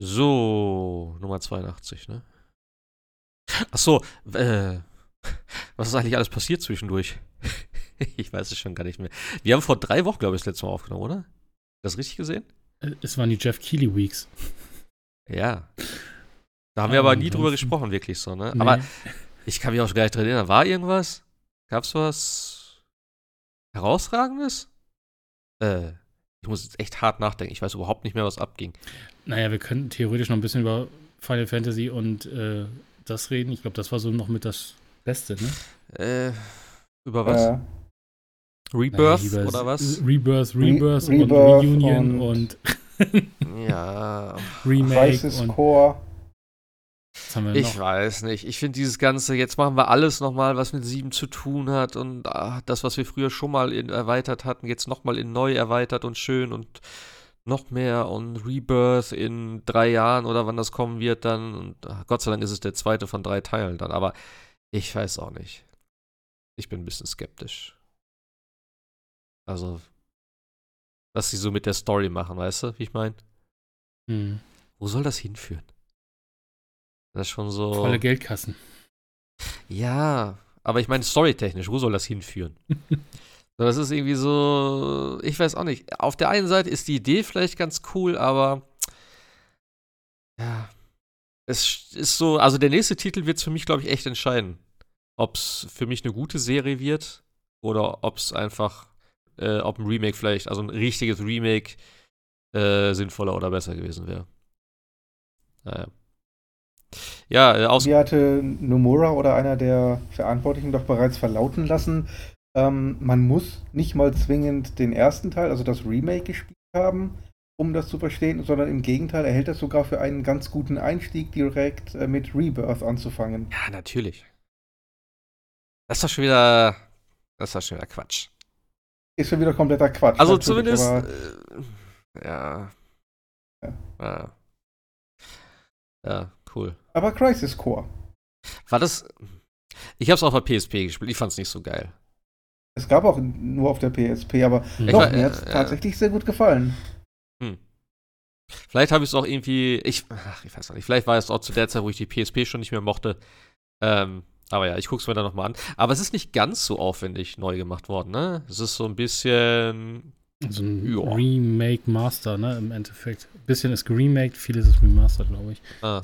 So, Nummer 82, ne? Ach so, äh, was ist eigentlich alles passiert zwischendurch? ich weiß es schon gar nicht mehr. Wir haben vor drei Wochen, glaube ich, das letzte Mal aufgenommen, oder? Das richtig gesehen? Äh, Es waren die Jeff Keighley Weeks. Ja. Da haben wir Ah, aber nie drüber gesprochen, wirklich so, ne? Nee. Aber ich kann mich auch gar nicht dran erinnern. War irgendwas? Gab's was herausragendes? Äh, ich muss jetzt echt hart nachdenken. Ich weiß überhaupt nicht mehr, was abging. Naja, wir könnten theoretisch noch ein bisschen über Final Fantasy und äh, das reden. Ich glaube, das war so noch mit das Beste, ne? Äh, über was? Äh, Rebirth Naja, oder was? Rebirth, Re- Rebirth und Rebirth Reunion und, und- Ja, Remake Crisis und Core. Ich noch? weiß nicht. Ich finde dieses Ganze, jetzt machen wir alles nochmal, was mit 7 zu tun hat und ah, das, was wir früher schon mal in, erweitert hatten, jetzt nochmal in neu erweitert und schön und noch mehr und Rebirth in drei Jahren oder wann das kommen wird dann. Und ah, Gott sei Dank ist es der zweite von drei Teilen dann, aber ich weiß auch nicht. Ich bin ein bisschen skeptisch. Also, was sie so mit der Story machen, weißt du, wie ich meine? Hm. Wo soll das hinführen? Das ist schon so. Volle Geldkassen. Ja, aber ich meine, storytechnisch, wo soll das hinführen? das ist irgendwie so, ich weiß auch nicht. Auf der einen Seite ist die Idee vielleicht ganz cool, aber ja, es ist so, also der nächste Titel wird es für mich, glaube ich, echt entscheiden. Ob es für mich eine gute Serie wird oder ob es einfach, äh, ob ein Remake vielleicht, also ein richtiges Remake äh, sinnvoller oder besser gewesen wäre. Naja. Ja, äh, aus Wie hatte Nomura oder einer der Verantwortlichen doch bereits verlauten lassen, ähm, man muss nicht mal zwingend den ersten Teil, also das Remake, gespielt haben, um das zu verstehen, sondern im Gegenteil, er hält das sogar für einen ganz guten Einstieg, direkt äh, mit Rebirth anzufangen. Ja, natürlich. Das ist doch schon wieder. Das ist doch schon wieder Quatsch. Ist schon wieder kompletter Quatsch. Also zumindest. aber Äh, ja. Ja. ja. Ja, cool. Aber Crisis Core. War das. Ich hab's auf der PSP gespielt, ich fand's nicht so geil. Es gab auch nur auf der PSP, aber Hm. Ich doch, war- mir hat es äh, tatsächlich sehr gut gefallen. Vielleicht habe ich es auch irgendwie. Ich, ach, ich weiß noch nicht. Vielleicht war es auch zu der Zeit, wo ich die PSP schon nicht mehr mochte. Ähm, aber ja, ich guck's mir dann nochmal an. Aber es ist nicht ganz so aufwendig neu gemacht worden, ne? Es ist so ein bisschen. So ein Ja. Remake Master, ne? Im Endeffekt. Ein bisschen ist geremaked, vieles ist remastered, glaube ich. Ah,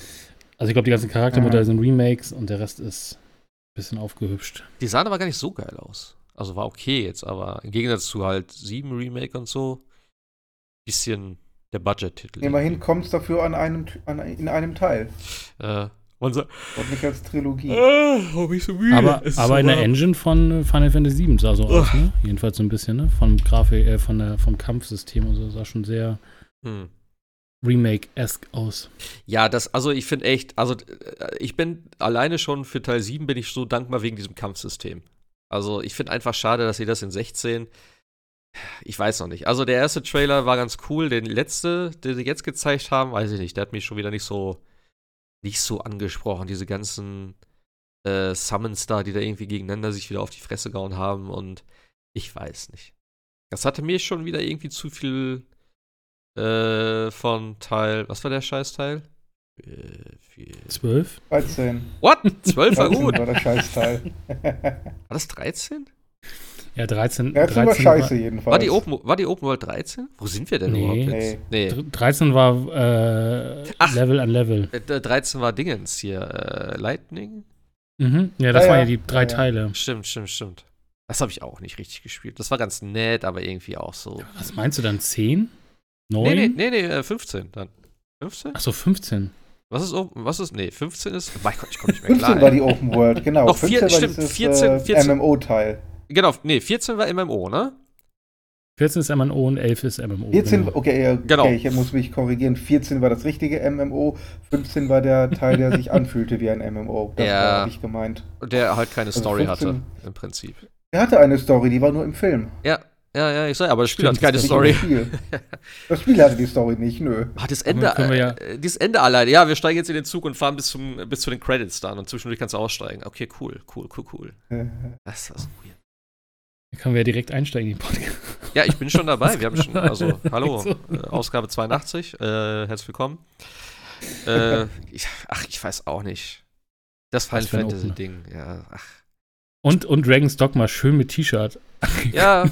Also ich glaube, die ganzen Charaktermodelle Mhm. sind Remakes und der Rest ist ein bisschen aufgehübscht. die sahen aber gar nicht so geil aus. Also war okay jetzt, aber im Gegensatz zu halt 7 Remake und so, bisschen der Budget-Titel. Immerhin kommt es dafür an einem, an, in einem Teil Äh, man sagt, und nicht als Trilogie. äh, hab ich so müde. Aber, Es aber so in der. Engine von äh, Final Fantasy 7 sah so aus, ne? Jedenfalls so ein bisschen, ne? Vom Grafik, äh, von der, vom Kampfsystem und so sah schon sehr Hm. Remake-esque aus. Ja, das, also ich finde echt, also äh, ich bin alleine schon für Teil 7 bin ich so dankbar wegen diesem Kampfsystem. Also ich finde einfach schade, dass sie das in 16 ich weiß noch nicht. Also der erste Trailer war ganz cool, der letzte, den sie jetzt gezeigt haben, weiß ich nicht, der hat mich schon wieder nicht so nicht so angesprochen, diese ganzen äh, Summons da, die da irgendwie gegeneinander sich wieder auf die Fresse gehauen haben und ich weiß nicht. Das hatte mir schon wieder irgendwie zu viel äh, von Teil, was war der Scheißteil? Äh, vier- 12? 13. What? 12 war 13 gut. war der Scheißteil. War das 13? Ja, 13. 13 war 13 scheiße jedenfalls. War die, Open, war die Open World 13? Wo sind wir denn Nee. überhaupt jetzt? Nee. dr- 13 war äh, Ach. Level an Level. Äh, 13 war Dingens hier. Äh, Lightning? Mhm. Ja, das Ja, waren ja ja. die drei Ja, ja. Teile. Stimmt, stimmt, stimmt. Das habe ich auch nicht richtig gespielt. Das war ganz nett, aber irgendwie auch so. Was meinst du dann? 10? 9? Nee, nee, nee, nee, äh, 15 dann. 15? Achso, 15. Was ist Open? Was ist? Nee, 15 ist. Mein Gott, ich komme nicht mehr 15 klar. war ey. die Open World, genau. Doch, vier- 15 war stimmt, dieses 14, äh, 14. MMO-Teil. Genau, nee, 14 war MMO, ne? 14 ist MMO und 11 ist MMO. 14, genau. okay, ja, Genau. okay, ich muss mich korrigieren. 14 war das richtige MMO, 15 war der Teil, der sich anfühlte wie ein MMO. Das Ja. war ich gemeint. Und der halt keine Also Story 15. hatte, im Prinzip. Der hatte eine Story, die war nur im Film. Ja, ja, ja, ich sag, aber das Spiel Stimmt, hat keine das Nicht Story. Spiel. Das Spiel hatte die Story nicht, nö. Ah, das Ende, ja- äh, dieses Ende alleine. Ja, wir steigen jetzt in den Zug und fahren bis, zum, bis zu den Credits dann und zwischendurch kannst du aussteigen. Okay, cool, cool, cool, cool. Äh, Das war so weird. Da können wir ja direkt einsteigen in den Podcast. Ja, ich bin schon dabei. Wir haben schon, also, hallo, So. äh, Ausgabe 82. Äh, herzlich willkommen. äh, ich, ach, ich weiß auch nicht. Das Final Fantasy-Ding, ja. Ach. Und, und Dragon's Dogma schön mit T-Shirt. Ja,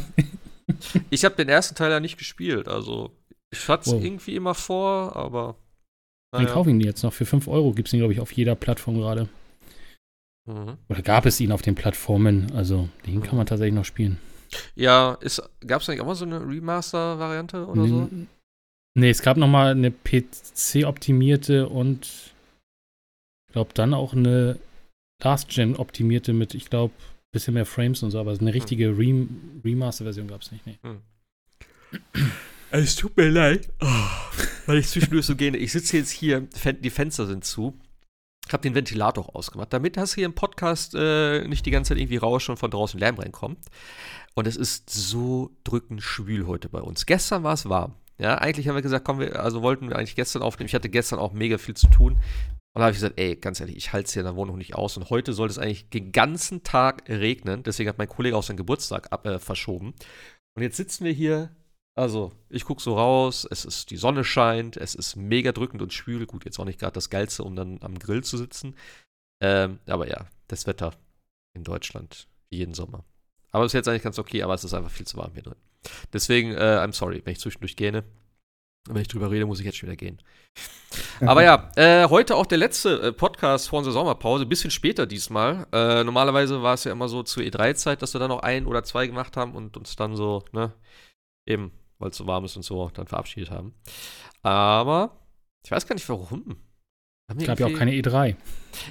ich habe den ersten Teil ja nicht gespielt, also ich hatte es Wow. irgendwie immer vor, aber. Dann naja. kauf ihn jetzt noch. Für 5 Euro gibt es ihn, glaube ich, auf jeder Plattform gerade. Mhm. Oder gab es ihn auf den Plattformen. Also, den kann man tatsächlich noch spielen. Ja, gab es eigentlich auch mal so eine Remaster-Variante oder so? N- Nee, es gab noch mal eine PC-optimierte und ich glaube dann auch eine Last-Gen-optimierte mit, ich glaube, bisschen mehr Frames und so, aber eine richtige Rem Remaster-Version gab es nicht. Nee. Es tut mir leid, oh, weil ich zwischendurch so gehe. Ich sitze jetzt hier, die Fenster sind zu. Ich habe den Ventilator auch ausgemacht, damit das hier im Podcast äh, nicht die ganze Zeit irgendwie Rausch und von draußen Lärm reinkommt. Und es ist so drückend schwül heute bei uns. Gestern war es warm. Ja, eigentlich haben wir gesagt, komm, wir, also wollten wir eigentlich gestern aufnehmen. Ich hatte gestern auch mega viel zu tun. Und da habe ich gesagt, ey, ganz ehrlich, ich halte es hier in der Wohnung nicht aus. Und heute sollte es eigentlich den ganzen Tag regnen. Deswegen hat mein Kollege auch seinen Geburtstag ab, äh, verschoben. Und jetzt sitzen wir hier. Also, ich gucke so raus, es ist, die Sonne scheint, es ist mega drückend und schwül. Gut, jetzt auch nicht gerade das Geilste, um dann am Grill zu sitzen. Ähm, aber ja, das Wetter in Deutschland, jeden Sommer. Aber es ist jetzt eigentlich ganz okay, aber es ist einfach viel zu warm hier drin. Deswegen, äh, I'm sorry, wenn ich zwischendurch gähne. Wenn ich drüber rede, muss ich jetzt schon wieder gehen. Aber ja, äh, heute auch der letzte äh, Podcast vor unserer Sommerpause, bisschen später diesmal. Äh, normalerweise war es ja immer so zur E3-Zeit, dass wir dann noch ein oder zwei gemacht haben und uns dann so, ne, eben, weil es so warm ist und so, dann verabschiedet haben. Aber ich weiß gar nicht warum. Es gab ja auch keine E3.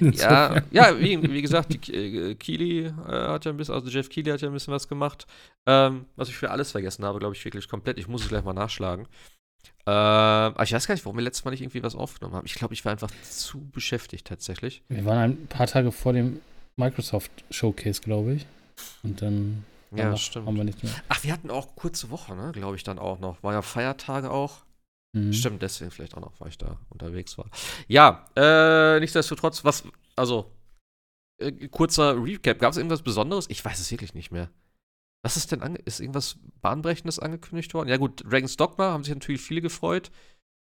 ja, ja wie, wie gesagt, die, äh, Keely äh, hat ja ein bisschen, also Jeff Keely hat ja ein bisschen was gemacht. Ähm, was ich für alles vergessen habe, glaube ich, wirklich komplett. Ich muss es gleich mal nachschlagen. Ähm, aber ich weiß gar nicht, warum wir letztes Mal nicht irgendwie was aufgenommen haben. Ich glaube, ich war einfach zu beschäftigt tatsächlich. Wir waren ein paar Tage vor dem Microsoft Showcase, glaube ich. Und dann Ja, stimmt. haben wir nichts mehr. Ach, wir hatten auch kurze Woche, ne? Glaube ich dann auch noch. War ja Feiertage auch. Mhm. Stimmt, deswegen vielleicht auch noch, weil ich da unterwegs war. Ja, äh, nichtsdestotrotz, was, also, äh, kurzer Recap. Gab es irgendwas Besonderes? Ich weiß es wirklich nicht mehr. Was ist denn, ist irgendwas Bahnbrechendes angekündigt worden? Ja gut, Dragon's Dogma haben sich natürlich viele gefreut,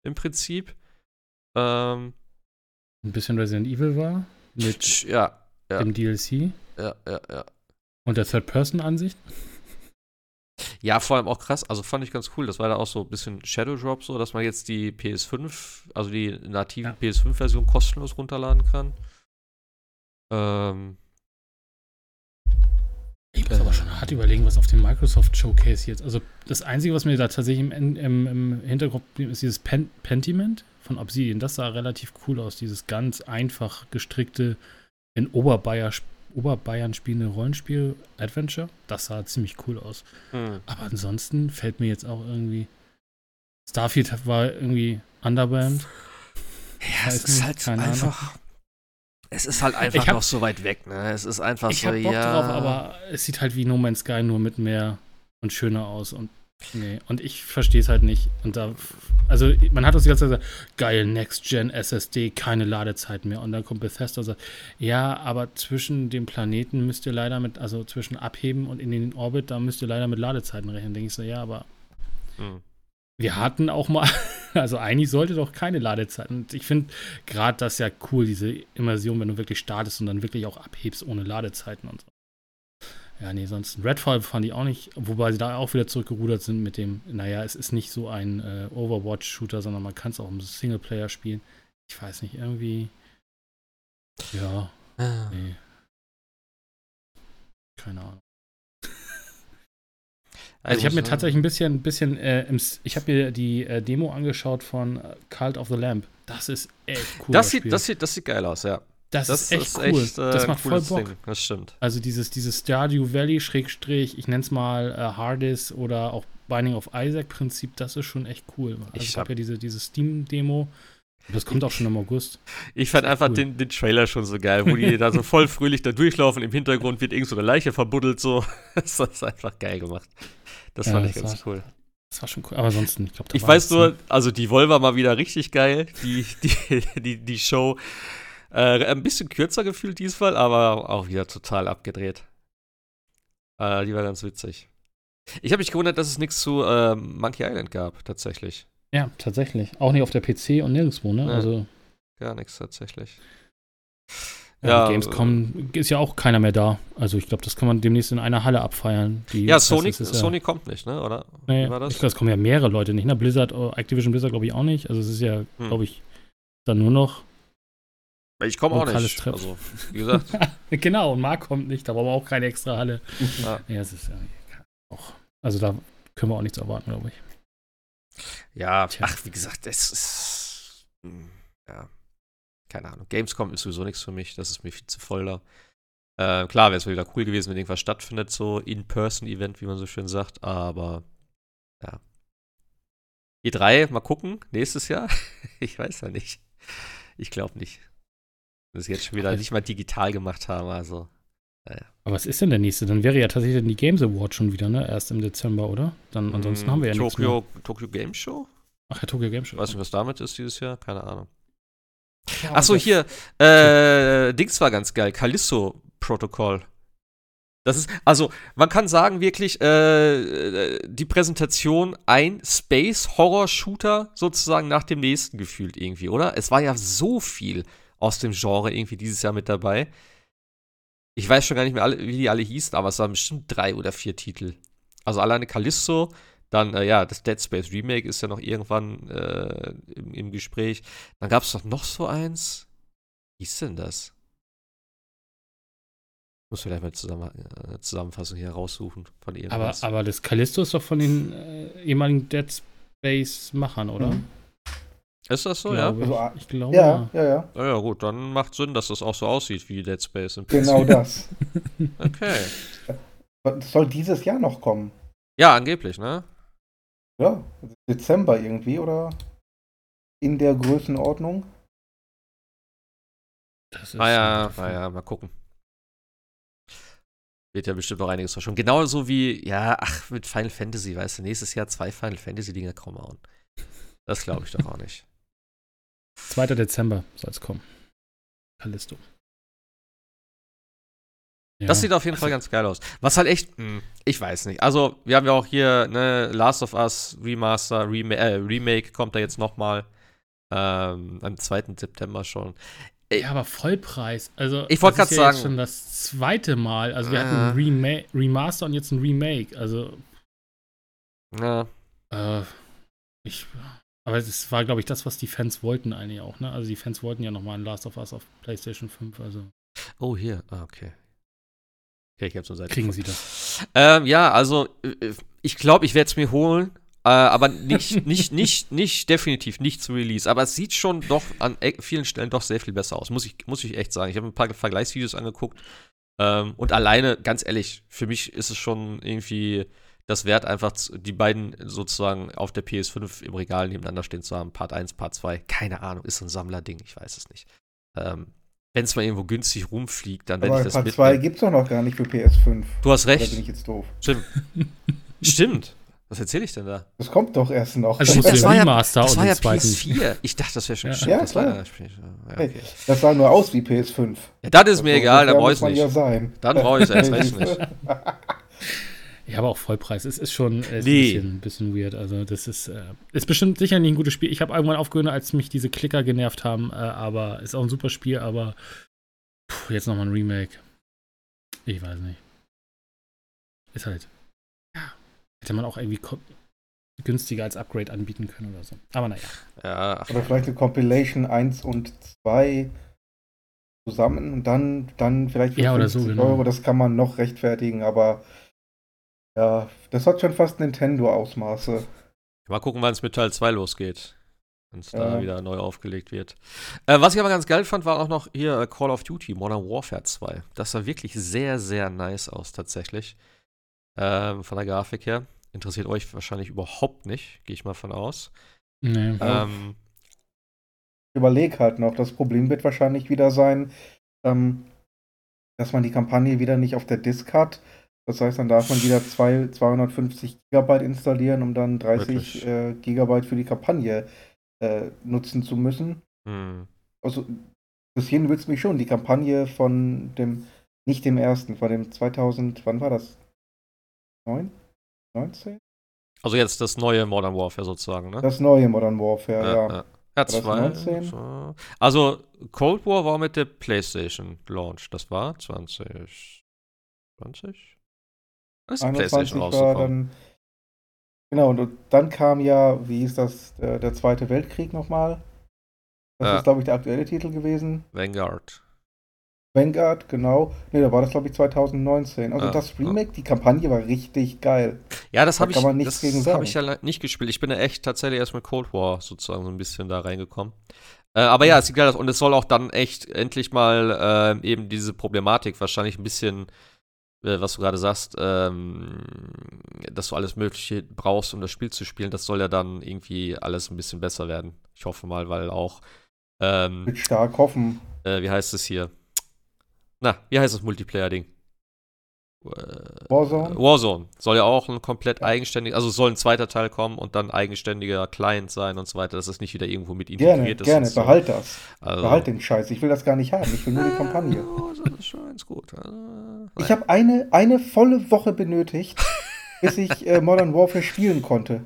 im Prinzip. Ähm, Ein bisschen Resident Evil war mit ja, ja, dem DLC ja, ja, ja. und der Third-Person-Ansicht. Ja, vor allem auch krass, also fand ich ganz cool. Das war da auch so ein bisschen Shadow Drop, so, dass man jetzt die PS5, also die native Ja. PS5-Version kostenlos runterladen kann. Ähm, Ich muss aber schon hart überlegen, was auf dem Microsoft Showcase jetzt. Also das Einzige, was mir da tatsächlich im, im, im Hintergrund blieb, ist dieses Pen Pentiment von Obsidian. Das sah relativ cool aus. Dieses ganz einfach gestrickte, in Oberbayern, Oberbayern spielende Rollenspiel Adventure. Das sah ziemlich cool aus. hm. Aber ansonsten fällt mir jetzt auch irgendwie. Starfield war irgendwie underwhelmed. Ja, Weiß es ist halt keine Ahnung. einfach. Es ist halt einfach hab- noch so weit weg, ne? Es ist einfach Ich so, hab Bock ja. drauf, aber es sieht halt wie No Man's Sky nur mit mehr und schöner aus und nee, und ich verstehe es halt nicht und da also man hat das die ganze Zeit gesagt, geil Next Gen SSD, keine Ladezeit mehr und dann kommt Bethesda und sagt, ja, aber zwischen den Planeten müsst ihr leider mit also zwischen abheben und in den Orbit, da müsst ihr leider mit Ladezeiten rechnen. Denke ich so, ja, aber Hm. wir hatten auch mal, also eigentlich sollte doch keine Ladezeit. Und ich finde gerade das ja cool, diese Immersion, wenn du wirklich startest und dann wirklich auch abhebst ohne Ladezeiten und so. Ja, nee, sonst Redfall fand ich auch nicht, wobei sie da auch wieder zurückgerudert sind mit dem, naja, es ist nicht so ein äh, Overwatch-Shooter, sondern man kann es auch im Singleplayer spielen. Ich weiß nicht, irgendwie. Ja, Ah. nee. Keine Ahnung. Also ich habe mir muss tatsächlich ein bisschen, ein bisschen, äh, ich habe mir die äh, Demo angeschaut von Cult of the Lamp. Das ist echt cool. das, sieht, das, sieht, das sieht geil aus, ja. Das, Das ist echt cool. echt, äh, das macht voll Bock. Ding. Das stimmt. Also dieses, dieses Stardew Valley Schrägstrich, ich nenne es mal äh, Hardis oder auch Binding of Isaac Prinzip, das ist schon echt cool. Also Ich habe hab- ja diese, diese Steam-Demo. Das kommt auch schon im August. Ich fand einfach cool. den, den Trailer schon so geil, wo die da so voll fröhlich da durchlaufen. Im Hintergrund wird irgend so eine Leiche verbuddelt, so. Das ist einfach geil gemacht. Das Ja, fand ich das ganz war- cool. Das war schon cool. Aber ansonsten, ich glaube, Ich weiß nur, also die Vol war mal wieder richtig geil. Die, die, die, die Show. Äh, ein bisschen kürzer gefühlt diesmal, aber auch wieder total abgedreht. Äh, die war ganz witzig. Ich habe mich gewundert, dass es nichts zu ähm, Monkey Island gab, tatsächlich. Ja, tatsächlich. Auch nicht auf der PC und nirgendwo, ne? Ja. Also gar nichts tatsächlich. Ja, Ja, Gamescom ist ja auch keiner mehr da. Also ich glaube, das kann man demnächst in einer Halle abfeiern. Die, Ja, Sony, ja- Sony kommt nicht, ne? Oder? Nee, Wie war das? ich glaube, es kommen ja mehrere Leute nicht. Ne? Blizzard, oh, Activision Blizzard glaube ich auch nicht. Also es ist ja, Hm. glaube ich, dann nur noch. Ich komme auch nicht. Treff. Also, wie gesagt, genau, und Marc kommt nicht, da brauchen wir auch keine extra Halle. Ja. Ja, es ist ja auch. Also da können wir auch nichts erwarten, glaube ich. ja, Tja. ach, wie gesagt, es ist. hm, Ja. Keine Ahnung. Gamescom ist sowieso nichts für mich. Das ist mir viel zu voll da. Äh, klar wäre es wieder cool gewesen, wenn irgendwas stattfindet, so In-Person-Event, wie man so schön sagt, aber ja. E3, mal gucken, nächstes Jahr. ich weiß ja nicht. Ich glaube nicht. Sie jetzt schon wieder Aber- nicht mal digital gemacht haben, also. Aber was ist denn der nächste? Dann wäre ja tatsächlich die Games Award schon wieder, ne? Erst im Dezember, oder? Dann ansonsten hm, haben wir ja nichts mehr. Tokyo, Tokyo Game Show? Ach ja, Tokyo Game Show. Weiß nicht, was damit ist dieses Jahr, keine Ahnung. Ja, Achso, das- hier, äh, Dings war ganz geil, Callisto Protokoll. Das ist, also, man kann sagen, wirklich, äh, die Präsentation ein Space-Horror-Shooter sozusagen nach dem nächsten gefühlt irgendwie, oder? Es war ja so viel aus dem Genre irgendwie dieses Jahr mit dabei. Ich weiß schon gar nicht mehr, alle, wie die alle hießen, aber es waren bestimmt drei oder vier Titel. Also alleine Callisto, dann, äh, ja, das Dead Space Remake ist ja noch irgendwann äh, im, im Gespräch. Dann gab es doch noch so eins. Wie ist denn das? Muss vielleicht mal zusammen, äh, Zusammenfassung hier raussuchen von aber, irgendwas. aber das Callisto ist doch von den äh, ehemaligen Dead Space-Machern, oder? Mhm. Ist das so, ja? Glaube ah, ich. ich glaube, Ja, ja, ja. Ja, ja, gut, dann macht Sinn, dass das auch so aussieht wie Dead Space. Im Genau das. Okay. Das soll dieses Jahr noch kommen. Ja, angeblich, ne? Ja, Dezember irgendwie oder in der Größenordnung. Das ist Naja, naja, mal gucken. Wird ja bestimmt noch einiges verschoben. Genauso wie, ja, ach, mit Final Fantasy, weißt du, nächstes Jahr zwei Final Fantasy-Dinger kommen hauen. Das glaube ich doch auch nicht. 2. Dezember soll es kommen. Callisto. Ja. Das sieht auf jeden Fall ganz geil aus. Was halt echt, mh, ich weiß nicht. Also, wir haben ja auch hier, ne, Last of Us Remaster, Rema äh, Remake kommt da jetzt nochmal. Ähm, am 2. September schon. Ja, aber Vollpreis. Also, Ich wollte ist ja jetzt sagen- schon das zweite Mal. Also, wir Ja. hatten ein Rema Remaster und jetzt ein Remake. Also, Ja, äh, ich. Aber es war, glaube ich, das, was die Fans wollten eigentlich auch, ne? Also, die Fans wollten ja nochmal ein Last of Us auf PlayStation 5. Also, Oh, hier. Ah, okay. Okay, ich hab's zur Seite. kriegen sie das. Ähm, ja, also äh, ich glaube, ich werde es mir holen, äh, aber nicht, nicht, nicht, nicht definitiv nicht zu Release. Aber es sieht schon doch an e- vielen Stellen doch sehr viel besser aus, muss ich, muss ich echt sagen. Ich habe ein paar Vergleichsvideos angeguckt ähm, und alleine, ganz ehrlich, für mich ist es schon irgendwie das wert, einfach die beiden sozusagen auf der PS5 im Regal nebeneinander stehen zu haben. Part 1, Part 2, keine Ahnung, ist so ein Sammlerding, ich weiß es nicht. Ähm, Wenn es mal irgendwo günstig rumfliegt, dann werde Aber ich das Part 2 mitnehmen. gibt es doch noch gar nicht für PS5. Du hast Oder bin recht. ich jetzt doof? Stimmt. Stimmt. Was erzähle ich denn da? Das kommt doch erst noch. Also, das du war ja- Remaster Das und war ja zweiten. PS4. Ich dachte, das wäre schon Ja. stimmt, Ja, das war klar. ja, okay. Das sah nur aus wie PS5. ja, das ist mir So- egal, dann brauche ich muss man nicht. Ja sein. Dann brauche ich es erst recht nicht. Ja, aber auch Vollpreis. Es ist schon ist Nee. ein, bisschen, bisschen weird. Also, das ist, äh, ist bestimmt sicher nicht ein gutes Spiel. Ich habe irgendwann aufgehört, als mich diese Klicker genervt haben. Äh, aber ist auch ein super Spiel. Aber puh, jetzt nochmal ein Remake. Ich weiß nicht. Ist halt. Ja. Hätte man auch irgendwie günstiger als Upgrade anbieten können oder so. Aber naja. Ja, Oder vielleicht eine Compilation 1 und 2 zusammen und dann, dann vielleicht für Ja, oder so, 50 genau. Euro. Das kann man noch rechtfertigen, aber ja, das hat schon fast Nintendo-Ausmaße. mal gucken, wann es mit Teil 2 losgeht. Wenn es da Ja. wieder neu aufgelegt wird. Äh, was ich aber ganz geil fand, war auch noch hier äh, Call of Duty Modern Warfare 2. Das sah wirklich sehr, sehr nice aus, tatsächlich. Ähm, von der Grafik her. Interessiert euch wahrscheinlich überhaupt nicht, gehe ich mal von aus. Nee. Ähm, Ich überlege halt noch, das Problem wird wahrscheinlich wieder sein, ähm, dass man die Kampagne wieder nicht auf der Disk hat. Das heißt, dann darf man wieder zwei, 250 Gigabyte installieren, um dann 30 Wirklich? äh, Gigabyte für die Kampagne äh, nutzen zu müssen. hm. Also, interessieren würde es mich schon, die Kampagne von dem, nicht dem ersten, von dem 2000, wann war das? 9? 19? Also jetzt das neue Modern Warfare sozusagen, ne? Das neue Modern Warfare, ja. ja. Ja, zwei. So. Also Cold War war mit der PlayStation Launch. Das war 20. 20? Das ist 21 war dann. Genau, und dann kam ja, wie hieß das, der, der Zweite Weltkrieg nochmal. Das ja. ist, glaube ich, der aktuelle Titel gewesen. Vanguard. Vanguard, genau. Ne, da war das, glaube ich, 2019. Also ja, das Remake, ja. die Kampagne war richtig geil. Ja, das habe ich, das hab ich ja nicht gespielt. Ich bin ja echt tatsächlich erst mit Cold War sozusagen so ein bisschen da reingekommen. Äh, aber ja, es sieht geil aus. Und es soll auch dann echt endlich mal äh, eben diese Problematik wahrscheinlich ein bisschen was du gerade sagst, ähm, dass du alles Mögliche brauchst, um das Spiel zu spielen, das soll ja dann irgendwie alles ein bisschen besser werden. Ich hoffe mal, weil auch. Ähm, Mit stark hoffen. Äh, wie heißt es hier? Na, wie heißt das Multiplayer-Ding? Warzone? Warzone soll ja auch ein komplett eigenständig, also soll ein zweiter Teil kommen und dann eigenständiger Client sein und so weiter, dass es nicht wieder irgendwo mit integriert gerne, ist. Gerne, behalt so. das. Also, behalt den Scheiß. Ich will das gar nicht haben. Ich will nur die Kampagne. das ist schon ganz gut. Also, ich habe eine, eine volle Woche benötigt, bis ich äh, Modern Warfare spielen konnte.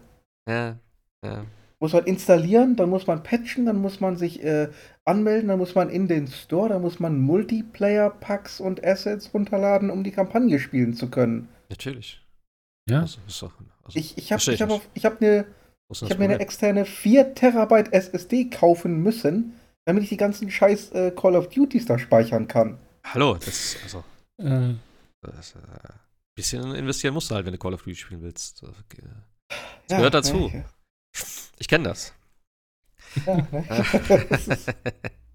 Ja, ja muss man installieren, dann muss man patchen, dann muss man sich äh, anmelden, dann muss man in den Store, dann muss man Multiplayer-Packs und Assets runterladen, um die Kampagne spielen zu können. Natürlich. Ja. Also, auch, also, ich ich habe ich hab, ich hab eine, ich hab mir eine externe 4 Terabyte SSD kaufen müssen, damit ich die ganzen scheiß äh, Call of Duties da speichern kann. Hallo, das ist also. Äh. Das, äh, bisschen investieren musst du halt, wenn du Call of Duty spielen willst. Das, das ja, gehört dazu. Ja, ich kenne das. Ja, ne?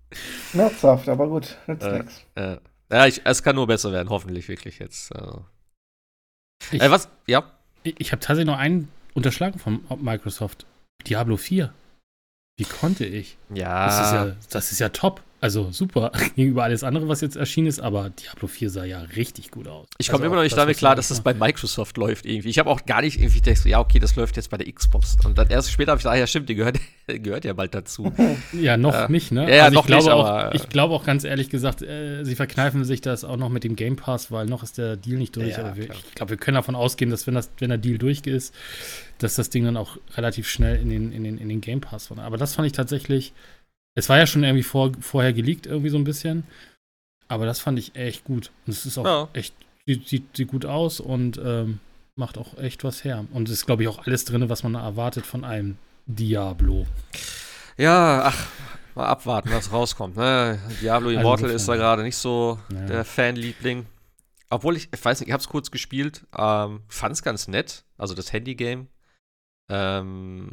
schmerzhaft, aber gut, nützt äh, nichts. Äh, ja, ich, es kann nur besser werden, hoffentlich wirklich jetzt. Also. Ich, äh, was? Ja. Ich, ich habe tatsächlich noch einen unterschlagen von Microsoft. Diablo 4. Wie konnte ich? Ja. Das ist ja, das ist ja top. Also super gegenüber alles andere, was jetzt erschienen ist, aber Diablo 4 sah ja richtig gut aus. Ich komme also immer noch nicht damit klar, dass das bei Microsoft läuft irgendwie. Ich habe auch gar nicht irgendwie gedacht, ja, okay, das läuft jetzt bei der Xbox. Und dann erst später habe ich gesagt, ja, stimmt, die gehört, gehört ja bald dazu. ja, noch äh, nicht, ne? Ja, also noch ich glaube nicht, auch, ich glaube auch ganz ehrlich gesagt, äh, sie verkneifen sich das auch noch mit dem Game Pass, weil noch ist der Deal nicht durch. Ja, wir, ich glaube, wir können davon ausgehen, dass wenn, das, wenn der Deal durch ist, dass das Ding dann auch relativ schnell in den, in den, in den Game Pass war. Aber das fand ich tatsächlich es war ja schon irgendwie vor, vorher geleakt, irgendwie so ein bisschen. Aber das fand ich echt gut. Und es ist auch ja. echt, sieht, sieht, sieht, gut aus und ähm, macht auch echt was her. Und es ist, glaube ich, auch alles drin, was man erwartet von einem Diablo. Ja, ach, mal abwarten, was rauskommt. Ne? Diablo also Immortal also ist da gerade nicht so ja. der Fanliebling. Obwohl ich, ich weiß nicht, ich habe es kurz gespielt, ähm, fand es ganz nett. Also das Handy-Game ähm,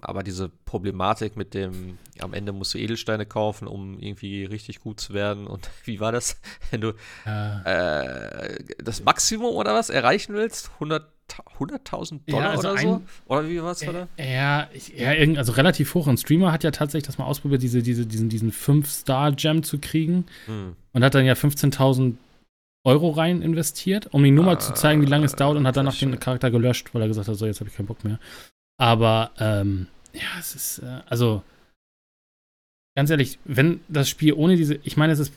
aber diese Problematik mit dem, am Ende musst du Edelsteine kaufen, um irgendwie richtig gut zu werden. Und wie war das, wenn du äh, das Maximum oder was erreichen willst? 100.000 100 Dollar ja, also oder so? Oder wie war es da? Ja, ja, also relativ hoch. Ein Streamer hat ja tatsächlich das mal ausprobiert, diese, diese, diesen, diesen 5-Star-Gem zu kriegen. Hm. Und hat dann ja 15.000 Euro rein investiert, um ihm nur mal zu zeigen, wie lange es dauert und hat danach den Charakter gelöscht, weil er gesagt hat, so jetzt habe ich keinen Bock mehr. Aber ähm, ja, es ist äh, also ganz ehrlich, wenn das Spiel ohne diese, ich meine, es ist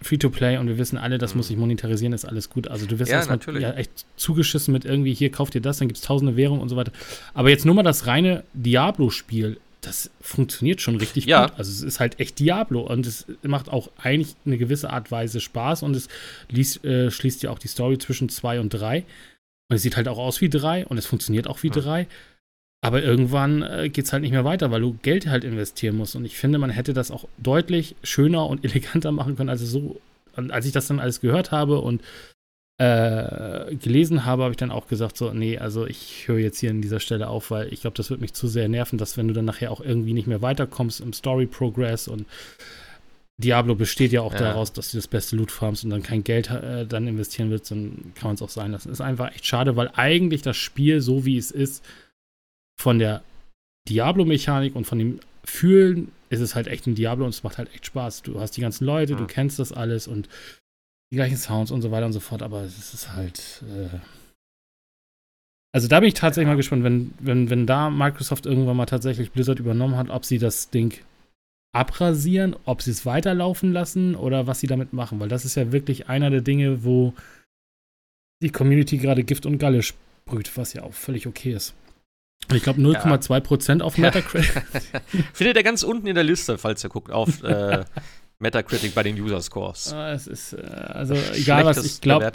Free-to-Play und wir wissen alle, das mhm. muss sich monetarisieren, ist alles gut. Also du wirst ja, erstmal ja, echt zugeschissen mit irgendwie, hier kauft ihr das, dann gibt es tausende Währungen und so weiter. Aber jetzt nur mal das reine Diablo-Spiel das funktioniert schon richtig ja. gut. Also es ist halt echt Diablo und es macht auch eigentlich eine gewisse Art Weise Spaß und es liest, äh, schließt ja auch die Story zwischen zwei und drei. Und es sieht halt auch aus wie drei und es funktioniert auch wie ja. drei. Aber irgendwann äh, geht es halt nicht mehr weiter, weil du Geld halt investieren musst. Und ich finde, man hätte das auch deutlich schöner und eleganter machen können, als so. als ich das dann alles gehört habe und äh, gelesen habe, habe ich dann auch gesagt, so, nee, also ich höre jetzt hier an dieser Stelle auf, weil ich glaube, das wird mich zu sehr nerven, dass wenn du dann nachher auch irgendwie nicht mehr weiterkommst im Story-Progress und Diablo besteht ja auch ja. daraus, dass du das beste Loot farmst und dann kein Geld äh, dann investieren willst, dann kann man es auch sein lassen. Ist einfach echt schade, weil eigentlich das Spiel, so wie es ist, von der Diablo-Mechanik und von dem Fühlen ist es halt echt ein Diablo und es macht halt echt Spaß. Du hast die ganzen Leute, ja. du kennst das alles und die gleichen Sounds und so weiter und so fort, aber es ist halt. Äh also da bin ich tatsächlich ja. mal gespannt, wenn, wenn, wenn da Microsoft irgendwann mal tatsächlich Blizzard übernommen hat, ob sie das Ding abrasieren, ob sie es weiterlaufen lassen oder was sie damit machen, weil das ist ja wirklich einer der Dinge, wo die Community gerade Gift und Galle sprüht, was ja auch völlig okay ist. Ich glaube 0,2% auf Metacritic. Findet ihr ganz unten in der Liste, falls ihr guckt, auf äh, Metacritic bei den User Scores. Ah, es ist, äh, also egal was, ich glaube,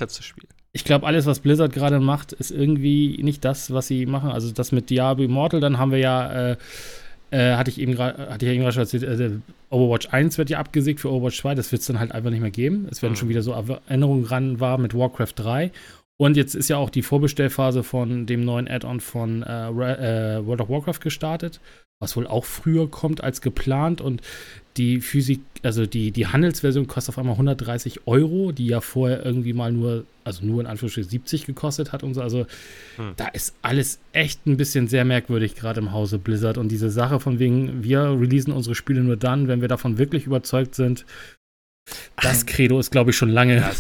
ich glaube, alles, was Blizzard gerade macht, ist irgendwie nicht das, was sie machen. Also das mit Diablo Immortal, dann haben wir ja, äh, äh, hatte ich eben gerade, hatte ich eben gerade schon erzählt, äh, Overwatch 1 wird ja abgesägt für Overwatch 2, das wird es dann halt einfach nicht mehr geben. Es werden mhm. schon wieder so Erinnerungen ran war mit Warcraft 3. Und jetzt ist ja auch die Vorbestellphase von dem neuen Add-on von äh, äh, World of Warcraft gestartet, was wohl auch früher kommt als geplant. Und die Physik, also die, die Handelsversion kostet auf einmal 130 Euro, die ja vorher irgendwie mal nur, also nur in Anführungsstrichen 70 gekostet hat und so. Also hm. da ist alles echt ein bisschen sehr merkwürdig, gerade im Hause Blizzard. Und diese Sache von wegen, wir releasen unsere Spiele nur dann, wenn wir davon wirklich überzeugt sind. Das Credo ist, glaube ich, schon lange. Ja.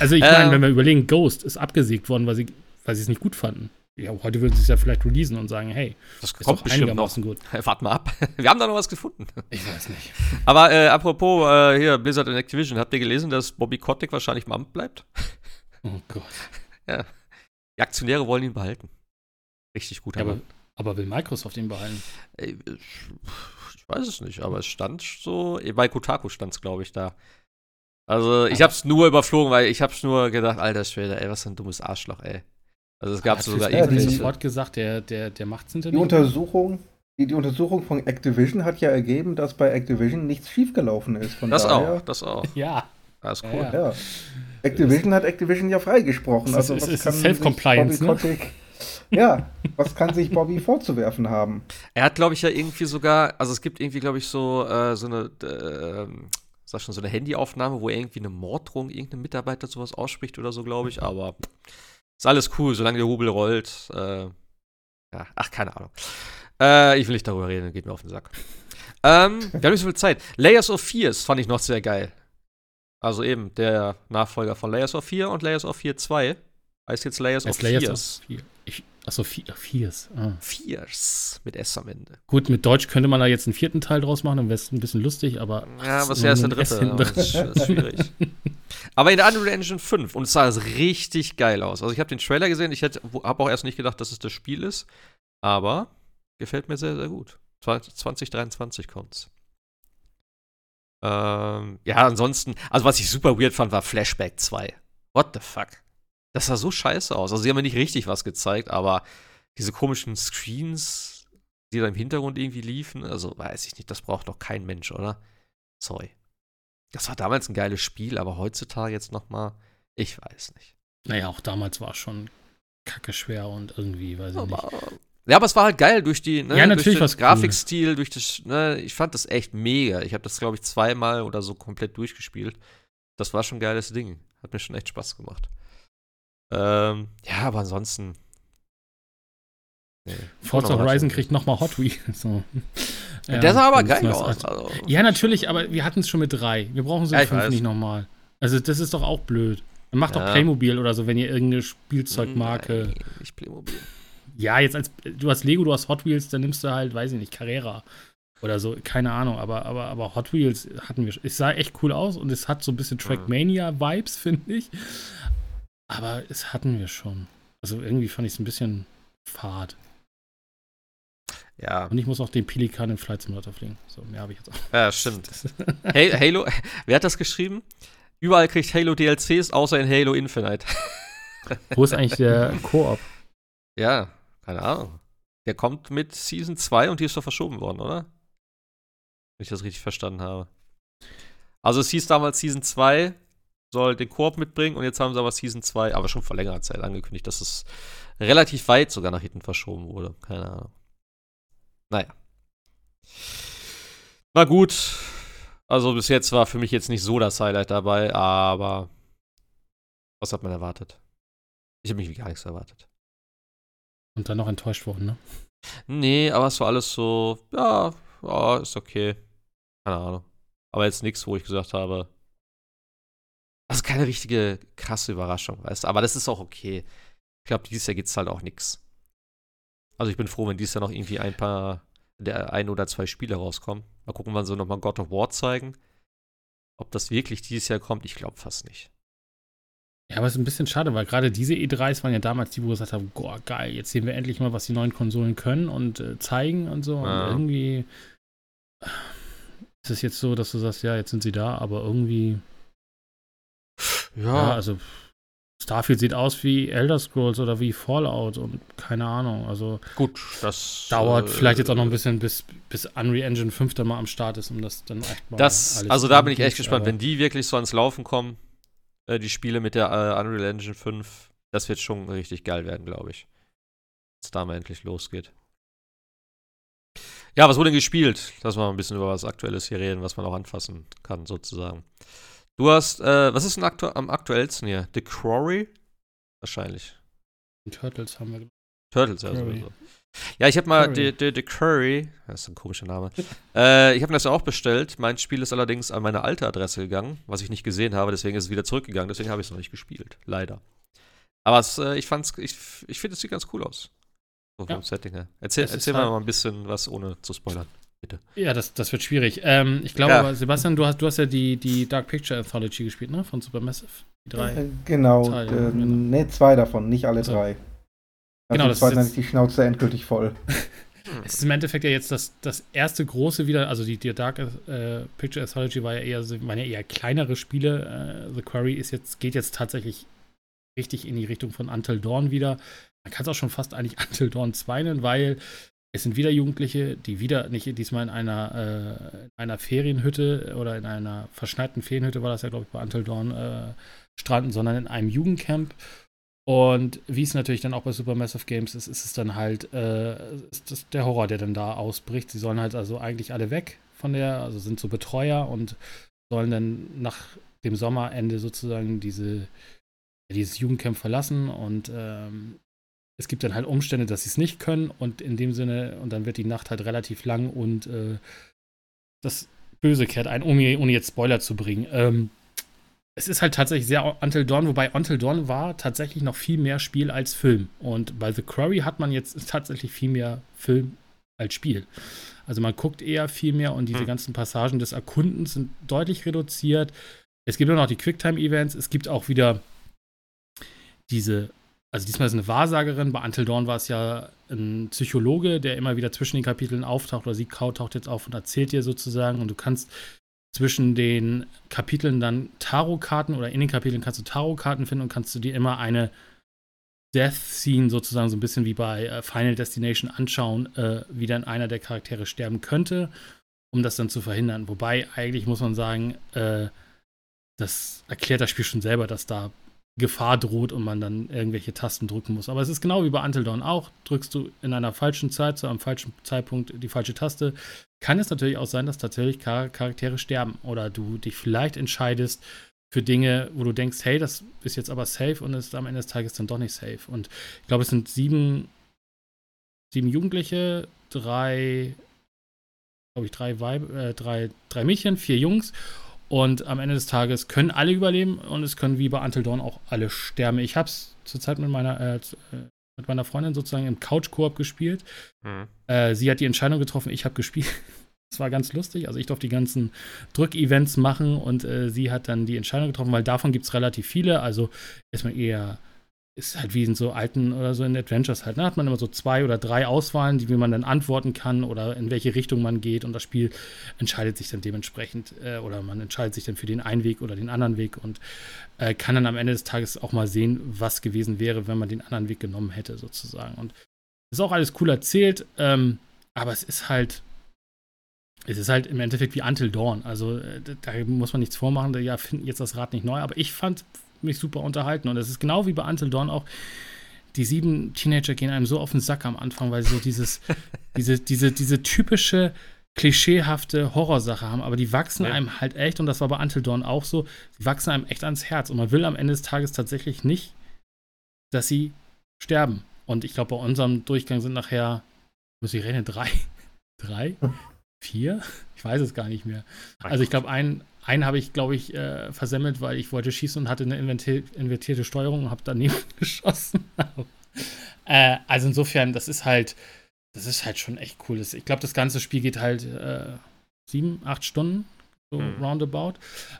Also ich meine, äh, wenn wir überlegen, Ghost ist abgesiegt worden, weil sie weil sie es nicht gut fanden. Ja, heute würden sie es ja vielleicht releasen und sagen, hey, das kommt bestimmt noch. gut. Wart mal ab. Wir haben da noch was gefunden. Ich weiß nicht. Aber äh, apropos äh, hier Blizzard und Activision, habt ihr gelesen, dass Bobby Kotick wahrscheinlich im Amt bleibt? Oh Gott. Ja. Die Aktionäre wollen ihn behalten. Richtig gut. Ja, aber, aber will Microsoft ihn behalten? Ich weiß es nicht, aber es stand so, bei Kotaku stand es, glaube ich, da. Also ich hab's nur überflogen, weil ich hab's nur gedacht, alter Schwede, ey, was für ein dummes Arschloch, ey. Also es gab sogar ja, irgendwie sofort gesagt, der, der, der macht's hinter Die Untersuchung, die, die, Untersuchung von Activision hat ja ergeben, dass bei Activision nichts schiefgelaufen ist. Von das daher, auch, das auch. Ja. Das ist cool. Ja, ja. Activision hat Activision ja freigesprochen. also was kann Self-Compliance, ne? ja, was kann sich Bobby vorzuwerfen haben? Er hat, glaube ich, ja irgendwie sogar, also es gibt irgendwie, glaube ich, so, äh, so eine, äh, sag schon, so eine Handyaufnahme, wo er irgendwie eine Morddrohung irgendeinem Mitarbeiter sowas ausspricht oder so, glaube ich. Aber ist alles cool, solange der Rubel rollt. Äh, ja, ach, keine Ahnung. Äh, ich will nicht darüber reden, geht mir auf den Sack. ähm, wir haben nicht so viel Zeit. Layers of Fears fand ich noch sehr geil. Also eben der Nachfolger von Layers of 4 und Layers of 4 2 heißt jetzt Layers of Layers Fears. Of 4. Ich, Achso, Fears. Ah. Fears mit S am Ende. Gut, mit Deutsch könnte man da jetzt einen vierten Teil draus machen, dann wäre es ein bisschen lustig, aber. Ja, was wäre es der dritte? Das ist, ist schwierig. aber in der Unreal Engine 5 und es sah richtig geil aus. Also, ich habe den Trailer gesehen, ich habe auch erst nicht gedacht, dass es das Spiel ist, aber gefällt mir sehr, sehr gut. 2023 kommt's. Ähm, ja, ansonsten, also was ich super weird fand, war Flashback 2. What the fuck? Das sah so scheiße aus. Also, sie haben mir nicht richtig was gezeigt, aber diese komischen Screens, die da im Hintergrund irgendwie liefen, also weiß ich nicht, das braucht doch kein Mensch, oder? Sorry. Das war damals ein geiles Spiel, aber heutzutage jetzt nochmal, ich weiß nicht. Naja, auch damals war es schon kacke schwer und irgendwie, weiß ich aber, nicht. Ja, aber es war halt geil durch die, ne, ja, natürlich durch den Grafikstil, cool. durch das, ne, ich fand das echt mega. Ich habe das, glaube ich, zweimal oder so komplett durchgespielt. Das war schon ein geiles Ding. Hat mir schon echt Spaß gemacht. Ähm, ja, aber ansonsten. Nee, Forza Horizon kriegt nochmal Hot Wheels. So. Ja, der sah aber geil aus. Also. Ja, natürlich, aber wir hatten es schon mit drei. Wir brauchen so ja, fünf nicht nochmal. Also, das ist doch auch blöd. Dann macht ja. doch Playmobil oder so, wenn ihr irgendeine Spielzeugmarke. Nein, nicht Playmobil. Ja, jetzt als du hast Lego, du hast Hot Wheels, dann nimmst du halt, weiß ich nicht, Carrera oder so, keine Ahnung, aber, aber, aber Hot Wheels hatten wir. Es sah echt cool aus und es hat so ein bisschen Trackmania-Vibes, finde ich. Aber es hatten wir schon. Also irgendwie fand ich es ein bisschen fad. Ja. Und ich muss auch den Pelikan in Flight Simulator fliegen. So, mehr habe ich jetzt auch. Ja, stimmt. hey, Halo, wer hat das geschrieben? Überall kriegt Halo DLCs, außer in Halo Infinite. Wo ist eigentlich der Koop? Ja, keine Ahnung. Der kommt mit Season 2 und die ist doch verschoben worden, oder? Wenn ich das richtig verstanden habe. Also es hieß damals Season 2, soll den Koop mitbringen und jetzt haben sie aber Season 2, aber schon vor längerer Zeit angekündigt, dass es relativ weit sogar nach hinten verschoben wurde. Keine Ahnung. Naja. Na gut. Also bis jetzt war für mich jetzt nicht so das Highlight dabei, aber was hat man erwartet? Ich habe mich gar nichts erwartet. Und dann noch enttäuscht worden, ne? Nee, aber es war alles so, ja, ja, ist okay. Keine Ahnung. Aber jetzt nichts, wo ich gesagt habe, also keine richtige krasse Überraschung, weißt du. Aber das ist auch okay. Ich glaube, dieses Jahr gibt es halt auch nichts. Also ich bin froh, wenn dieses Jahr noch irgendwie ein paar, der ein oder zwei Spiele rauskommen. Mal gucken, wann sie nochmal God of War zeigen. Ob das wirklich dieses Jahr kommt, ich glaube fast nicht. Ja, aber es ist ein bisschen schade, weil gerade diese E3s waren ja damals die, wo wir gesagt haben, boah, geil, jetzt sehen wir endlich mal, was die neuen Konsolen können und äh, zeigen und so. Ja. Und irgendwie ist es jetzt so, dass du sagst, ja, jetzt sind sie da, aber irgendwie. Ja, ja also Starfield sieht aus wie Elder Scrolls oder wie Fallout und keine Ahnung. Also gut, das dauert äh, vielleicht jetzt auch noch ein bisschen, bis, bis Unreal Engine 5 dann mal am Start ist, um das dann echt mal. Das, also da bin ich echt gespannt, wenn die wirklich so ans Laufen kommen, äh, die Spiele mit der äh, Unreal Engine 5, das wird schon richtig geil werden, glaube ich. Dass da mal endlich losgeht. Ja, was wurde denn gespielt? Lass mal ein bisschen über was Aktuelles hier reden, was man auch anfassen kann, sozusagen. Du hast, äh, was ist denn aktu am aktuellsten hier? The Quarry? Wahrscheinlich. Die Turtles haben wir. Turtles, ja, sowieso. Ja, ich habe mal The, The, The Curry, das ist ein komischer Name. äh, ich habe mir das ja auch bestellt. Mein Spiel ist allerdings an meine alte Adresse gegangen, was ich nicht gesehen habe, deswegen ist es wieder zurückgegangen, deswegen habe ich es noch nicht gespielt. Leider. Aber es, äh, ich fand's, ich, ich finde, es sieht ganz cool aus. So vom ja. Setting her. Erzähl, erzähl halt mal ein bisschen was, ohne zu spoilern bitte. Ja, das, das wird schwierig. Ähm, ich glaube ja. Sebastian, du hast, du hast ja die, die Dark Picture Anthology gespielt, ne? Von Supermassive. Die drei. Äh, genau. Teile, äh, genau. Ne, zwei davon, nicht alle also. drei. Also genau, das ist jetzt, die Schnauze endgültig voll. es ist im Endeffekt ja jetzt das, das erste große wieder, also die, die Dark äh, Picture Anthology war ja eher, waren ja eher kleinere Spiele. Äh, The Quarry ist jetzt, geht jetzt tatsächlich richtig in die Richtung von Until Dawn wieder. Man kann es auch schon fast eigentlich Until Dawn 2 nennen, weil es sind wieder Jugendliche, die wieder nicht diesmal in einer, äh, in einer Ferienhütte oder in einer verschneiten Ferienhütte war das ja, glaube ich, bei Until Dawn äh, stranden, sondern in einem Jugendcamp. Und wie es natürlich dann auch bei Supermassive Games ist, ist es dann halt äh, der Horror, der dann da ausbricht. Sie sollen halt also eigentlich alle weg von der, also sind so Betreuer und sollen dann nach dem Sommerende sozusagen diese, dieses Jugendcamp verlassen und ähm, es gibt dann halt Umstände, dass sie es nicht können und in dem Sinne, und dann wird die Nacht halt relativ lang und äh, das Böse kehrt ein, ohne, ohne jetzt Spoiler zu bringen. Ähm, es ist halt tatsächlich sehr Until Dawn, wobei Until Dawn war tatsächlich noch viel mehr Spiel als Film. Und bei The Quarry hat man jetzt tatsächlich viel mehr Film als Spiel. Also man guckt eher viel mehr und diese hm. ganzen Passagen des Erkundens sind deutlich reduziert. Es gibt auch noch die Quicktime-Events, es gibt auch wieder diese also diesmal ist eine Wahrsagerin, bei Until Dawn war es ja ein Psychologe, der immer wieder zwischen den Kapiteln auftaucht oder sie taucht jetzt auf und erzählt dir sozusagen und du kannst zwischen den Kapiteln dann Tarotkarten oder in den Kapiteln kannst du Tarotkarten finden und kannst du dir immer eine Death Scene sozusagen so ein bisschen wie bei äh, Final Destination anschauen, äh, wie dann einer der Charaktere sterben könnte, um das dann zu verhindern. Wobei eigentlich muss man sagen, äh, das erklärt das Spiel schon selber, dass da Gefahr droht und man dann irgendwelche Tasten drücken muss. Aber es ist genau wie bei Until Dawn auch. Drückst du in einer falschen Zeit, zu einem falschen Zeitpunkt die falsche Taste, kann es natürlich auch sein, dass tatsächlich Char Charaktere sterben oder du dich vielleicht entscheidest für Dinge, wo du denkst, hey, das ist jetzt aber safe und ist am Ende des Tages dann doch nicht safe. Und ich glaube, es sind sieben, sieben Jugendliche, drei, glaube ich, drei, Weib, äh, drei, drei Mädchen, vier Jungs und am Ende des Tages können alle überleben und es können wie bei Until Dawn auch alle sterben. Ich habe es zurzeit mit meiner, äh, äh, mit meiner Freundin sozusagen im Couch-Koop gespielt. Mhm. Äh, sie hat die Entscheidung getroffen, ich habe gespielt. Das war ganz lustig. Also ich durfte die ganzen Drück-Events machen und äh, sie hat dann die Entscheidung getroffen, weil davon gibt es relativ viele. Also ist man eher ist halt wie in so alten oder so in Adventures halt. Da ne? hat man immer so zwei oder drei Auswahlen, die wie man dann antworten kann oder in welche Richtung man geht und das Spiel entscheidet sich dann dementsprechend äh, oder man entscheidet sich dann für den einen Weg oder den anderen Weg und äh, kann dann am Ende des Tages auch mal sehen, was gewesen wäre, wenn man den anderen Weg genommen hätte sozusagen. Und ist auch alles cool erzählt, ähm, aber es ist halt es ist halt im Endeffekt wie Until Dawn. Also äh, da muss man nichts vormachen. Ja, finden jetzt das Rad nicht neu. Aber ich fand mich super unterhalten. Und es ist genau wie bei Until Dawn auch. Die sieben Teenager gehen einem so auf den Sack am Anfang, weil sie so dieses, diese, diese, diese typische klischeehafte Horrorsache haben, aber die wachsen ja. einem halt echt, und das war bei Until Dawn auch so, die wachsen einem echt ans Herz. Und man will am Ende des Tages tatsächlich nicht, dass sie sterben. Und ich glaube, bei unserem Durchgang sind nachher, muss ich rechnen, drei? Drei? Vier? Ich weiß es gar nicht mehr. Also ich glaube, ein, einen habe ich, glaube ich, äh, versemmelt, weil ich wollte schießen und hatte eine invertierte Steuerung und habe daneben geschossen. äh, also insofern, das ist halt, das ist halt schon echt cool. Ich glaube, das ganze Spiel geht halt äh, sieben, acht Stunden, so mhm. roundabout.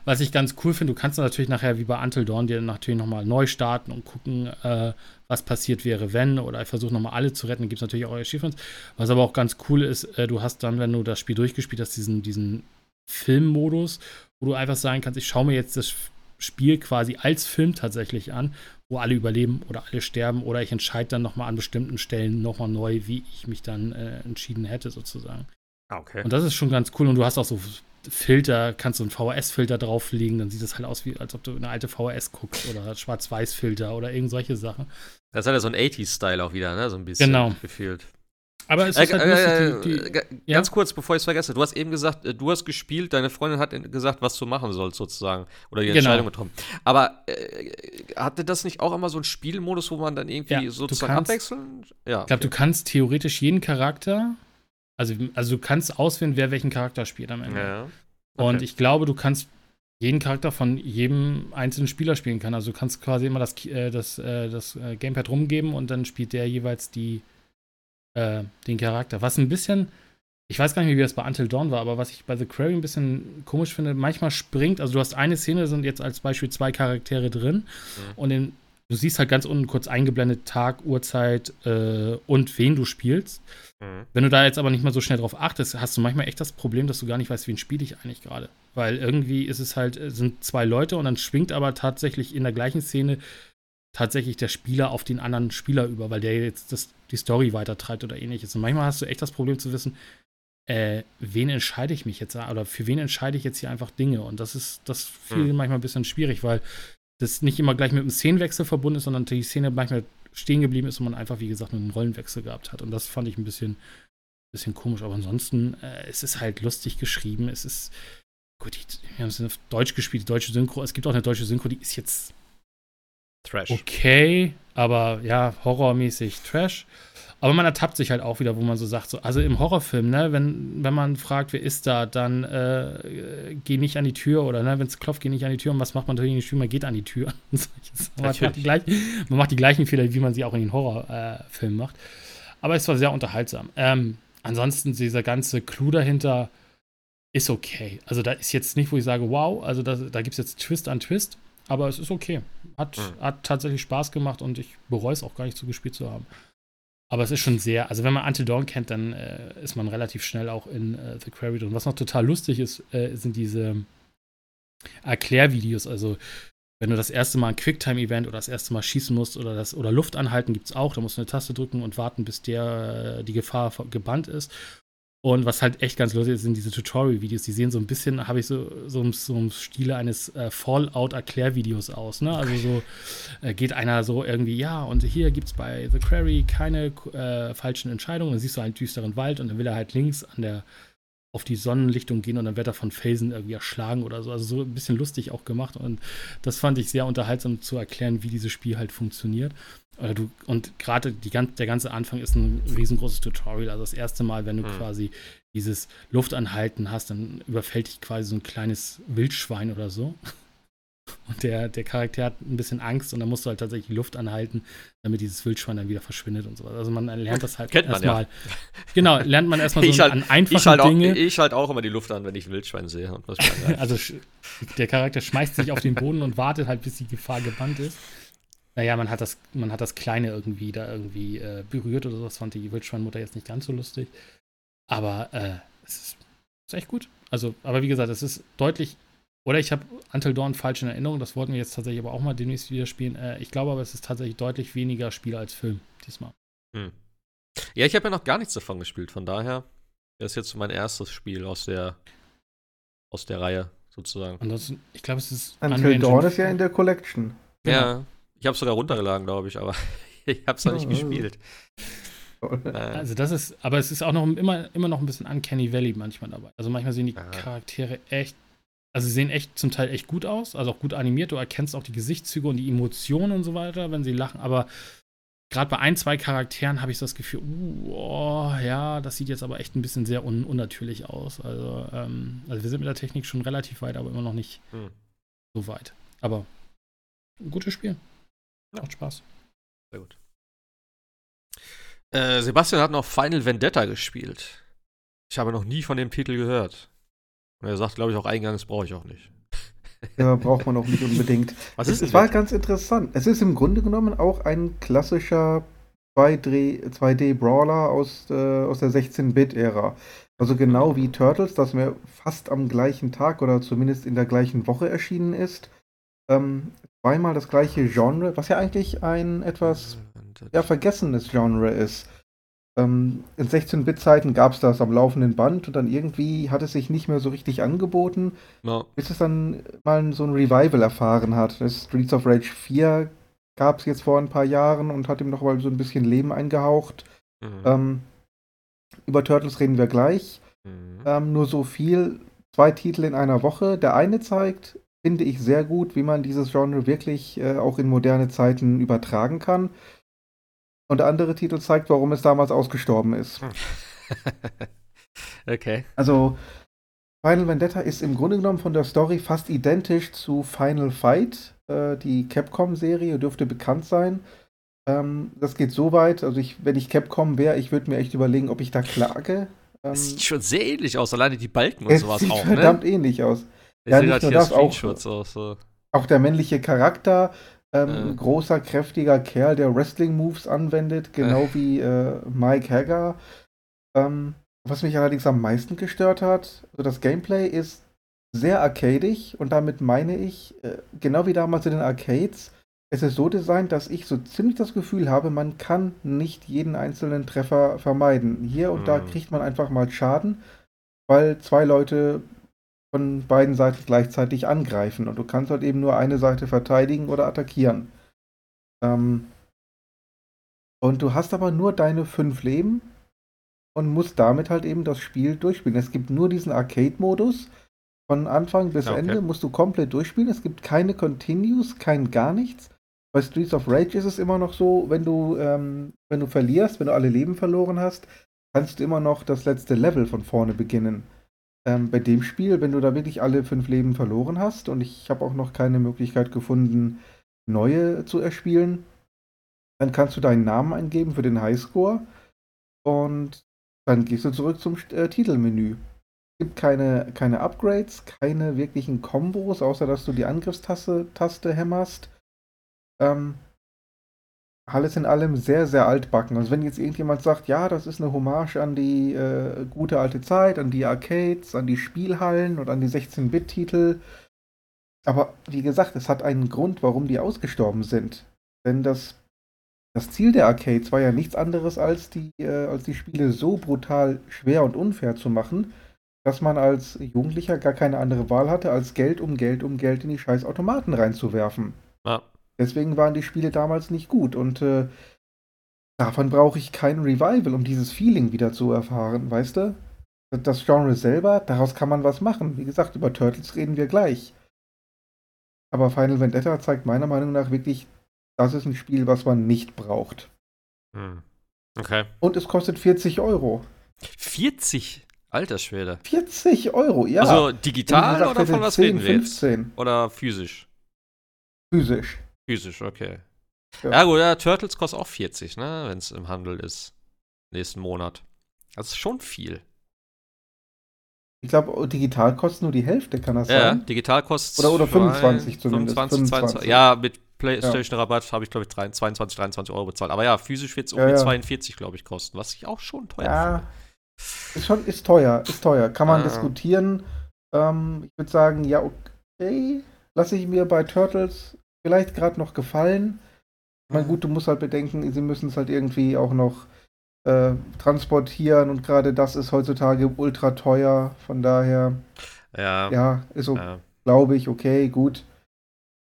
Was ich ganz cool finde, du kannst natürlich nachher wie bei Until Dawn dir natürlich nochmal neu starten und gucken, äh, was passiert wäre, wenn, oder ich versuche nochmal alle zu retten, gibt es natürlich auch Achievements. Was aber auch ganz cool ist, äh, du hast dann, wenn du das Spiel durchgespielt hast, diesen, diesen Filmmodus, wo du einfach sagen kannst, ich schaue mir jetzt das Spiel quasi als Film tatsächlich an, wo alle überleben oder alle sterben, oder ich entscheide dann nochmal an bestimmten Stellen nochmal neu, wie ich mich dann äh, entschieden hätte, sozusagen. Ah, okay. Und das ist schon ganz cool. Und du hast auch so Filter, kannst du einen VHS-Filter drauflegen, dann sieht das halt aus, wie als ob du eine alte VHS guckst oder Schwarz-Weiß-Filter oder irgend solche Sachen. Das hat ja so ein 80s-Style auch wieder, ne? So ein bisschen genau. gefühlt. Aber es ist äh, halt lustig, die, die, äh, Ganz ja? kurz, bevor ich es vergesse. Du hast eben gesagt, äh, du hast gespielt, deine Freundin hat gesagt, was du machen sollst, sozusagen. Oder die genau. Entscheidung getroffen. Aber äh, hatte das nicht auch immer so einen Spielmodus, wo man dann irgendwie ja, sozusagen kannst, abwechseln? Ja. Ich glaube, du kannst theoretisch jeden Charakter also, also du kannst auswählen, wer welchen Charakter spielt am Ende. Ja. Okay. Und ich glaube, du kannst jeden Charakter von jedem einzelnen Spieler spielen kann. Also du kannst quasi immer das, äh, das, äh, das äh, Gamepad rumgeben und dann spielt der jeweils die, äh, den Charakter. Was ein bisschen, ich weiß gar nicht, wie das bei Until Dawn war, aber was ich bei The Quarry ein bisschen komisch finde, manchmal springt, also du hast eine Szene, sind jetzt als Beispiel zwei Charaktere drin mhm. und in, du siehst halt ganz unten kurz eingeblendet Tag, Uhrzeit äh, und wen du spielst. Mhm. Wenn du da jetzt aber nicht mal so schnell drauf achtest, hast du manchmal echt das Problem, dass du gar nicht weißt, wen spiele ich eigentlich gerade. Weil irgendwie ist es halt, sind zwei Leute und dann schwingt aber tatsächlich in der gleichen Szene tatsächlich der Spieler auf den anderen Spieler über, weil der jetzt das, die Story weitertreibt oder ähnliches. Und manchmal hast du echt das Problem zu wissen, äh, wen entscheide ich mich jetzt oder für wen entscheide ich jetzt hier einfach Dinge. Und das ist, das fiel mhm. manchmal ein bisschen schwierig, weil das nicht immer gleich mit einem Szenenwechsel verbunden ist, sondern die Szene manchmal stehen geblieben ist und man einfach, wie gesagt, einen Rollenwechsel gehabt hat. Und das fand ich ein bisschen, bisschen komisch. Aber ansonsten, äh, es ist halt lustig geschrieben. Es ist, gut, ich, wir haben es auf Deutsch gespielt, die deutsche Synchro. Es gibt auch eine deutsche Synchro, die ist jetzt Trash. Okay, aber ja, horrormäßig Trash. Aber man ertappt sich halt auch wieder, wo man so sagt, so, also im Horrorfilm, ne, wenn, wenn man fragt, wer ist da, dann äh, geh nicht an die Tür oder ne, wenn es klopft, geh nicht an die Tür. Und was macht man natürlich in die Tür? Man geht an die Tür. man, macht die gleichen, man macht die gleichen Fehler, wie man sie auch in den Horrorfilmen äh, macht. Aber es war sehr unterhaltsam. Ähm, ansonsten, dieser ganze Clou dahinter ist okay. Also da ist jetzt nicht, wo ich sage, wow, also da, da gibt es jetzt Twist an Twist, aber es ist okay. Hat, mhm. hat tatsächlich Spaß gemacht und ich bereue es auch gar nicht zugespielt zu haben. Aber es ist schon sehr, also wenn man Until Dawn kennt, dann äh, ist man relativ schnell auch in äh, The Quarry drin. Was noch total lustig ist, äh, sind diese Erklärvideos. Also wenn du das erste Mal ein Quicktime-Event oder das erste Mal schießen musst oder das oder Luft anhalten gibt es auch, da musst du eine Taste drücken und warten, bis der äh, die Gefahr gebannt ist. Und was halt echt ganz lustig ist, sind diese Tutorial-Videos. Die sehen so ein bisschen, habe ich so, so, so im Stile eines äh, Fallout-Erklärvideos aus. Ne? Also so äh, geht einer so irgendwie, ja, und hier gibt es bei The Quarry keine äh, falschen Entscheidungen. Dann siehst du einen düsteren Wald und dann will er halt links an der auf die Sonnenlichtung gehen und dann wird er von Felsen irgendwie erschlagen oder so. Also so ein bisschen lustig auch gemacht. Und das fand ich sehr unterhaltsam zu erklären, wie dieses Spiel halt funktioniert. Du, und gerade der ganze Anfang ist ein riesengroßes Tutorial. Also das erste Mal, wenn du hm. quasi dieses Luftanhalten hast, dann überfällt dich quasi so ein kleines Wildschwein oder so. Und der, der Charakter hat ein bisschen Angst und dann musst du halt tatsächlich die Luft anhalten, damit dieses Wildschwein dann wieder verschwindet und so. Also man lernt das halt erstmal. Ja. Genau, lernt man erstmal so halt, an einfachen ich halt auch, Dinge. Ich halte auch immer die Luft an, wenn ich ein Wildschwein sehe. also der Charakter schmeißt sich auf den Boden und wartet halt, bis die Gefahr gebannt ist. Naja, man hat das, man hat das Kleine irgendwie da irgendwie äh, berührt oder so. Das fand die Wildschweinmutter jetzt nicht ganz so lustig. Aber äh, es ist, ist, echt gut. Also, aber wie gesagt, es ist deutlich. Oder ich habe Until Dawn falsch in Erinnerung. Das wollten wir jetzt tatsächlich aber auch mal demnächst wieder spielen. Äh, ich glaube aber, es ist tatsächlich deutlich weniger Spiel als Film diesmal. Hm. Ja, ich habe ja noch gar nichts davon gespielt. Von daher das ist jetzt mein erstes Spiel aus der aus der Reihe sozusagen. Ansonsten, ich glaube, es ist Until Dawn ist ja in der Collection. Ja. Ich habe es sogar runtergeladen, glaube ich, aber ich habe es noch nicht oh. gespielt. Also das ist, aber es ist auch noch immer, immer noch ein bisschen Uncanny Valley manchmal dabei. Also manchmal sehen die Charaktere echt, also sie sehen echt zum Teil echt gut aus, also auch gut animiert. Du erkennst auch die Gesichtszüge und die Emotionen und so weiter, wenn sie lachen. Aber gerade bei ein, zwei Charakteren habe ich so das Gefühl, uh, oh, ja, das sieht jetzt aber echt ein bisschen sehr un unnatürlich aus. Also, ähm, also wir sind mit der Technik schon relativ weit, aber immer noch nicht hm. so weit. Aber ein gutes Spiel. Ja. Macht Spaß. Sehr gut. Äh, Sebastian hat noch Final Vendetta gespielt. Ich habe noch nie von dem Titel gehört. Er sagt, glaube ich, auch eingangs brauche ich auch nicht. Ja, braucht man auch nicht unbedingt. Was es, ist es war ganz interessant. Es ist im Grunde genommen auch ein klassischer 2D 2D-Brawler aus, äh, aus der 16-Bit-Ära. Also genau wie Turtles, das mir fast am gleichen Tag oder zumindest in der gleichen Woche erschienen ist. Ähm, zweimal das gleiche Genre, was ja eigentlich ein etwas ja, vergessenes Genre ist. Ähm, in 16-Bit-Zeiten gab es das am laufenden Band und dann irgendwie hat es sich nicht mehr so richtig angeboten, Ja. bis es dann mal so ein Revival erfahren hat. Das Streets of Rage 4 gab es jetzt vor ein paar Jahren und hat ihm noch mal so ein bisschen Leben eingehaucht. Mhm. Ähm, über Turtles reden wir gleich. Mhm. Ähm, nur so viel. Zwei Titel in einer Woche. Der eine zeigt, finde ich sehr gut, wie man dieses Genre wirklich äh, auch in moderne Zeiten übertragen kann. Und der andere Titel zeigt, warum es damals ausgestorben ist. okay. Also, Final Vendetta ist im Grunde genommen von der Story fast identisch zu Final Fight. Äh, die Capcom-Serie dürfte bekannt sein. Ähm, das geht so weit, also ich, wenn ich Capcom wäre, ich würde mir echt überlegen, ob ich da klage. Ähm, Es sieht schon sehr ähnlich aus, alleine die Balken und es sowas sieht auch, verdammt ne? ähnlich aus. Ich ja, sehe nicht gerade nur hier das, auch- Screenshots aus. So. Auch der männliche Charakter, ähm, ein großer, kräftiger Kerl, der Wrestling-Moves anwendet, genau wie äh, Mike Hagar. Ähm, was mich allerdings am meisten gestört hat, also das Gameplay ist sehr arcadig und damit meine ich, äh, genau wie damals in den Arcades, es ist so designt, dass ich so ziemlich das Gefühl habe, man kann nicht jeden einzelnen Treffer vermeiden. Hier und da Hm. kriegt man einfach mal Schaden, weil zwei Leute von beiden Seiten gleichzeitig angreifen und du kannst halt eben nur eine Seite verteidigen oder attackieren. Ähm, und du hast aber nur deine fünf Leben und musst damit halt eben das Spiel durchspielen. Es gibt nur diesen Arcade-Modus. Von Anfang bis Okay. Ende musst du komplett durchspielen. Es gibt keine Continues, kein gar nichts. Bei Streets of Rage ist es immer noch so, wenn du, ähm, wenn du verlierst, wenn du alle Leben verloren hast, kannst du immer noch das letzte Level von vorne beginnen. Ähm, bei dem Spiel, wenn du da wirklich alle fünf Leben verloren hast, und ich habe auch noch keine Möglichkeit gefunden, neue zu erspielen, dann kannst du deinen Namen eingeben für den Highscore und dann gehst du zurück zum äh, Titelmenü. Es gibt keine, keine Upgrades, keine wirklichen Kombos, außer dass du die Angriffstaste Taste hämmerst. Ähm, alles in allem sehr, sehr altbacken. Also wenn jetzt irgendjemand sagt, ja, das ist eine Hommage an die äh, gute alte Zeit, an die Arcades, an die Spielhallen und an die 16-Bit-Titel. Aber wie gesagt, es hat einen Grund, warum die ausgestorben sind. Denn das, das Ziel der Arcades war ja nichts anderes, als die, äh, als die Spiele so brutal schwer und unfair zu machen, dass man als Jugendlicher gar keine andere Wahl hatte, als Geld um Geld um Geld in die scheiß Automaten reinzuwerfen. Ja. Deswegen waren die Spiele damals nicht gut und äh, davon brauche ich kein Revival, um dieses Feeling wieder zu erfahren, weißt du? Das Genre selber, daraus kann man was machen. Wie gesagt, über Turtles reden wir gleich. Aber Final Vendetta zeigt meiner Meinung nach wirklich, das ist ein Spiel, was man nicht braucht. Hm. Okay. Und es kostet 40 Euro. 40? Alter Schwede. 40 Euro, ja. Also digital gesagt oder von was 10, reden wir jetzt? 15. Oder physisch? Physisch. Physisch, okay. Ja. Ja, gut, ja, Turtles kostet auch 40, ne, wenn es im Handel ist. Nächsten Monat. Das ist schon viel. Ich glaube, digital kostet nur die Hälfte, kann das Ja, sein? digital kostet Oder- oder zwei- 25 zumindest, 25, 22. 25. Ja, mit PlayStation-Rabatt habe ich, glaube ich, 23, 22, 23 Euro bezahlt. Aber ja, physisch wird es um Ja, die ja. 42, glaube ich, kosten, was ich auch schon teuer Ja, finde. ist schon, ist teuer, ist teuer. Kann man Ah. diskutieren. Ähm, ich würde sagen, ja, okay. Lasse ich mir bei Turtles vielleicht gerade noch gefallen. Ich meine, gut, du musst halt bedenken, sie müssen es halt irgendwie auch noch äh, transportieren und gerade das ist heutzutage ultra teuer. Von daher, Ja, ja. ist so, ja. glaube ich, okay, gut.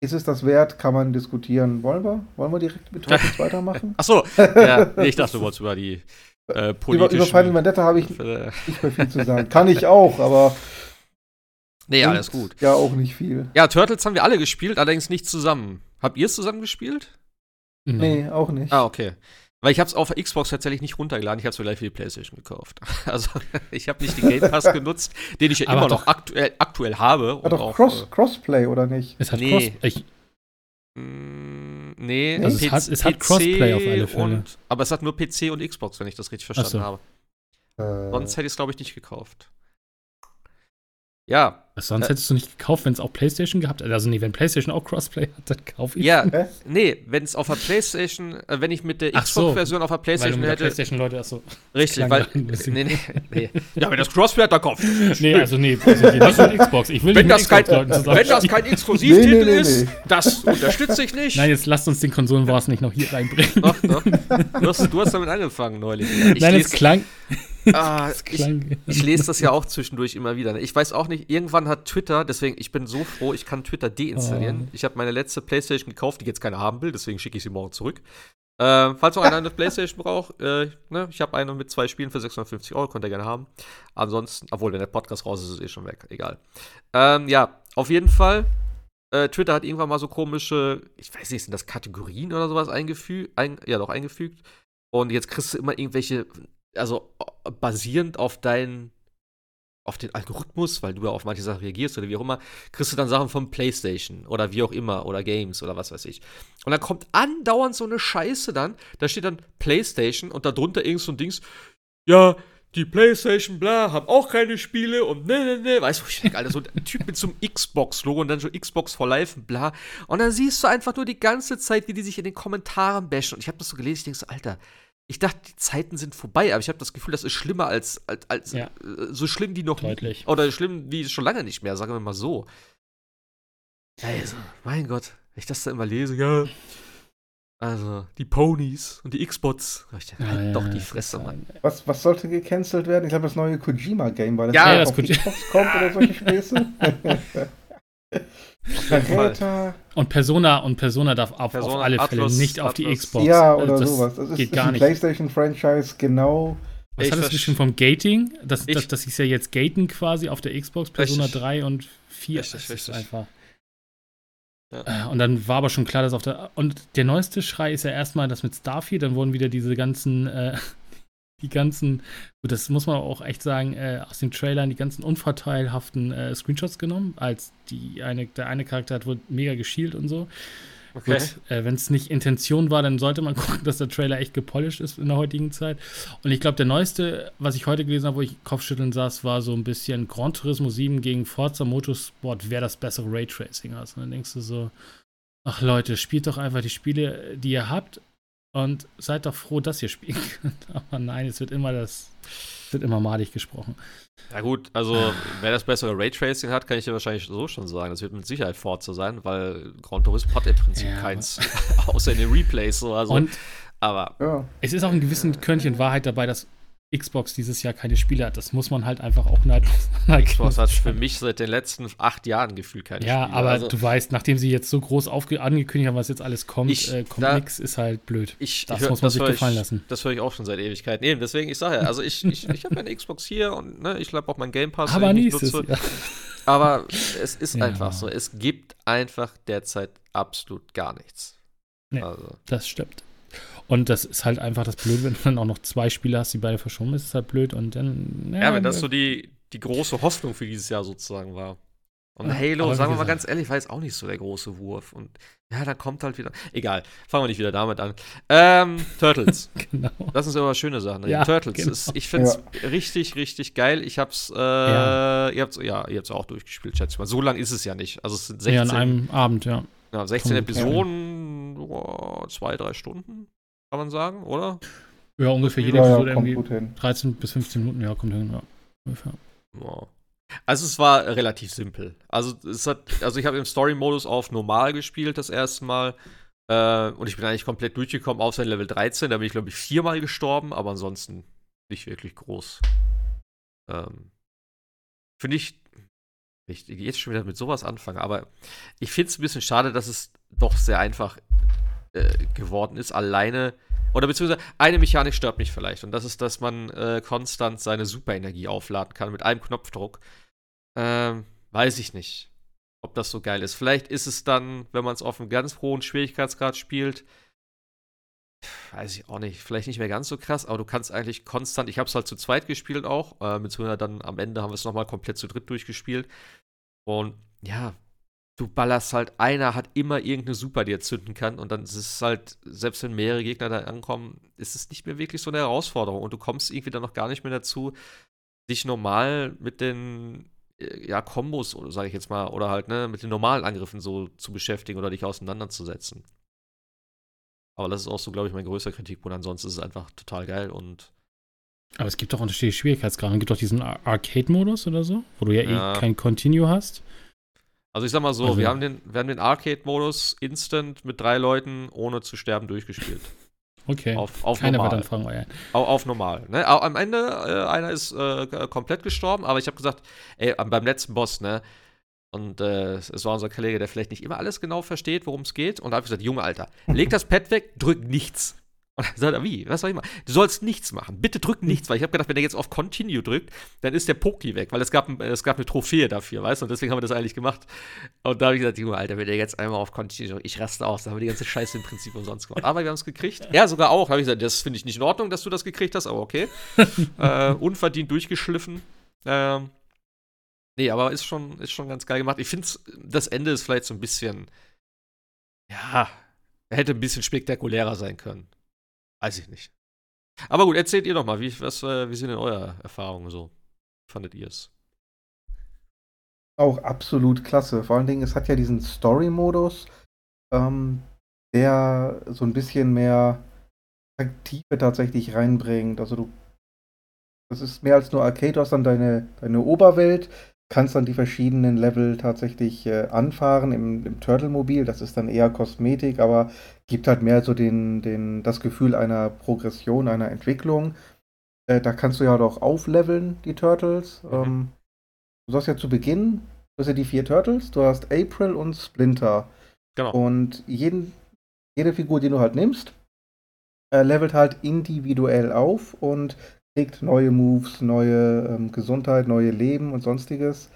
Ist es das wert? Kann man diskutieren. Wollen wir? Wollen wir direkt mit Turtles weitermachen? Ach so, ja, ich dachte, du wolltest über die äh, Über, politischen... über Final Vendetta habe ich nicht mehr viel zu sagen. Kann ich auch, aber nee, alles bringt gut. Ja, auch nicht viel. Ja, Turtles haben wir alle gespielt, allerdings nicht zusammen. Habt ihr es zusammen gespielt? Nee, auch nicht. Ah, okay. Weil ich habe es auf der Xbox tatsächlich nicht runtergeladen, ich habe es mir gleich für die Playstation gekauft. Also ich habe nicht den Game Pass genutzt, den ich ja immer noch aktuell, aktuell habe. Hat und doch auch, Cross, Crossplay, oder nicht? Es hat Nee. Cross. Ich, Äh, mh, nee, Also es PC hat- es hat Crossplay auf alle Fälle. Und, aber es hat nur PC und Xbox, wenn ich das richtig verstanden so. habe. Äh, Sonst hätte ich es, glaube ich, nicht gekauft. Ja. Sonst hättest du nicht gekauft, wenn es auch PlayStation gehabt hätte. Also nee, wenn PlayStation auch Crossplay hat, dann kaufe ich Ja, nee, wenn es auf der PlayStation, äh, wenn ich mit der Xbox-Version auf der PlayStation weil du mit hätte. Der PlayStation Leute das so. Richtig, weil. Nee, nee, nee. Ja, wenn das Crossplay hat, dann kauft. Nee, also nee, also nicht mit Xbox. Ich will Wenn nicht das, kein, wenn das kein Exklusivtitel Nee, nee, nee, ist, nee. das unterstütze ich nicht. Nein, jetzt lasst uns den Konsolenwars nicht noch hier reinbringen. Doch, doch. Du hast, du hast damit angefangen neulich. Ich Nein, es klang, ah, ich, ich lese das ja auch zwischendurch immer wieder. Ich weiß auch nicht, irgendwann hat Twitter, deswegen, ich bin so froh, ich kann Twitter deinstallieren. Oh. Ich habe meine letzte Playstation gekauft, die jetzt keine haben will, deswegen schicke ich sie morgen zurück. Äh, falls noch einer eine Playstation braucht, äh, ne, ich habe eine mit zwei Spielen für 650 Euro, könnt ihr gerne haben. Ansonsten, obwohl, wenn der Podcast raus ist, ist es eh schon weg, egal. Ähm, ja, auf jeden Fall. Äh, Twitter hat irgendwann mal so komische, ich weiß nicht, sind das Kategorien oder sowas eingefügt? Ein, ja, doch, eingefügt. Und jetzt kriegst du immer irgendwelche, also basierend auf deinen, auf den Algorithmus, weil du ja auf manche Sachen reagierst oder wie auch immer, kriegst du dann Sachen von PlayStation oder wie auch immer oder Games oder was weiß ich. Und dann kommt andauernd so eine Scheiße dann, da steht dann PlayStation und darunter irgend so ein Dings, ja, die PlayStation, bla, haben auch keine Spiele und ne, ne, ne. Weißt du, ich denke, Alter, so ein Typ mit so einem Xbox-Logo und dann so Xbox for Life bla. Und dann siehst du einfach nur die ganze Zeit, wie die sich in den Kommentaren bashen. Und ich habe das so gelesen, ich denke so, Alter, ich dachte, die Zeiten sind vorbei, aber ich habe das Gefühl, das ist schlimmer als, als, als Ja. äh, so schlimm wie noch nie. Deutlich. Oder schlimm wie schon lange nicht mehr, sagen wir mal so. Also, mein Gott, wenn ich das da immer lese, ja. Also, die Ponys und die Xbots. Ich dachte, halt Ja, doch ja, die Fresse, Mann. Was, was sollte gecancelt werden? Ich glaube, das neue Kojima-Game war das. Ja, das auf Koji- Xbox kommt oder solche Späße. Und Persona und Persona darf auf, Persona, auf alle Fälle Atlas, nicht auf die Atlas. Xbox. Ja, Also oder das sowas. Das ist, geht ist gar ein. PlayStation-Franchise, genau. Was Ich hat das verste- bestimmt vom Gating? Das, Ich- das, das ist ja jetzt Gaten quasi auf der Xbox, Persona Richtig. 3 und 4. Richtig, das ist richtig. einfach. Ja. Äh, Und dann war aber schon klar, dass auf der. Und der neueste Schrei ist ja erstmal das mit Starfield, dann wurden wieder diese ganzen, äh, die ganzen, gut, das muss man auch echt sagen, äh, aus den Trailern die ganzen unvorteilhaften äh, Screenshots genommen, als die eine, der eine Charakter hat wohl mega geschielt und so. Okay. Äh, wenn es nicht Intention war, dann sollte man gucken, dass der Trailer echt gepolished ist in der heutigen Zeit. Und ich glaube, der neueste, was ich heute gelesen habe, wo ich Kopfschütteln saß, war so ein bisschen Gran Turismo 7 gegen Forza Motorsport, wer das bessere Raytracing hat. Und dann denkst du so, ach Leute, spielt doch einfach die Spiele, die ihr habt und seid doch froh, dass ihr spielen könnt. Aber nein, es wird immer das, es wird immer madig gesprochen. Ja gut, also wer das bessere Raytracing hat, kann ich dir wahrscheinlich so schon sagen. Das wird mit Sicherheit Forza sein, weil Gran Turismo hat im Prinzip Ja, keins, außer in den Replays so. Also, Und aber Ja. es ist auch ein gewissen Körnchen Wahrheit dabei, dass Xbox dieses Jahr keine Spiele hat. Das muss man halt einfach auch neidlos Xbox hat für mich seit den letzten acht Jahren gefühlt keine Ja, Spiele. aber also, du weißt, nachdem sie jetzt so groß angekündigt haben, was jetzt alles kommt, Ich- äh, kommt da- nix, ist halt blöd. ich, das hör- muss man sich gefallen ich, lassen. Das höre ich auch schon seit Ewigkeiten. Eben, deswegen, ich sage ja, also ich, ich, ich habe meine Xbox hier und ne, ich glaube auch mein Game Pass. Aber ich nächstes nutze. Jahr. Aber es ist Ja. einfach so. Es gibt einfach derzeit absolut gar nichts. Nee. Also, Das stimmt. Und das ist halt einfach das Blöde, wenn du dann auch noch zwei Spiele hast, die beide verschoben ist, ist halt blöd. Und dann. ja, wenn das so die, die große Hoffnung für dieses Jahr sozusagen war. Und Ja, Halo, aber sagen wir mal ganz ehrlich, war jetzt auch nicht so der große Wurf. Und ja, dann kommt halt wieder. Egal, fangen wir nicht wieder damit an. Ähm, Turtles. Genau. Das sind immer schöne Sachen. Ja, Turtles. genau. Ist, ich finde es richtig, richtig geil. Ich hab's, äh, Ja. ihr habt's, ja, ihr habt's auch durchgespielt, schätze ich mal. So lang ist es ja nicht. Also es sind 16, Ja, an einem Abend, ja. ja, 16 Komm, Episoden, boah, zwei, drei Stunden, kann man sagen, oder? Ja, ungefähr jede Ja, Episode ja, irgendwie gut hin. 13 bis 15 Minuten, ja, kommt hin, ja. Ungefähr. Ja. Also es war relativ simpel. Also es hat, also ich habe im Story-Modus auf normal gespielt das erste Mal. Äh, und ich bin eigentlich komplett durchgekommen, außer in Level 13. Da bin ich, glaube ich, viermal gestorben, aber ansonsten nicht wirklich groß. Ähm, Finde ich, ich jetzt schon wieder mit sowas anfange, aber ich finde es ein bisschen schade, dass es doch sehr einfach äh, geworden ist, alleine. Oder beziehungsweise eine Mechanik stört mich vielleicht. Und das ist, dass man äh, konstant seine Superenergie aufladen kann mit einem Knopfdruck. Ähm, weiß ich nicht, ob das so geil ist. Vielleicht ist es dann, wenn man es auf einem ganz hohen Schwierigkeitsgrad spielt, weiß ich auch nicht, vielleicht nicht mehr ganz so krass, aber du kannst eigentlich konstant, ich habe es halt zu zweit gespielt auch, äh, beziehungsweise dann am Ende haben wir es nochmal komplett zu dritt durchgespielt. Und ja, du ballerst halt, einer hat immer irgendeine Super, die er zünden kann und dann ist es halt, selbst wenn mehrere Gegner da ankommen, ist es nicht mehr wirklich so eine Herausforderung und du kommst irgendwie dann noch gar nicht mehr dazu, dich normal mit den äh, ja, Kombos, sage ich jetzt mal, oder halt, ne, mit den normalen Angriffen so zu beschäftigen oder dich auseinanderzusetzen. Aber das ist auch so, glaube ich, mein größter Kritikpunkt. Ansonsten ist es einfach total geil und. Aber es gibt doch unterschiedliche Schwierigkeitsgrade. Es gibt doch diesen Arcade-Modus oder so, wo du ja, Ja. eh kein Continue hast. Also ich sag mal so, Also- wir haben den, wir haben den Arcade-Modus instant mit drei Leuten ohne zu sterben durchgespielt. Okay. Auf, auf Keiner wird normal. dann fragen, oh ja. Au- Auf normal. Ne? Am Ende, äh, einer ist äh, komplett gestorben, aber ich habe gesagt, ey, beim letzten Boss, ne? Und äh, es es war unser Kollege, der vielleicht nicht immer alles genau versteht, worum es geht. Und da habe ich gesagt, Junge, Alter, leg das Pad weg, drück nichts. Und dann sagt er, wie? Was soll ich machen? Du sollst nichts machen. Bitte drück nichts, weil ich habe gedacht, wenn er jetzt auf Continue drückt, dann ist der Poki weg, weil es gab, es gab eine Trophäe dafür, weißt du? Und deswegen haben wir das eigentlich gemacht. Und da habe ich gesagt, Junge, Alter, wenn der jetzt einmal auf Continue drückt, ich raste aus, dann haben wir die ganze Scheiße im Prinzip umsonst gemacht. Aber wir haben es gekriegt. Er sogar auch. Da habe ich gesagt, das finde ich nicht in Ordnung, dass du das gekriegt hast, aber okay. äh, unverdient durchgeschliffen. Ähm, nee, aber ist schon, ist schon ganz geil gemacht. Ich finde, das Ende ist vielleicht so ein bisschen, ja, hätte ein bisschen spektakulärer sein können. Weiß ich nicht. Aber gut, erzählt ihr doch mal, wie, was, äh, wie sind denn eure Erfahrungen so? Fandet ihr es? Auch absolut klasse. Vor allen Dingen, es hat ja diesen Story-Modus, ähm, der so ein bisschen mehr Tiefe tatsächlich reinbringt. Also du, das ist mehr als nur Arcade, du hast dann deine, deine Oberwelt, kannst dann die verschiedenen Level tatsächlich äh, anfahren im, im Turtle-Mobil. Das ist dann eher Kosmetik, aber gibt halt mehr so den, den, das Gefühl einer Progression, einer Entwicklung. Äh, da kannst du ja auch aufleveln, die Turtles. Mhm. Ähm, du hast ja zu Beginn, du hast ja die vier Turtles, du hast April und Splinter. Genau. Und jeden, jede Figur, die du halt nimmst, äh, levelt halt individuell auf und neue Moves, neue ähm, Gesundheit, neue Leben und sonstiges.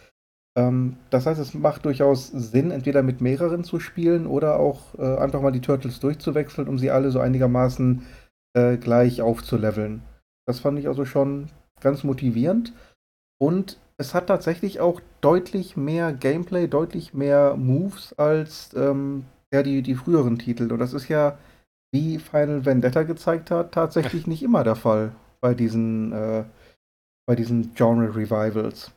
Ähm, das heißt, es macht durchaus Sinn, entweder mit mehreren zu spielen oder auch äh, einfach mal die Turtles durchzuwechseln, um sie alle so einigermaßen äh, gleich aufzuleveln. Das fand ich also schon ganz motivierend. Und es hat tatsächlich auch deutlich mehr Gameplay, deutlich mehr Moves als ähm, ja, die, die früheren Titel. Und das ist ja, wie Final Vendetta gezeigt hat, tatsächlich nicht immer der Fall bei diesen, äh, bei diesen Genre-Revivals.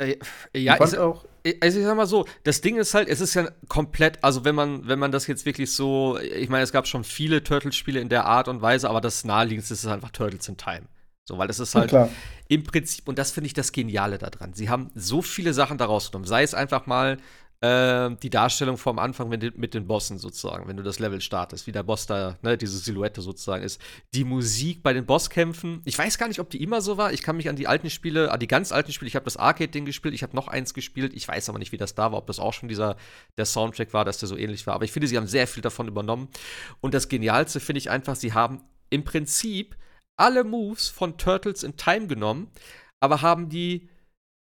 Äh, ja, ich, auch, also ich sag mal so, das Ding ist halt, es ist ja komplett, also wenn man, wenn man das jetzt wirklich so, ich meine, es gab schon viele Turtles-Spiele in der Art und Weise, aber das naheliegendste ist einfach Turtles in Time. So, weil das ist halt, klar, im Prinzip, und das finde ich das Geniale daran, sie haben so viele Sachen daraus genommen. Sei es einfach mal äh, die Darstellung vom Anfang mit, den- mit den Bossen sozusagen, wenn du das Level startest, wie der Boss da, ne, diese Silhouette sozusagen ist. Die Musik bei den Bosskämpfen, ich weiß gar nicht, ob die immer so war. Ich kann mich an die alten Spiele, an die ganz alten Spiele, ich habe das Arcade-Ding gespielt, ich habe noch eins gespielt, ich weiß aber nicht, wie das da war, ob das auch schon dieser, der Soundtrack war, dass der so ähnlich war. Aber ich finde, sie haben sehr viel davon übernommen. Und das Genialste finde ich einfach, sie haben im Prinzip alle Moves von Turtles in Time genommen, aber haben die.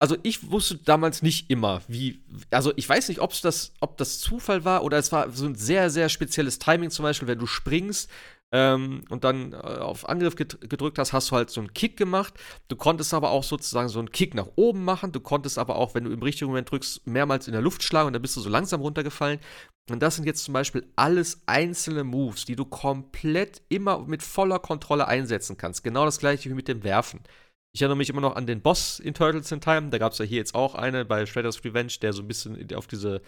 Also ich wusste damals nicht immer, wie. Also ich weiß nicht, das, ob das Zufall war oder es war so ein sehr, sehr spezielles Timing, zum Beispiel, wenn du springst ähm, und dann äh, auf Angriff ged- gedrückt hast, hast du halt so einen Kick gemacht. Du konntest aber auch sozusagen so einen Kick nach oben machen. Du konntest aber auch, wenn du im richtigen Moment drückst, mehrmals in der Luft schlagen und dann bist du so langsam runtergefallen. Und das sind jetzt zum Beispiel alles einzelne Moves, die du komplett immer mit voller Kontrolle einsetzen kannst. Genau das gleiche wie mit dem Werfen. Ich erinnere mich immer noch an den Boss in Turtles in Time. Da gab es ja hier jetzt auch eine bei Shredder's Revenge, der so ein bisschen auf diese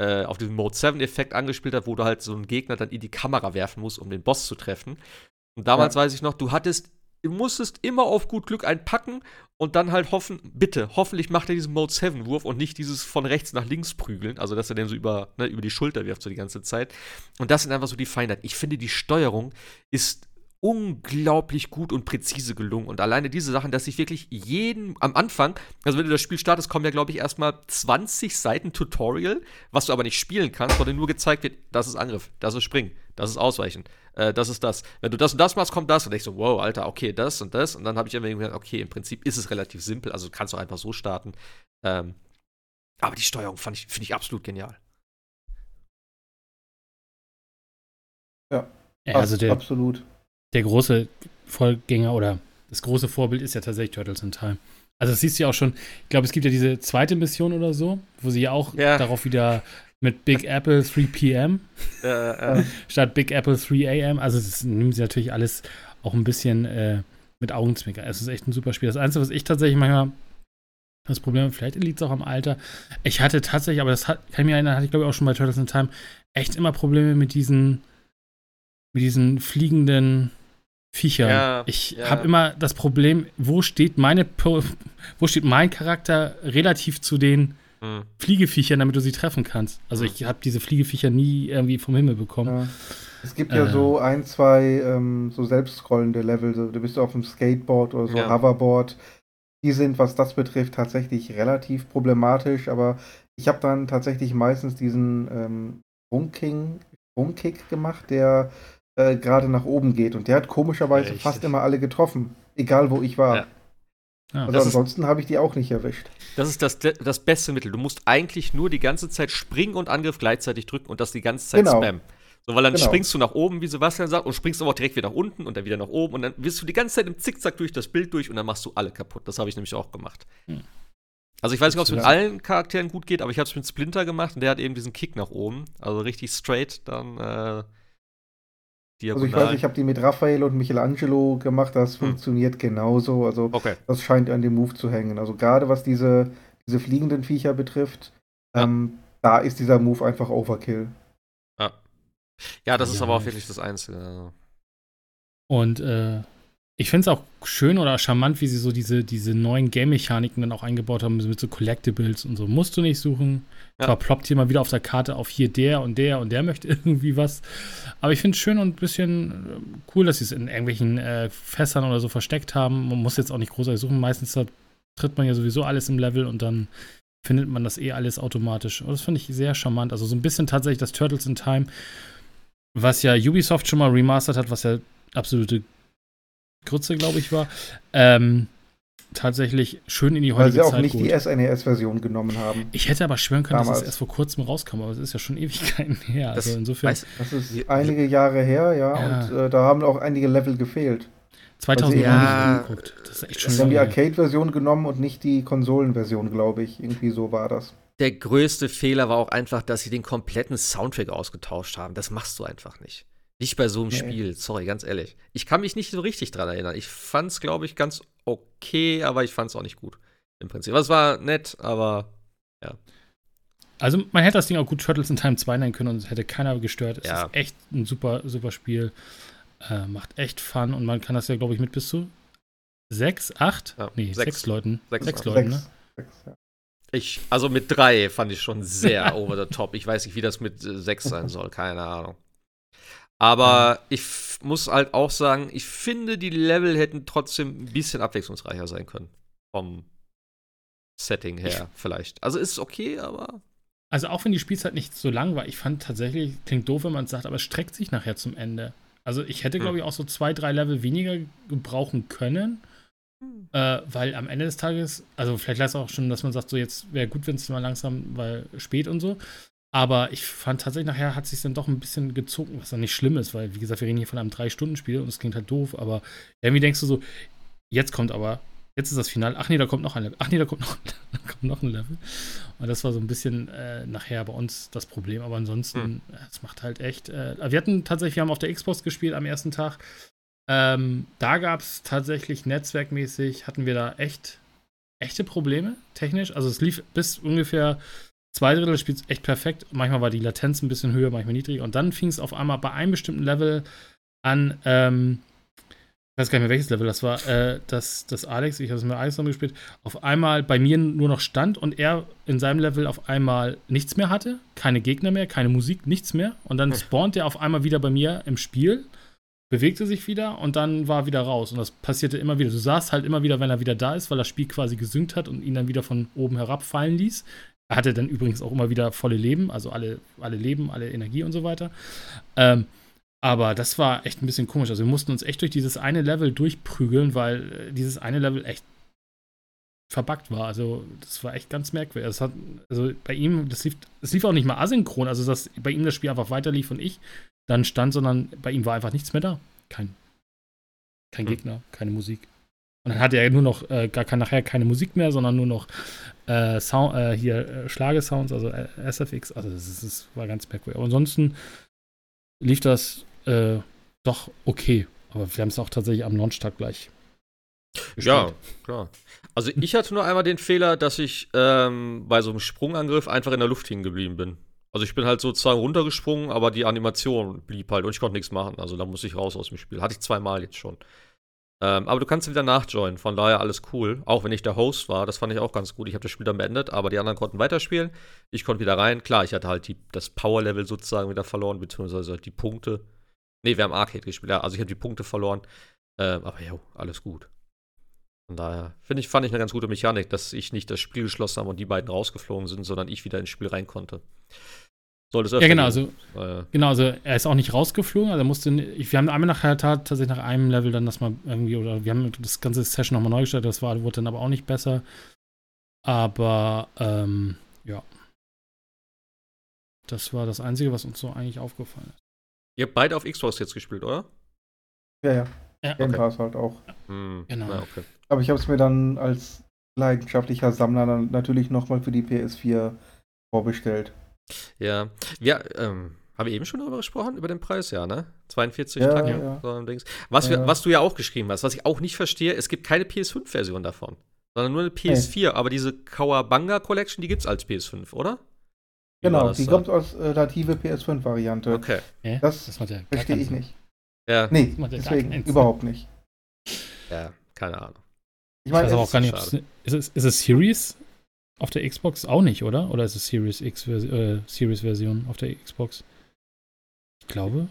äh, auf diesen Mode 7-Effekt angespielt hat, wo du halt so einen Gegner dann in die Kamera werfen musst, um den Boss zu treffen. Und damals Ja. weiß ich noch, du hattest, du musstest immer auf gut Glück einpacken und dann halt hoffen, bitte, hoffentlich macht er diesen Mode 7-Wurf und nicht dieses von rechts nach links prügeln, also dass er den so über, ne, über die Schulter wirft, so die ganze Zeit. Und das sind einfach so die Feinheiten. Ich finde, die Steuerung ist unglaublich gut und präzise gelungen. Und alleine diese Sachen, dass ich wirklich jeden am Anfang, also wenn du das Spiel startest, kommen ja, glaube ich, erstmal 20 Seiten Tutorial, was du aber nicht spielen kannst, sondern nur gezeigt wird, das ist Angriff, das ist Springen, das ist Ausweichen, äh, das ist das. Wenn du das und das machst, kommt das. Und ich so, wow, Alter, okay, das und das. Und dann habe ich immer gedacht, okay, im Prinzip ist es relativ simpel, also kannst du einfach so starten. Ähm, aber die Steuerung fand ich, finde ich absolut genial. Ja, also der, absolut. Der große Vorgänger oder das große Vorbild ist ja tatsächlich Turtles in Time. Also das siehst du ja auch schon, ich glaube, es gibt ja diese zweite Mission oder so, wo sie ja auch Ja. darauf wieder mit Big Apple 3 p.m. Äh, äh, statt Big Apple 3 a.m. Also das nehmen sie natürlich alles auch ein bisschen äh, mit Augenzwinkern. Es ist echt ein super Spiel. Das Einzige, was ich tatsächlich manchmal Das Problem, vielleicht liegt es auch am Alter. Ich hatte tatsächlich, aber das hat, kann ich mir erinnern, hatte ich glaube ich auch schon bei Turtles in Time, echt immer Probleme mit diesen, mit diesen fliegenden Viechern. Ja, ich ja. habe immer das Problem, wo steht meine, wo steht mein Charakter relativ zu den Hm. Fliegeviechern, damit du sie treffen kannst. Also ich habe diese Fliegeviecher nie irgendwie vom Himmel bekommen. Ja. Es gibt ja Äh. so ein, zwei ähm, so selbstscrollende Level. So, du bist auf dem Skateboard oder so Ja. Hoverboard. Die sind, was das betrifft, tatsächlich relativ problematisch. Aber ich habe dann tatsächlich meistens diesen ähm, Sprungking- Sprungkick gemacht, der äh, gerade nach oben geht. Und der hat komischerweise Richtig. fast immer alle getroffen. Egal wo ich war. Ja. Ja. Also Das ansonsten habe ich die auch nicht erwischt. Das ist das, das beste Mittel. Du musst eigentlich nur die ganze Zeit springen und Angriff gleichzeitig drücken und das die ganze Zeit Genau. spammen. So, weil dann Genau. springst du nach oben, wie Sebastian sagt, und springst aber auch direkt wieder nach unten und dann wieder nach oben und dann wirst du die ganze Zeit im Zickzack durch das Bild durch und dann machst du alle kaputt. Das habe ich nämlich auch gemacht. Hm. Also ich weiß nicht, ob es mit allen Charakteren gut geht, aber ich habe es mit Splinter gemacht und der hat eben diesen Kick nach oben. Also richtig straight dann äh, Also ich diagonal. weiß, ich habe die mit Raphael und Michelangelo gemacht, das Hm. funktioniert genauso. Also okay. das scheint an dem Move zu hängen. Also gerade was diese, diese fliegenden Viecher betrifft, Ja. ähm, da ist dieser Move einfach Overkill. Ja, das ist Ja, aber auch ich- wirklich das Einzige. Also. Und äh, ich finde es auch schön oder charmant, wie sie so diese, diese neuen Game-Mechaniken dann auch eingebaut haben, mit so Collectibles und so. Musst du nicht suchen. Ja. Zwar ploppt hier mal wieder auf der Karte auf hier der und der und der möchte irgendwie was. Aber ich finde es schön und ein bisschen äh, cool, dass sie es in irgendwelchen äh, Fässern oder so versteckt haben. Man muss jetzt auch nicht großartig suchen. Meistens tritt man ja sowieso alles im Level und dann findet man das eh alles automatisch. Und das finde ich sehr charmant. Also so ein bisschen tatsächlich das Turtles in Time, was ja Ubisoft schon mal remastert hat, was ja absolute Grütze, glaube ich, war. Ähm, tatsächlich schön in die Weil heutige sie auch Zeit nicht die geholt. SNES-Version genommen haben. Ich hätte aber schwören können, dass Damals. es erst vor kurzem rauskam, aber es ist ja schon Ewigkeiten her. Das- also insofern Weiß, Das ist Wie- einige Jahre her, ja, Ja. und äh, da haben auch einige Level gefehlt. 2000 Also, ja, geguckt. Das ist echt schon Sie haben die. Arcade-Version genommen und nicht die Konsolenversion, glaube ich. Irgendwie so war das. der größte Fehler war auch einfach, dass sie den kompletten Soundtrack ausgetauscht haben. Das machst du einfach nicht. Nicht bei so einem Nee. Spiel, sorry, ganz ehrlich. Ich kann mich nicht so richtig dran erinnern. Ich fand's, glaube ich, ganz okay, aber ich fand's auch nicht gut. Im Prinzip. Es war nett, aber Also man hätte das Ding auch gut Turtles in Time 2 nennen können und es hätte keiner gestört. Es Ja. ist echt ein super, super Spiel. Äh, macht echt Fun und man kann das ja, glaube ich, mit bis zu sechs, acht? Ja, nee, sechs, sechs. Leuten. Sechs, Sechs, ja. Leuten, Sechs. ne? Sechs, ja. ich, also mit drei fand ich schon sehr over the top. Ich weiß nicht, wie das mit äh, sechs sein soll, keine Ahnung. Aber ich muss halt auch sagen, ich finde, die Level hätten trotzdem ein bisschen abwechslungsreicher sein können. Vom Setting her, vielleicht. Also ist okay, aber. Also auch wenn die Spielzeit nicht so lang war, ich fand tatsächlich, klingt doof, wenn man es sagt, aber es streckt sich nachher zum Ende. Also ich hätte, Hm. glaube ich, auch so zwei, drei Level weniger gebrauchen können. Äh, weil am Ende des Tages, also vielleicht lässt auch schon, dass man sagt, so jetzt wäre gut, wenn es mal langsam, weil spät und so. Aber ich fand tatsächlich, nachher hat es sich dann doch ein bisschen gezogen, was dann nicht schlimm ist, weil, wie gesagt, wir reden hier von einem Drei-Stunden-Spiel und es klingt halt doof, aber irgendwie denkst du so, jetzt kommt aber, jetzt ist das Finale, ach nee, da kommt noch ein Level, ach nee, da kommt noch, da kommt noch ein Level. Und das war so ein bisschen äh, nachher bei uns das Problem, aber ansonsten, äh, es macht halt echt, äh, wir hatten tatsächlich, wir haben auf der Xbox gespielt am ersten Tag, ähm, da gab es tatsächlich netzwerkmäßig, hatten wir da echt, echte Probleme technisch. Also es lief bis ungefähr zwei Drittel des Spiels echt perfekt. Manchmal war die Latenz ein bisschen höher, manchmal niedriger. Und dann fing es auf einmal bei einem bestimmten Level an, ähm, ich weiß gar nicht mehr welches Level das war, äh, dass, dass Alex, ich habe es mit Alex noch gespielt, auf einmal bei mir nur noch stand und er in seinem Level auf einmal nichts mehr hatte, keine Gegner mehr, keine Musik, nichts mehr. Und dann Hm. spawnt er auf einmal wieder bei mir im Spiel bewegte sich wieder und dann war er wieder raus. Und das passierte immer wieder. Du sahst halt immer wieder, wenn er wieder da ist, weil das Spiel quasi gesynkt hat und ihn dann wieder von oben herabfallen ließ. Er hatte dann übrigens auch immer wieder volle Leben, also alle, alle Leben, alle Energie und so weiter. Ähm, aber das war echt ein bisschen komisch. Also wir mussten uns echt durch dieses eine Level durchprügeln, weil äh, dieses eine Level echt verbuggt war. Also das war echt ganz merkwürdig. Das hat, also bei ihm, das lief, das lief auch nicht mal asynchron, also dass bei ihm das Spiel einfach weiterlief und ich dann stand, sondern bei ihm war einfach nichts mehr da. Kein, kein Hm. Gegner, keine Musik. Und dann hatte er nur noch äh, gar kein, nachher keine Musik mehr, sondern nur noch äh, Sound, äh, hier äh, Schlagesounds, also äh, SFX. Also das, ist, das war ganz merkwürdig. Aber ansonsten lief das äh, doch okay. Aber wir haben es auch tatsächlich am Launchtag gleich gespielt. Ja, klar. Also ich hatte nur einmal den Fehler, dass ich ähm, bei so einem Sprungangriff einfach in der Luft hängen geblieben bin. Also ich bin halt sozusagen runtergesprungen, aber die Animation blieb halt und ich konnte nichts machen. Also da musste ich raus aus dem Spiel. Hatte ich zweimal jetzt schon. Ähm, aber du kannst wieder nachjoinen, von daher alles cool. Auch wenn ich der Host war, das fand ich auch ganz gut. Ich habe das Spiel dann beendet, aber die anderen konnten weiterspielen. Ich konnte wieder rein. Klar, ich hatte halt die, das Power-Level sozusagen wieder verloren, beziehungsweise die Punkte. Nee, wir haben Arcade gespielt, ja, also ich habe die Punkte verloren. Ähm, aber ja, alles gut. Von daher finde ich, fand ich eine ganz gute Mechanik, dass ich nicht das Spiel geschlossen habe und die beiden rausgeflogen sind, sondern ich wieder ins Spiel rein konnte. Soll das ja, genau, also, äh, genau, also er ist auch nicht rausgeflogen, also er musste, wir haben einmal nachher tatsächlich nach einem Level dann das mal irgendwie, oder wir haben das ganze Session nochmal neu gestellt, das war, wurde dann aber auch nicht besser. Aber, ähm, ja. Das war das Einzige, was uns so eigentlich aufgefallen ist. Ihr habt beide auf Xbox jetzt gespielt, oder? Ja, ja. ja Game okay. Pass halt auch. Hm, genau. Ja, okay. Aber ich habe es mir dann als leidenschaftlicher Sammler dann natürlich nochmal für die PS4 vorbestellt. Ja, wir ähm, haben wir eben schon darüber gesprochen, über den Preis, ja, ne? 42 ja, Tage. Ja. So was, ja. was du ja auch geschrieben hast, was ich auch nicht verstehe, es gibt keine PS5-Version davon, sondern nur eine PS4, hey. aber diese Kawabanga Collection, die gibt es als PS5, oder? Wie genau, die da? kommt als äh, native PS5-Variante. Okay. Das, das verstehe ich nicht. Ja. Nee, deswegen überhaupt nicht. Ja, keine Ahnung. Ich, mein, ich weiß aber auch gar nicht, ist, es, ist es Series auf der Xbox auch nicht, oder? Oder ist es Series X äh, Series Version auf der Xbox? Ich glaube.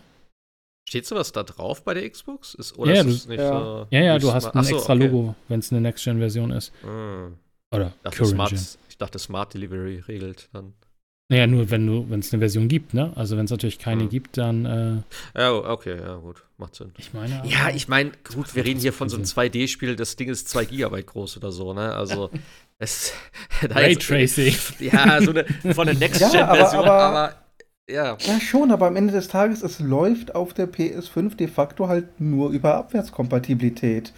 Steht sowas da drauf bei der Xbox? Ist, oder ja, ist du, ja. So ja, ja, du hast ein Achso, extra okay. Logo, wenn es eine Next-Gen-Version ist. Hm. Oder ich dachte, Smart, ich dachte, Smart Delivery regelt dann. Naja, nur wenn du, wenn es eine Version gibt, ne? Also wenn es natürlich keine hm. gibt, dann. Äh, ja, okay, ja, gut, macht Sinn. Ich meine. Ja, ich meine, gut, wir reden hier von so einem 2D-Spiel, das Ding ist 2 GB groß oder so, ne? Also Es, Raytracing. Ja, so eine, von der Next-Gen-Version, ja, aber, aber, aber, ja. Ja, schon, aber am Ende des Tages, es läuft auf der PS5 de facto halt nur über Abwärtskompatibilität.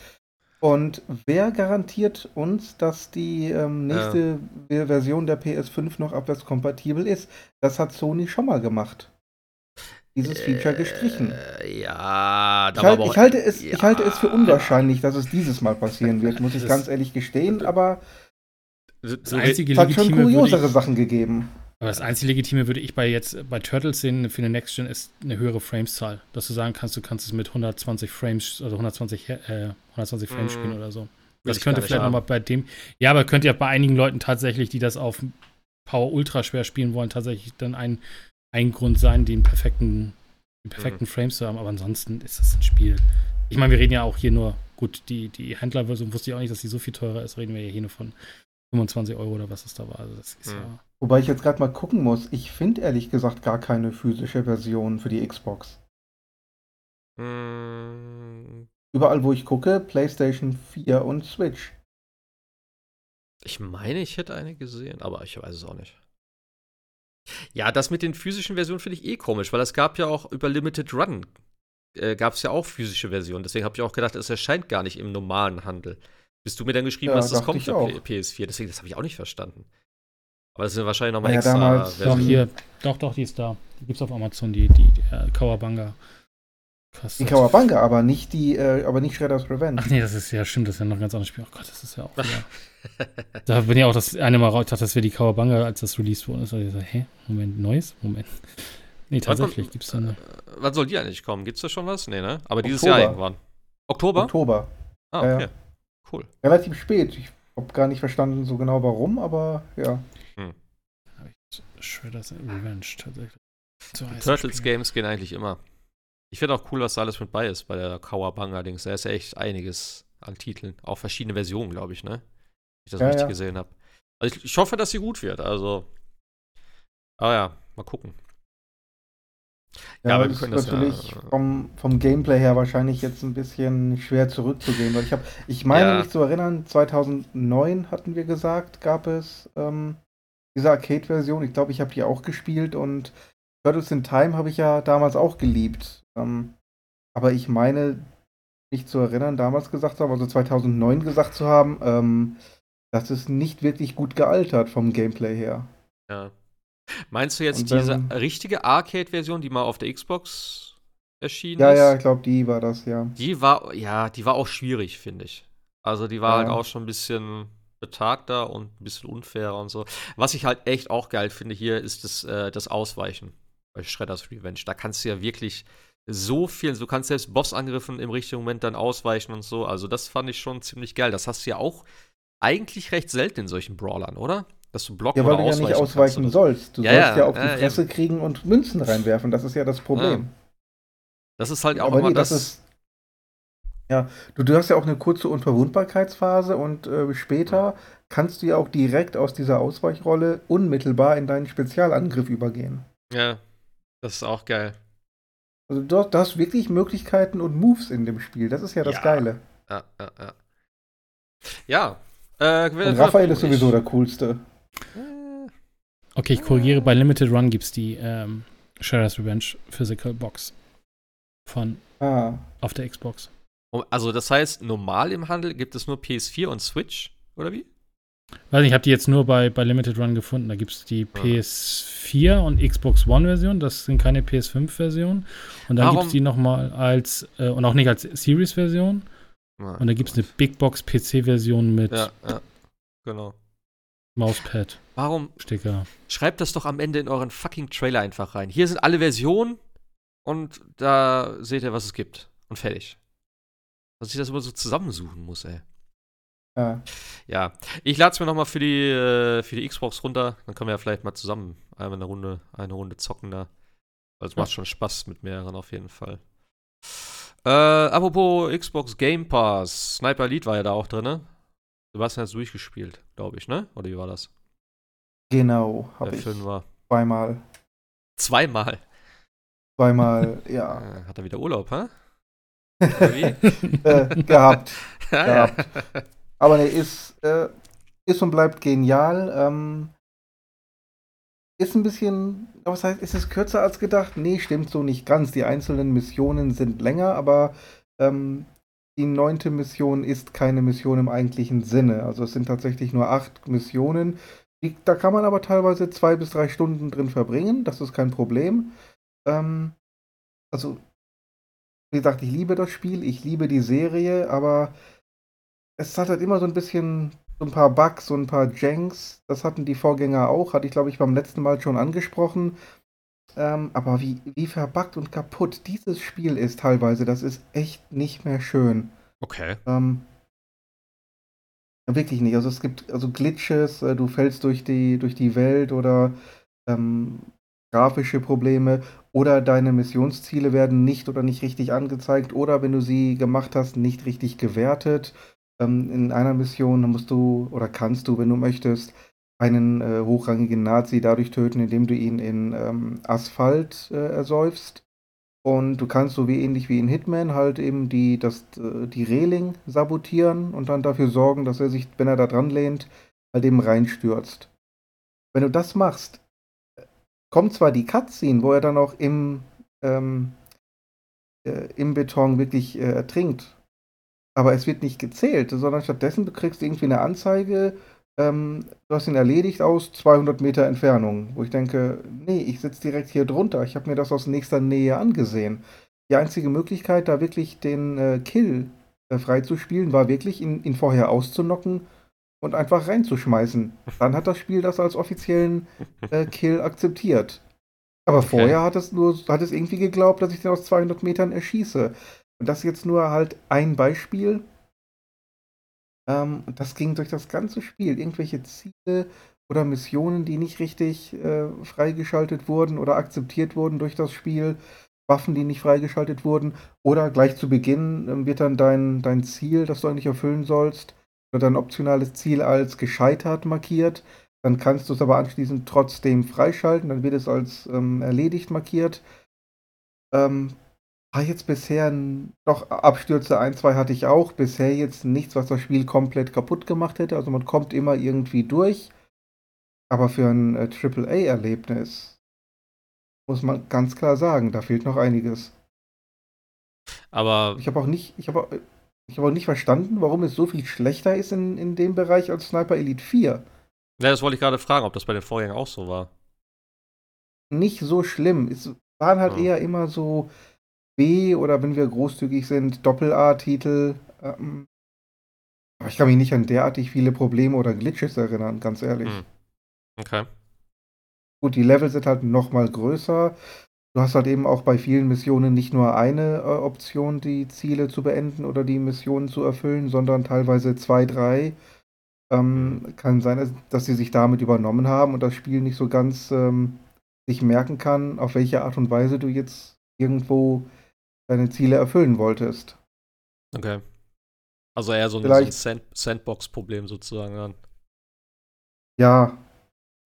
Und wer garantiert uns, dass die ähm, nächste ja. Version der PS5 noch abwärtskompatibel ist? Das hat Sony schon mal gemacht. Dieses Feature gestrichen. Äh, ja, ich, halt, ich, halte es, ja. ich halte es für unwahrscheinlich, dass es dieses Mal passieren wird, muss ich ganz ehrlich gestehen, aber das einzige es hat schon kuriosere ich, Sachen gegeben. Aber das einzige Legitime würde ich bei jetzt bei Turtles sehen für eine Next Gen ist eine höhere Frameszahl. Dass du sagen kannst, du kannst es mit 120 Frames, also 120, äh, 120 Frames mm. spielen oder so. Das könnte vielleicht nochmal bei dem. Ja, aber könnte ja bei einigen Leuten tatsächlich, die das auf Power Ultra schwer spielen wollen, tatsächlich dann ein, ein Grund sein, den perfekten, den perfekten mhm. Frames zu haben. Aber ansonsten ist das ein Spiel. Ich meine, wir reden ja auch hier nur, gut, die, die Händlerversion wusste ich auch nicht, dass die so viel teurer ist, reden wir ja hier nur von 25 Euro oder was es da war. Also das ist hm. ja Wobei ich jetzt gerade mal gucken muss, ich finde ehrlich gesagt gar keine physische Version für die Xbox. Hm. Überall, wo ich gucke, PlayStation 4 und Switch. Ich meine, ich hätte eine gesehen, aber ich weiß es auch nicht. Ja, das mit den physischen Versionen finde ich eh komisch, weil es gab ja auch über Limited Run äh, gab es ja auch physische Versionen. Deswegen habe ich auch gedacht, es erscheint gar nicht im normalen Handel. Bis du mir dann geschrieben ja, hast, das kommt für PS4. Deswegen, das habe ich auch nicht verstanden. Aber das sind wahrscheinlich nochmal ja, extra damals, Doch, hier, doch, doch, die ist da. Die gibt es auf Amazon, die, die, die äh, Kawabanga. Die Kawabanga, aber nicht die, äh, aber nicht Shredder's Revenge. Ach nee, das ist ja, stimmt, das ist ja noch ein ganz anderes Spiel. Oh Gott, das ist ja auch da bin ich auch das eine Mal raus, dachte, das wäre die Kawabanga, als das released wurde. Also ich so, hä? Moment, neues? Moment. Nee, tatsächlich gibt es da eine. Äh, wann soll die eigentlich kommen? Gibt es da schon was? Nee, ne? Aber dieses Oktober. Jahr irgendwann. Oktober? Oktober. Ah, okay. Ja, Cool. Relativ spät. Ich habe gar nicht verstanden so genau warum, aber ja. Hm. Shredder's Revenge tatsächlich. So Turtles Spiel. Games gehen eigentlich immer. Ich finde auch cool, was da alles mit bei ist bei der Kawabanga-Dings. Da ist ja echt einiges an Titeln. Auch verschiedene Versionen, glaube ich, ne? Wenn ich das ja, richtig ja. gesehen habe. Also ich, ich, hoffe, dass sie gut wird. Also. Aber ja, mal gucken. Ja, ja aber das natürlich ja, vom, vom Gameplay her wahrscheinlich jetzt ein bisschen schwer zurückzugehen, weil ich habe, ich meine ja. mich zu erinnern, 2009 hatten wir gesagt, gab es ähm, diese Arcade-Version. Ich glaube, ich habe die auch gespielt und Turtles in Time habe ich ja damals auch geliebt. Ähm, aber ich meine, mich zu erinnern, damals gesagt zu haben, also 2009 gesagt zu haben, ähm, das ist nicht wirklich gut gealtert vom Gameplay her. Ja. Meinst du jetzt diese richtige Arcade-Version, die mal auf der Xbox erschienen ja, ist? Ja, ja, ich glaube, die war das, ja. Die war, ja, die war auch schwierig, finde ich. Also die war halt auch schon ein bisschen betagter und ein bisschen unfairer und so. Was ich halt echt auch geil finde hier, ist das, äh, das Ausweichen bei Shredders Revenge. Da kannst du ja wirklich so viel, du kannst selbst Bossangriffen im richtigen Moment dann ausweichen und so. Also das fand ich schon ziemlich geil. Das hast du ja auch eigentlich recht selten in solchen Brawlern, oder? Dass du blocken ja, weil du ja nicht ausweichen sollst. Du ja, sollst ja, ja auf die Fresse kriegen und Münzen reinwerfen. Das ist ja das Problem. Das ist halt auch Aber immer nee, das. das ist. Ja, du, du hast ja auch eine kurze Unverwundbarkeitsphase und äh, später kannst du ja auch direkt aus dieser Ausweichrolle unmittelbar in deinen Spezialangriff übergehen. ja, das ist auch geil. Also du, hast- du hast wirklich Möglichkeiten und Moves in dem Spiel. Das ist ja das Ja. Geile. Ja, ja, ja. Ja. Äh, Und Raphael ist sowieso der coolste. Äh, Okay, ich korrigiere, bei Limited Run gibt es die ähm, Shredder's Revenge Physical Box von Ah, auf der Xbox. also, das heißt, normal im Handel gibt es nur PS4 und Switch, oder wie? Weiß nicht, ich habe die jetzt nur bei, bei Limited Run gefunden. Da gibt es die PS4 und Xbox One-Version. Das sind keine PS5-Versionen. Und dann gibt es die nochmal als, äh, und auch nicht als Series-Version. Ja, Und da gibt es eine Big Box PC-Version mit Ja, ja. Genau. Mauspad, Warum Sticker. Schreibt das doch am Ende in euren fucking Trailer einfach rein. Hier sind alle Versionen und da seht ihr, was es gibt. Und fertig. Dass ich das immer so zusammensuchen muss, ey. ja. Ja, ich lade es mir nochmal für die, äh, für die Xbox runter. Dann können wir ja vielleicht mal zusammen einmal eine Runde, eine Runde zocken da. Weil es macht schon Spaß mit mehreren auf jeden Fall. Äh, apropos Xbox Game Pass. Sniper Elite war ja da auch drin, ne? Sebastian hat durchgespielt, glaube ich, ne? Oder wie war das? Genau, habe ich war zweimal. zweimal. Zweimal, ja, Äh, hat er wieder Urlaub, hä? Wie? äh, gehabt. ja. Aber ne, ist, äh, ist und bleibt genial. Ähm, ist ein bisschen, was heißt, ist es kürzer als gedacht? Nee, stimmt so nicht ganz. Die einzelnen Missionen sind länger, aber ähm, die neunte Mission ist keine Mission im eigentlichen Sinne. Also es sind tatsächlich nur acht Missionen. Da kann man aber teilweise zwei bis drei Stunden drin verbringen. Das ist kein Problem. Ähm, also, wie gesagt, ich liebe das Spiel, ich liebe die Serie, aber es hat halt immer so ein bisschen so ein paar Bugs, so ein paar Janks. Das hatten die Vorgänger auch, hatte ich glaube ich beim letzten Mal schon angesprochen. Ähm, aber wie, wie verbuggt und kaputt dieses Spiel ist teilweise, das ist echt nicht mehr schön. Okay. Ähm, wirklich nicht. Also es gibt also Glitches, äh, du fällst durch die, durch die Welt oder ähm, grafische Probleme oder deine Missionsziele werden nicht oder nicht richtig angezeigt oder wenn du sie gemacht hast, nicht richtig gewertet. Ähm, in einer Mission musst du oder kannst du, wenn du möchtest, einen äh, hochrangigen Nazi dadurch töten, indem du ihn in ähm, Asphalt äh, ersäufst. Und du kannst so wie ähnlich wie in Hitman halt eben die, das, äh, die Reling sabotieren und dann dafür sorgen, dass er sich, wenn er da dran lehnt, halt eben reinstürzt. Wenn du das machst, kommt zwar die Cutscene, wo er dann auch im, ähm, äh, im Beton wirklich äh, ertrinkt, aber es wird nicht gezählt, sondern stattdessen du kriegst irgendwie eine Anzeige, ähm, du hast ihn erledigt aus 200 Meter Entfernung, wo ich denke, nee, ich sitze direkt hier drunter, ich habe mir das aus nächster Nähe angesehen. Die einzige Möglichkeit, da wirklich den äh, Kill äh, freizuspielen, war wirklich, ihn, ihn vorher auszunocken und einfach reinzuschmeißen. Dann hat das Spiel das als offiziellen äh, Kill akzeptiert. Aber Okay. vorher hat es nur, hat es irgendwie geglaubt, dass ich den aus 200 Metern erschieße. Und das ist jetzt nur halt ein Beispiel. Ähm, und das ging durch das ganze Spiel. Irgendwelche Ziele oder Missionen, die nicht richtig äh, freigeschaltet wurden oder akzeptiert wurden durch das Spiel. Waffen, die nicht freigeschaltet wurden. Oder gleich zu Beginn ähm, wird dann dein, dein Ziel, das du eigentlich erfüllen sollst, oder dein optionales Ziel als gescheitert markiert. Dann kannst du es aber anschließend trotzdem freischalten. Dann wird es als ähm, erledigt markiert. Ähm, jetzt bisher doch Abstürze ein, zwei hatte ich auch. Bisher jetzt nichts, was das Spiel komplett kaputt gemacht hätte. Also man kommt immer irgendwie durch. Aber für ein äh, AAA-Erlebnis muss man ganz klar sagen, da fehlt noch einiges. Aber Ich habe auch nicht, ich habe ich habe auch nicht verstanden, warum es so viel schlechter ist in, in dem Bereich als Sniper Elite 4. ja, das wollte ich gerade fragen, ob das bei den Vorgängern auch so war. Nicht so schlimm. Es waren halt Ja. eher immer so B oder wenn wir großzügig sind, Doppel-A-Titel. Ähm, Ich kann mich nicht an derartig viele Probleme oder Glitches erinnern, ganz ehrlich. Hm. Okay. Gut, die Level sind halt noch mal größer. Du hast halt eben auch bei vielen Missionen nicht nur eine äh, Option, die Ziele zu beenden oder die Missionen zu erfüllen, sondern teilweise zwei, drei. Ähm, kann sein, dass sie sich damit übernommen haben und das Spiel nicht so ganz ähm, sich merken kann, auf welche Art und Weise du jetzt irgendwo deine Ziele erfüllen wolltest. Okay. Also eher so ein, so ein Sand Sandbox-Problem sozusagen dann. Ja,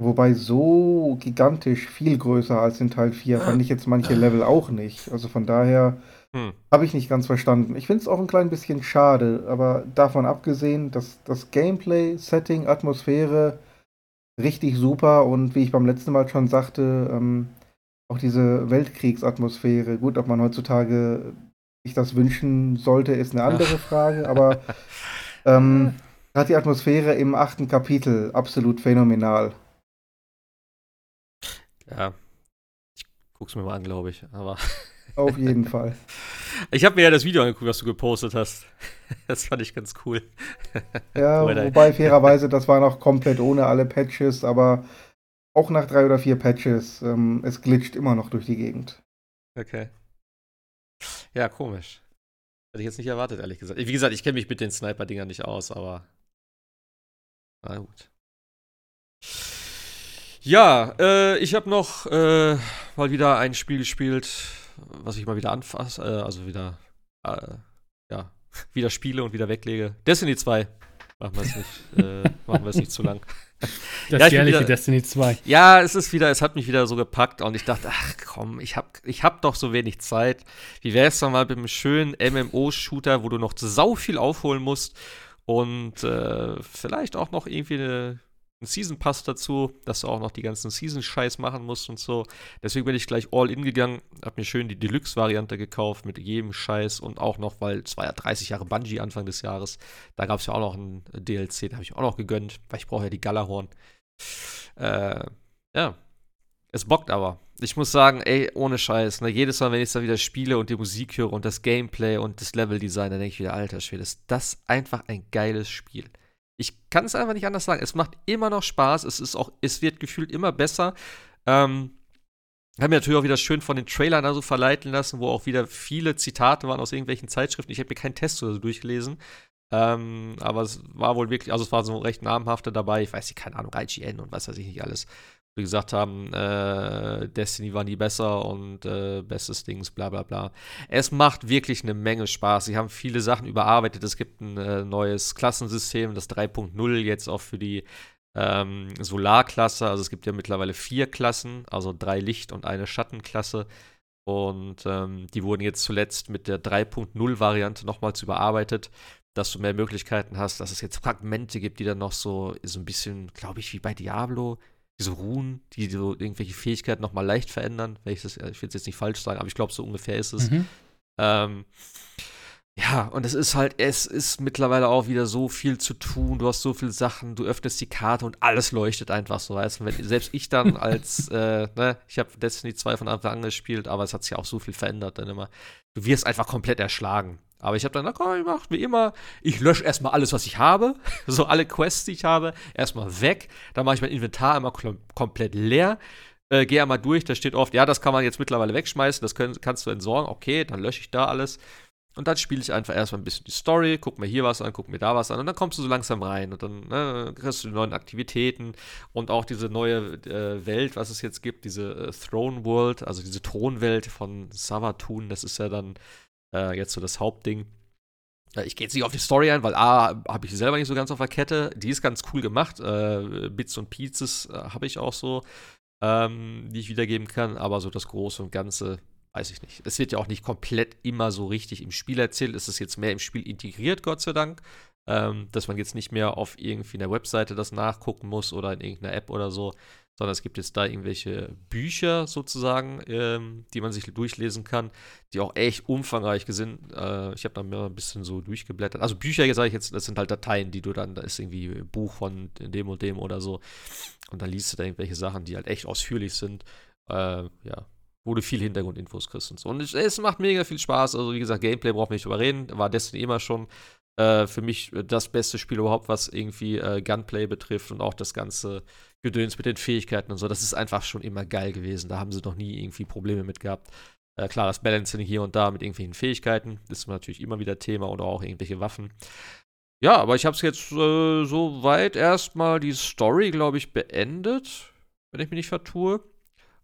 wobei so gigantisch viel größer als in Teil 4 fand ich jetzt manche Level auch nicht. Also von daher hm. habe ich nicht ganz verstanden. Ich finde es auch ein klein bisschen schade, aber davon abgesehen, dass das Gameplay, Setting, Atmosphäre richtig super und wie ich beim letzten Mal schon sagte, ähm, auch diese Weltkriegsatmosphäre. Gut, ob man heutzutage sich das wünschen sollte, ist eine andere Frage, aber ähm, hat die Atmosphäre im achten Kapitel absolut phänomenal. Ja, ich guck's mir mal an, glaube ich, aber. Auf jeden Fall. Ich habe mir ja das Video angeguckt, was du gepostet hast. Das fand ich ganz cool. Ja, wobei fairerweise, das war noch komplett ohne alle Patches, aber auch nach drei oder vier Patches, ähm, es glitscht immer noch durch die Gegend. Okay. Ja, komisch. Hätte ich jetzt nicht erwartet, ehrlich gesagt. Wie gesagt, ich kenne mich mit den Sniper-Dingern nicht aus, aber. Na gut. Ja, äh, ich habe noch äh, mal wieder ein Spiel gespielt, was ich mal wieder anfasse, äh, also wieder, äh, ja, wieder spiele und wieder weglege. Destiny 2. Machen wir es nicht, äh, machen wir es nicht zu lang. Das ja, jährliche wieder, Destiny 2. Ja, es ist wieder, es hat mich wieder so gepackt und ich dachte, ach komm, ich hab, ich hab doch so wenig Zeit. Wie wäre es doch mal mit einem schönen MMO-Shooter, wo du noch sau viel aufholen musst und äh, vielleicht auch noch irgendwie eine einen Season Pass dazu, dass du auch noch die ganzen Season-Scheiß machen musst und so. Deswegen bin ich gleich all in gegangen, hab mir schön die Deluxe-Variante gekauft mit jedem Scheiß und auch noch, weil es war ja 30 Jahre Bungie Anfang des Jahres, da gab es ja auch noch ein DLC, da habe ich auch noch gegönnt, weil ich brauche ja die Galahorn. Äh, ja, es bockt aber. Ich muss sagen, ey, ohne Scheiß, ne, jedes Mal, wenn ich da wieder spiele und die Musik höre und das Gameplay und das Level-Design, dann denke ich wieder, alter Schwede, ist das einfach ein geiles Spiel. Ich kann es einfach nicht anders sagen. Es macht immer noch Spaß. Es ist auch, es wird gefühlt immer besser. Ähm, habe mir natürlich auch wieder schön von den Trailern da verleiten lassen, wo auch wieder viele Zitate waren aus irgendwelchen Zeitschriften. Ich habe mir keinen Test oder so durchgelesen. Ähm, aber es war wohl wirklich, also es war so recht namhafte dabei. Ich weiß nicht, keine Ahnung, IGN und was weiß ich nicht alles die gesagt haben, äh, Destiny war nie besser und äh, bestes Dings, bla bla bla. Es macht wirklich eine Menge Spaß. Sie haben viele Sachen überarbeitet. Es gibt ein äh, neues Klassensystem, das 3.0 jetzt auch für die ähm, Solarklasse. Also es gibt ja mittlerweile vier Klassen, also drei Licht- und eine Schattenklasse. Und ähm, die wurden jetzt zuletzt mit der 3.0-Variante nochmals überarbeitet, dass du mehr Möglichkeiten hast, dass es jetzt Fragmente gibt, die dann noch so, so ein bisschen, glaube ich, wie bei Diablo diese Ruhen, die so irgendwelche Fähigkeiten nochmal leicht verändern. Wenn ich das, ich will es jetzt nicht falsch sagen, aber ich glaube, so ungefähr ist es. Mhm. Ähm, ja, und es ist halt, es ist mittlerweile auch wieder so viel zu tun. Du hast so viele Sachen, du öffnest die Karte und alles leuchtet einfach so, weißt. Wenn, selbst ich dann als, äh, ne, ich habe Destiny 2 von Anfang an gespielt, aber es hat sich auch so viel verändert dann immer. Du wirst einfach komplett erschlagen. Aber ich habe dann, na komm, ich mach wie immer, ich lösche erstmal alles, was ich habe. So alle Quests, die ich habe, erstmal weg. Dann mache ich mein Inventar immer komplett leer. Äh, Gehe einmal durch, da steht oft, ja, das kann man jetzt mittlerweile wegschmeißen, das können, kannst du entsorgen. Okay, dann lösche ich da alles. Und dann spiele ich einfach erstmal ein bisschen die Story, guck mir hier was an, guck mir da was an und dann kommst du so langsam rein und dann ne, kriegst du die neuen Aktivitäten und auch diese neue äh, Welt, was es jetzt gibt, diese äh, Throne World, also diese Thronwelt von Savatun, das ist ja dann äh, jetzt so das Hauptding. Äh, ich gehe jetzt nicht auf die Story ein, weil A, habe ich selber nicht so ganz auf der Kette. Die ist ganz cool gemacht. Äh, Bits und Pieces äh, habe ich auch so, ähm, die ich wiedergeben kann. Aber so das Große und Ganze weiß ich nicht. Es wird ja auch nicht komplett immer so richtig im Spiel erzählt. Es ist jetzt mehr im Spiel integriert, Gott sei Dank. Ähm, dass man jetzt nicht mehr auf irgendwie einer Webseite das nachgucken muss oder in irgendeiner App oder so, sondern es gibt jetzt da irgendwelche Bücher sozusagen, ähm, die man sich durchlesen kann, die auch echt umfangreich sind. Äh, ich habe da mir ein bisschen so durchgeblättert. Also Bücher, sage ich jetzt, das sind halt Dateien, die du dann, da ist irgendwie ein Buch von dem und dem oder so. Und dann liest du da irgendwelche Sachen, die halt echt ausführlich sind. Äh, ja, wo du viel Hintergrundinfos kriegst und so. Und es, es, macht mega viel Spaß. Also, wie gesagt, Gameplay braucht man nicht drüber reden. War Destiny immer schon. Äh, für mich das beste Spiel überhaupt, was irgendwie äh, Gunplay betrifft und auch das ganze Gedöns mit den Fähigkeiten und so. Das ist einfach schon immer geil gewesen. Da haben sie noch nie irgendwie Probleme mit gehabt. Äh, klar, das Balancing hier und da mit irgendwelchen Fähigkeiten ist natürlich immer wieder Thema oder auch irgendwelche Waffen. Ja, aber ich habe es jetzt äh, soweit erstmal die Story, glaube ich, beendet, wenn ich mich nicht vertue.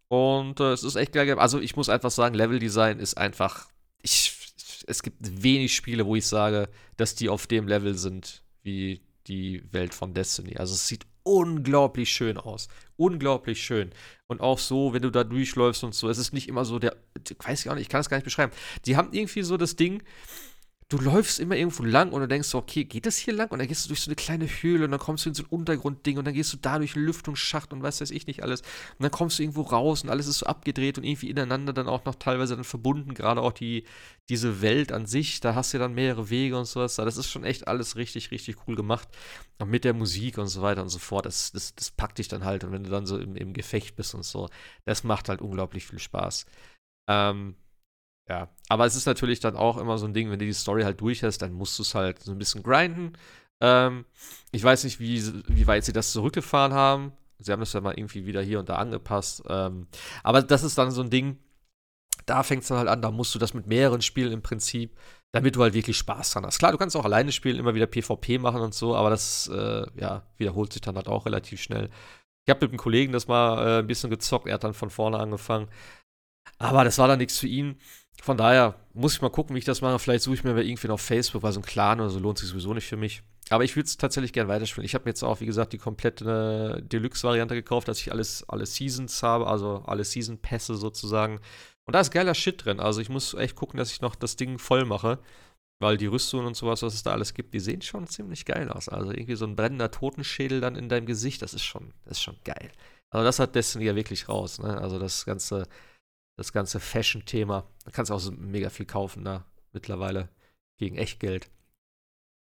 Und äh, es ist echt geil. Also ich muss einfach sagen, Leveldesign ist einfach. Ich, es gibt wenig Spiele, wo ich sage, dass die auf dem Level sind wie die Welt von Destiny. Also es sieht unglaublich schön aus. Unglaublich schön. Und auch so, wenn du da durchläufst und so, es ist nicht immer so der, ich weiß gar nicht, ich kann das gar nicht beschreiben. Die haben irgendwie so das Ding, du läufst immer irgendwo lang und du denkst so, okay, geht das hier lang? Und dann gehst du durch so eine kleine Höhle und dann kommst du in so ein Untergrundding und dann gehst du da durch einen Lüftungsschacht und was weiß ich nicht alles. Und dann kommst du irgendwo raus und alles ist so abgedreht und irgendwie ineinander dann auch noch teilweise dann verbunden, gerade auch die, diese Welt an sich, da hast du dann mehrere Wege und sowas. Das ist schon echt alles richtig, richtig cool gemacht. Und mit der Musik und so weiter und so fort, das, das, das packt dich dann halt. Und wenn du dann so im, im Gefecht bist und so, das macht halt unglaublich viel Spaß. Ähm, ja, aber es ist natürlich dann auch immer so ein Ding, wenn du die Story halt durch hast, dann musst du es halt so ein bisschen grinden. Ähm, ich weiß nicht, wie, wie weit sie das zurückgefahren haben. Sie haben das ja mal irgendwie wieder hier und da angepasst. Ähm, aber das ist dann so ein Ding, da fängt es dann halt an, da musst du das mit mehreren Spielen im Prinzip, damit du halt wirklich Spaß dran hast. Klar, du kannst auch alleine spielen, immer wieder PvP machen und so, aber das, äh, ja, wiederholt sich dann halt auch relativ schnell. Ich habe mit einem Kollegen das mal äh, ein bisschen gezockt, er hat dann von vorne angefangen. Aber das war dann nichts für ihn. Von daher muss ich mal gucken, wie ich das mache. Vielleicht suche ich mir aber irgendwie auf Facebook, weil so ein Clan oder so lohnt sich sowieso nicht für mich. Aber ich würde es tatsächlich gerne weiterspielen. Ich habe mir jetzt auch, wie gesagt, die komplette Deluxe-Variante gekauft, dass ich alles, alle Seasons habe, also alle Season-Pässe sozusagen. Und da ist geiler Shit drin. Also ich muss echt gucken, dass ich noch das Ding voll mache. Weil die Rüstungen und sowas, was es da alles gibt, die sehen schon ziemlich geil aus. Also irgendwie so ein brennender Totenschädel dann in deinem Gesicht, das ist schon, das ist schon geil. Also das hat Destiny ja wirklich raus, ne? Also das ganze das ganze Fashion-Thema. Da kannst du auch so mega viel kaufen da mittlerweile gegen Echtgeld.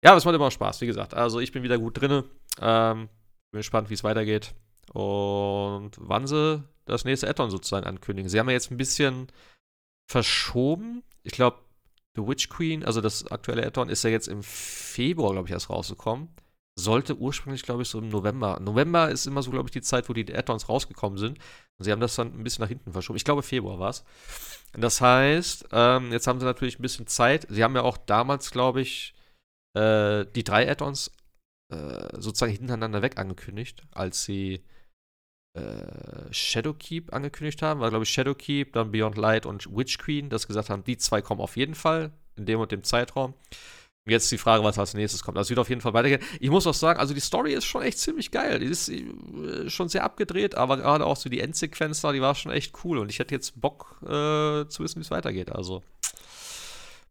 Ja, aber es macht immer Spaß, wie gesagt. Also ich bin wieder gut drinne. Ähm, bin gespannt, wie es weitergeht. Und wann sie das nächste Addon sozusagen ankündigen. Sie haben ja jetzt ein bisschen verschoben. Ich glaube, The Witch Queen, also das aktuelle Addon, ist ja jetzt im Februar, glaube ich, erst rausgekommen sollte ursprünglich, glaube ich, so im November. November ist immer so, glaube ich, die Zeit, wo die Add-ons rausgekommen sind. Und sie haben das dann ein bisschen nach hinten verschoben. Ich glaube, Februar war es. Das heißt, ähm, jetzt haben sie natürlich ein bisschen Zeit. Sie haben ja auch damals, glaube ich, äh, die drei Add-ons äh, sozusagen hintereinander weg angekündigt, als sie äh, Shadowkeep angekündigt haben. War, glaube ich, Shadowkeep, dann Beyond Light und Witch Queen, das gesagt haben, die zwei kommen auf jeden Fall in dem und dem Zeitraum. Jetzt die Frage, was als nächstes kommt. Also wird auf jeden Fall weitergehen. Ich muss auch sagen, also die Story ist schon echt ziemlich geil. Die ist äh, schon sehr abgedreht, aber gerade auch so die Endsequenz da, die war schon echt cool. Und ich hätte jetzt Bock äh, zu wissen, wie es weitergeht. Also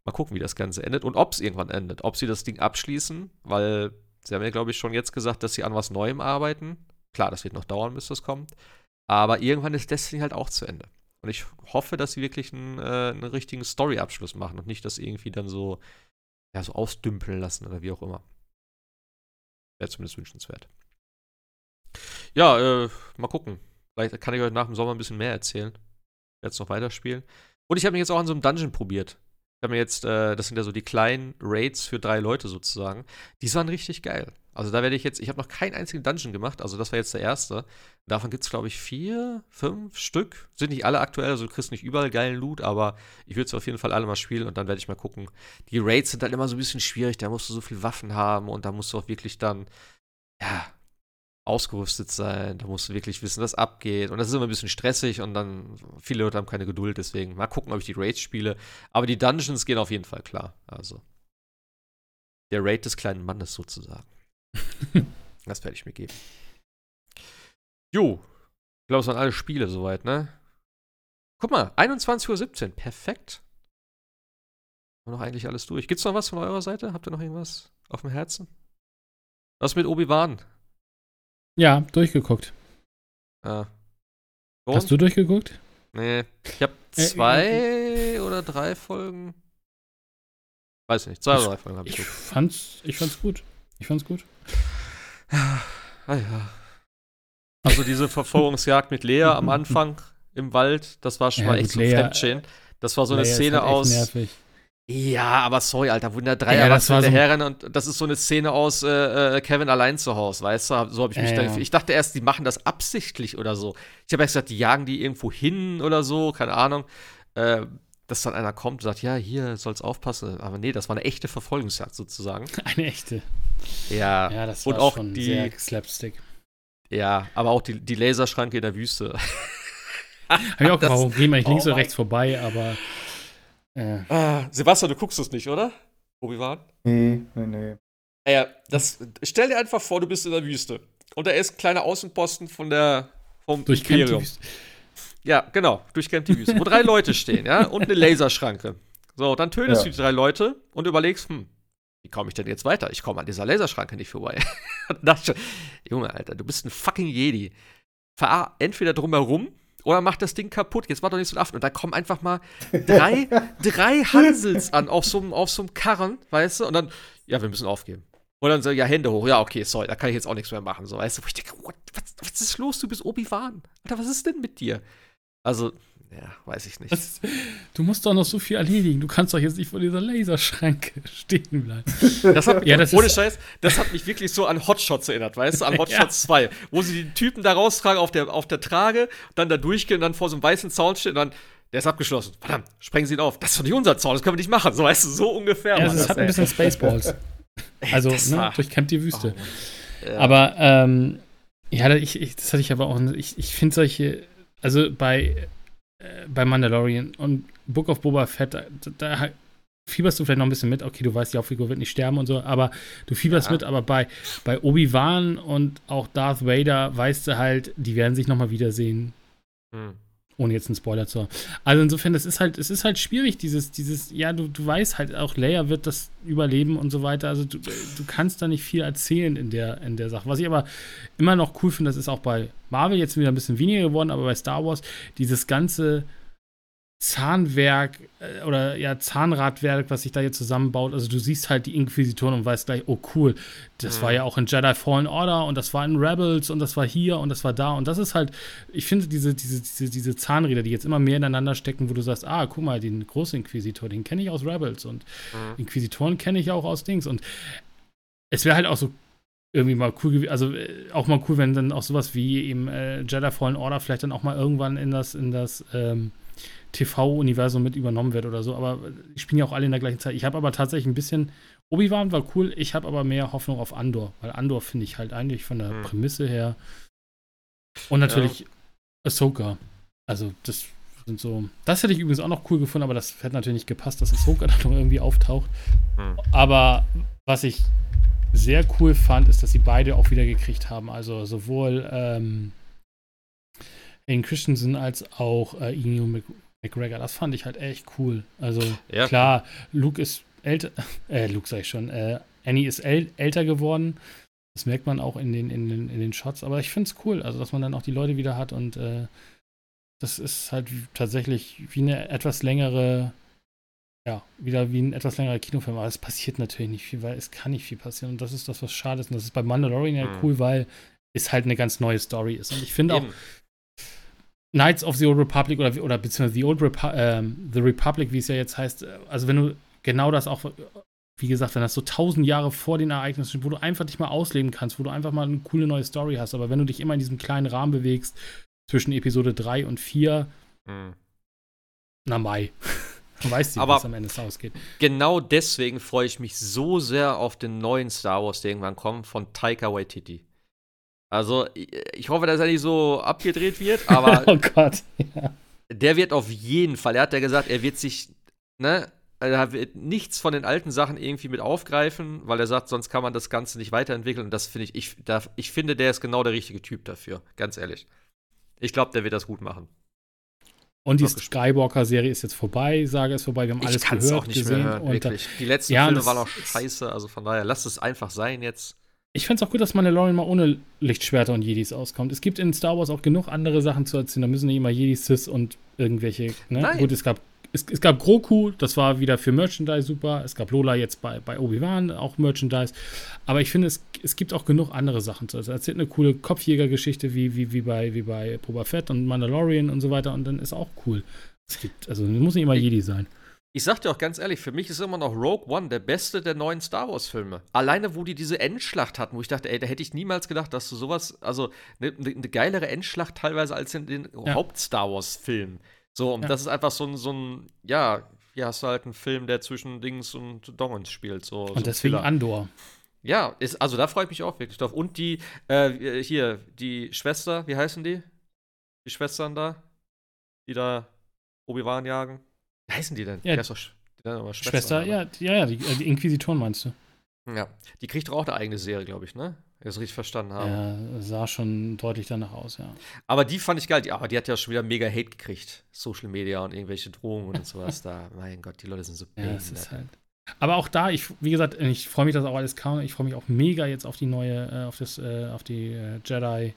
mal gucken, wie das Ganze endet und ob es irgendwann endet. Ob sie das Ding abschließen, weil sie haben ja, glaube ich, schon jetzt gesagt, dass sie an was Neuem arbeiten. Klar, das wird noch dauern, bis das kommt. Aber irgendwann ist Destiny halt auch zu Ende. Und ich hoffe, dass sie wirklich einen, äh, einen richtigen Story-Abschluss machen und nicht, dass irgendwie dann so ja, so ausdümpeln lassen oder wie auch immer. Wäre zumindest wünschenswert. Ja, äh, mal gucken. Vielleicht kann ich euch nach dem Sommer ein bisschen mehr erzählen. Jetzt noch weiterspielen. Und ich habe mich jetzt auch an so einem Dungeon probiert. Ich habe jetzt, äh, das sind ja so die kleinen Raids für drei Leute sozusagen. Die waren richtig geil. Also da werde ich jetzt, ich habe noch keinen einzigen Dungeon gemacht, also das war jetzt der erste. Davon gibt es, glaube ich, vier, fünf Stück. Sind nicht alle aktuell, also du kriegst nicht überall geilen Loot, aber ich würde es auf jeden Fall alle mal spielen und dann werde ich mal gucken. Die Raids sind halt immer so ein bisschen schwierig, da musst du so viel Waffen haben und da musst du auch wirklich dann, ja, ausgerüstet sein, da musst du wirklich wissen, was abgeht. Und das ist immer ein bisschen stressig und dann viele Leute haben keine Geduld, deswegen mal gucken, ob ich die Raids spiele. Aber die Dungeons gehen auf jeden Fall klar. Also. Der Raid des kleinen Mannes sozusagen. das werde ich mir geben. Jo. Ich glaube, es waren alle Spiele soweit, ne? Guck mal, 21.17 Uhr. Perfekt. Haben wir noch eigentlich alles durch. Gibt's noch was von eurer Seite? Habt ihr noch irgendwas auf dem Herzen? Was mit Obi-Wan? Ja, durchgeguckt. Ah. Hast du durchgeguckt? Nee. Ich habe äh, zwei äh, äh, oder drei Folgen. Weiß nicht, zwei oder drei Folgen habe ich. Ich fand's, ich fand's gut. Ich fand's gut. Ah ja. Also diese Verfolgungsjagd mit Lea am Anfang im Wald, das war schon ja, mal echt so ein Fremdschäden. Das war so eine Szene halt aus. Nervig. Ja, aber sorry, Alter, wo da drei Ja, das Erwachsene war so- hinterherrennen und das ist so eine Szene aus äh, äh, Kevin allein zu Hause, weißt du? So habe ich mich Ja, da, ja. Ich dachte erst, die machen das absichtlich oder so. Ich habe erst gesagt, die jagen die irgendwo hin oder so, keine Ahnung. Äh, dass dann einer kommt und sagt, ja, hier soll's aufpassen. Aber nee, das war eine echte Verfolgungsjagd sozusagen. Eine echte. Ja, Ja, das und war auch schon die- sehr Slapstick. ja, aber auch die, die Laserschranke in der Wüste. Hab ich auch Das- warum geht man nicht links Oh oder rechts vorbei, aber äh, Ah, Sebastian, du guckst es nicht, oder? Obi-Wan? Nee, nee, nee. Ja, das, stell dir einfach vor, du bist in der Wüste. Und da ist ein kleiner Außenposten von der, vom Imperium. Ja, genau, durchkämmt die Wüste. Wo drei Leute stehen, ja, und eine Laserschranke. So, dann tötest Ja. du die drei Leute und überlegst, hm, wie komme ich denn jetzt weiter? Ich komme an dieser Laserschranke nicht vorbei. Und dachte ich schon, Junge, Alter, du bist ein fucking Jedi. Fahr entweder drumherum oder mach das Ding kaputt. Jetzt mach doch nicht so einen Affen. Und da kommen einfach mal drei, drei Hansels an auf so, einem- auf so einem Karren, weißt du? Und dann, ja, wir müssen aufgeben. Und dann so, ja, Hände hoch. Ja, okay, sorry, da kann ich jetzt auch nichts mehr machen. So, weißt du, wo ich denke, what, was, was ist los? Du bist Obi-Wan. Alter, was ist denn mit dir? Also, ja, weiß ich nicht. das, du musst doch noch so viel erledigen. Du kannst doch jetzt nicht vor dieser Laserschranke stehen bleiben. Das hat, Ja, das ohne ist- Scheiß, das hat mich wirklich so an Hotshots erinnert, weißt du, an Ja. Hotshots 2, wo sie den Typen da raustragen auf der, auf der Trage, dann da durchgehen und dann vor so einem weißen Zaun stehen und dann, der ist abgeschlossen. Verdammt, sprengen sie ihn auf. Das ist doch nicht unser Zaun, das können wir nicht machen. So, weißt du, so ungefähr. Ja, es das, hat ein bisschen Spaceballs. Also, ne, durchkämmt die Wüste. Oh, ja. Aber, ähm, ja, ich, ich, das hatte ich aber auch, ich, ich finde solche, also bei, äh, bei Mandalorian und Book of Boba Fett, da, da fieberst du vielleicht noch ein bisschen mit, okay, du weißt, die Hauptfigur wird nicht sterben und so, aber du fieberst Ja. mit, aber bei, bei Obi-Wan und auch Darth Vader weißt du halt, die werden sich nochmal wiedersehen, Hm. Ohne jetzt einen Spoiler zu haben. Also insofern, das ist halt, es ist halt schwierig, dieses, dieses, ja, du, du weißt halt auch, Leia wird das überleben und so weiter. Also du, du kannst da nicht viel erzählen in der, in der Sache. Was ich aber immer noch cool finde, das ist auch bei Marvel jetzt wieder ein bisschen weniger geworden, aber bei Star Wars, dieses ganze Zahnwerk äh, oder ja, Zahnradwerk, was sich da jetzt zusammenbaut. Also du siehst halt die Inquisitoren und weißt gleich, oh cool, das Mhm. war ja auch in Jedi Fallen Order und das war in Rebels und das war hier und das war da. Und das ist halt, ich finde diese, diese, diese, diese Zahnräder, die jetzt immer mehr ineinander stecken, wo du sagst, ah, guck mal, den großen Inquisitor, den kenne ich aus Rebels und Mhm. Inquisitoren kenne ich auch aus Dings. Und es wäre halt auch so irgendwie mal cool gewesen, also äh, auch mal cool, wenn dann auch sowas wie eben äh, Jedi Fallen Order vielleicht dann auch mal irgendwann in das, in das ähm, TV-Universum mit übernommen wird oder so. Aber die spielen ja auch alle in der gleichen Zeit. Ich habe aber tatsächlich ein bisschen, Obi-Wan war cool, ich habe aber mehr Hoffnung auf Andor, weil Andor finde ich halt eigentlich von der Hm. Prämisse her und natürlich Ahsoka. Also das sind so, das hätte ich übrigens auch noch cool gefunden, aber das hätte natürlich nicht gepasst, dass Ahsoka da noch irgendwie auftaucht. Hm. Aber was ich sehr cool fand, ist, dass sie beide auch wieder gekriegt haben. Also sowohl ähm, Hayden Christensen als auch äh, Mc McGregor. Das fand ich halt echt cool. Also Ja. klar, Luke ist älter, äh, Luke sag ich schon, äh, Annie ist äl älter geworden. Das merkt man auch in den, in den, in den Shots. Aber ich finde es cool, also dass man dann auch die Leute wieder hat und äh, das ist halt tatsächlich wie eine etwas längere, ja, wieder wie ein etwas längerer Kinofilm. Aber es passiert natürlich nicht viel, weil es kann nicht viel passieren. Und das ist das, was schade ist. Und das ist bei Mandalorian ja Mhm. cool, weil es halt eine ganz neue Story ist. Und ich finde auch. Knights of the Old Republic oder, oder beziehungsweise The Old Repu ähm, The Republic, wie es ja jetzt heißt, äh, also wenn du genau das auch, wie gesagt, wenn das so tausend Jahre vor den Ereignissen wo du einfach dich mal ausleben kannst, wo du einfach mal eine coole neue Story hast, aber wenn du dich immer in diesem kleinen Rahmen bewegst, zwischen Episode 3 und 4, Hm. na Mai. Du weißt nicht, was am Ende ausgeht. Genau deswegen freue ich mich so sehr auf den neuen Star Wars, der irgendwann kommt, von Taika Waititi. Also, ich, hoffe, dass er nicht so abgedreht wird, aber oh Gott. Ja. der wird auf jeden Fall, er hat ja gesagt, er wird sich, ne, er wird nichts von den alten Sachen irgendwie mit aufgreifen, weil er sagt, sonst kann man das Ganze nicht weiterentwickeln. Und das finde ich, ich, da, ich finde, der ist genau der richtige Typ dafür, ganz ehrlich. Ich glaube, der wird das gut machen. Und die. Skywalker-Serie ist jetzt vorbei, Sage ist vorbei, wir haben Ich alles es gehört, auch nicht gesehen. mehr hören, und da, wirklich. Die letzten Ja, Filme waren auch scheiße, also von daher, lasst es einfach sein jetzt. Ich fände es auch gut, dass Mandalorian mal ohne Lichtschwerter und Jedis auskommt. Es gibt in Star Wars auch genug andere Sachen zu erzählen. Da müssen nicht immer Jedis, Sith und irgendwelche. Ne? Nein. Gut, es gab, es, es gab Groku, das war wieder für Merchandise super. Es gab Lola jetzt bei, bei Obi-Wan, auch Merchandise. Aber ich finde, es, es gibt auch genug andere Sachen zu erzählen. Erzählt eine coole Kopfjäger-Geschichte wie, wie, wie, bei, wie bei Boba Fett und Mandalorian und so weiter. Und dann ist auch cool. Es gibt, also es muss nicht immer Jedi sein. Ich sag dir auch ganz ehrlich, für mich ist immer noch Rogue One der beste der neuen Star Wars-Filme. Alleine, wo die diese Endschlacht hatten, wo ich dachte, ey, da hätte ich niemals gedacht, dass du sowas, also eine ne, ne geilere Endschlacht teilweise als in den ja. Haupt-Star Wars-Filmen. So, und ja. das ist einfach so ein, so ein, ja, hier hast du halt einen Film, der zwischen Dings und Dongons spielt. So, und so deswegen Filler. Andor. Ja, ist, also da freue ich mich auch wirklich drauf. Und die, äh, hier, die Schwester, wie heißen die? Die Schwestern da, die da Obi-Wan jagen. Wie heißen die denn? Ja, die doch, die Schwester, ja, ja, ja, die, äh, die Inquisitoren meinst du? Ja, die kriegt doch auch eine eigene Serie, glaube ich, ne? Wenn ich das richtig verstanden habe. Ja, sah schon deutlich danach aus, ja. Aber die fand ich geil, die, aber die hat ja schon wieder mega Hate gekriegt. Social Media und irgendwelche Drohungen und sowas da. Mein Gott, die Leute sind so Ja, das ist halt. Aber auch da, ich, wie gesagt, ich freue mich, dass auch alles kam. Ich freue mich auch mega jetzt auf die neue, äh, auf das, äh, auf die Jedi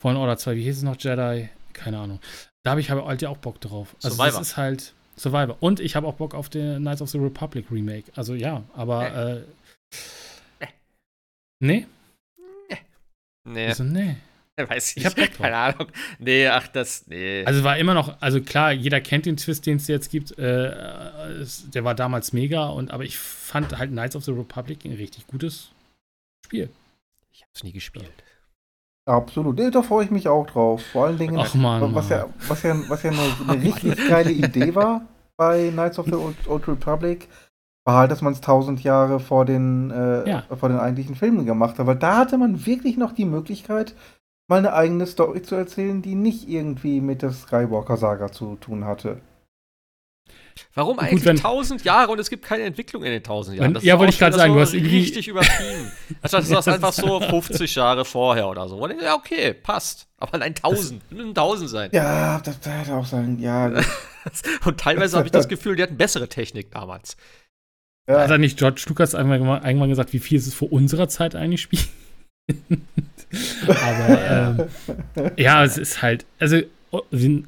Fallen Order 2. Wie hieß es noch? Jedi? Keine Ahnung. Da habe ich halt halt auch Bock drauf. Also Survivor. das ist halt Survivor. Und ich habe auch Bock auf den Knights of the Republic Remake. Also ja, aber äh. äh nee? Nee. Nee. Also, nee. Weiß ich, ich habe keine Ahnung. Nee, ach, das, nee. Also war immer noch, also klar, jeder kennt den Twist, den es jetzt gibt. Äh, der war damals mega, und aber ich fand halt Knights of the Republic ein richtig gutes Spiel. Ich habe es nie gespielt. Absolut, da freue ich mich auch drauf. Vor allen Dingen, Ach, Mann, was, ja, was, ja, was ja eine, eine richtig geile Idee war bei Knights of the Old, Old Republic, war halt, dass man es tausend Jahre vor den, äh, ja. vor den eigentlichen Filmen gemacht hat. Weil da hatte man wirklich noch die Möglichkeit, mal eine eigene Story zu erzählen, die nicht irgendwie mit der Skywalker-Saga zu tun hatte. Warum eigentlich Gut, wenn, 1000 Jahre und es gibt keine Entwicklung in den 1000 Jahren? Wenn, ja, wollte ich gerade sagen, du hast irgendwie richtig übertrieben. Also das ist einfach so 50 Jahre vorher oder so. Ja, okay, passt. Aber allein 1000, das, 1000 sein. Ja, das, das hätte auch sein, ja. und teilweise habe ich das Gefühl, die hatten bessere Technik damals. Ja. Hat er nicht George Lucas einmal, einmal gesagt, wie viel ist es vor unserer Zeit eigentlich spielen? Aber ähm, ja, es ist halt, also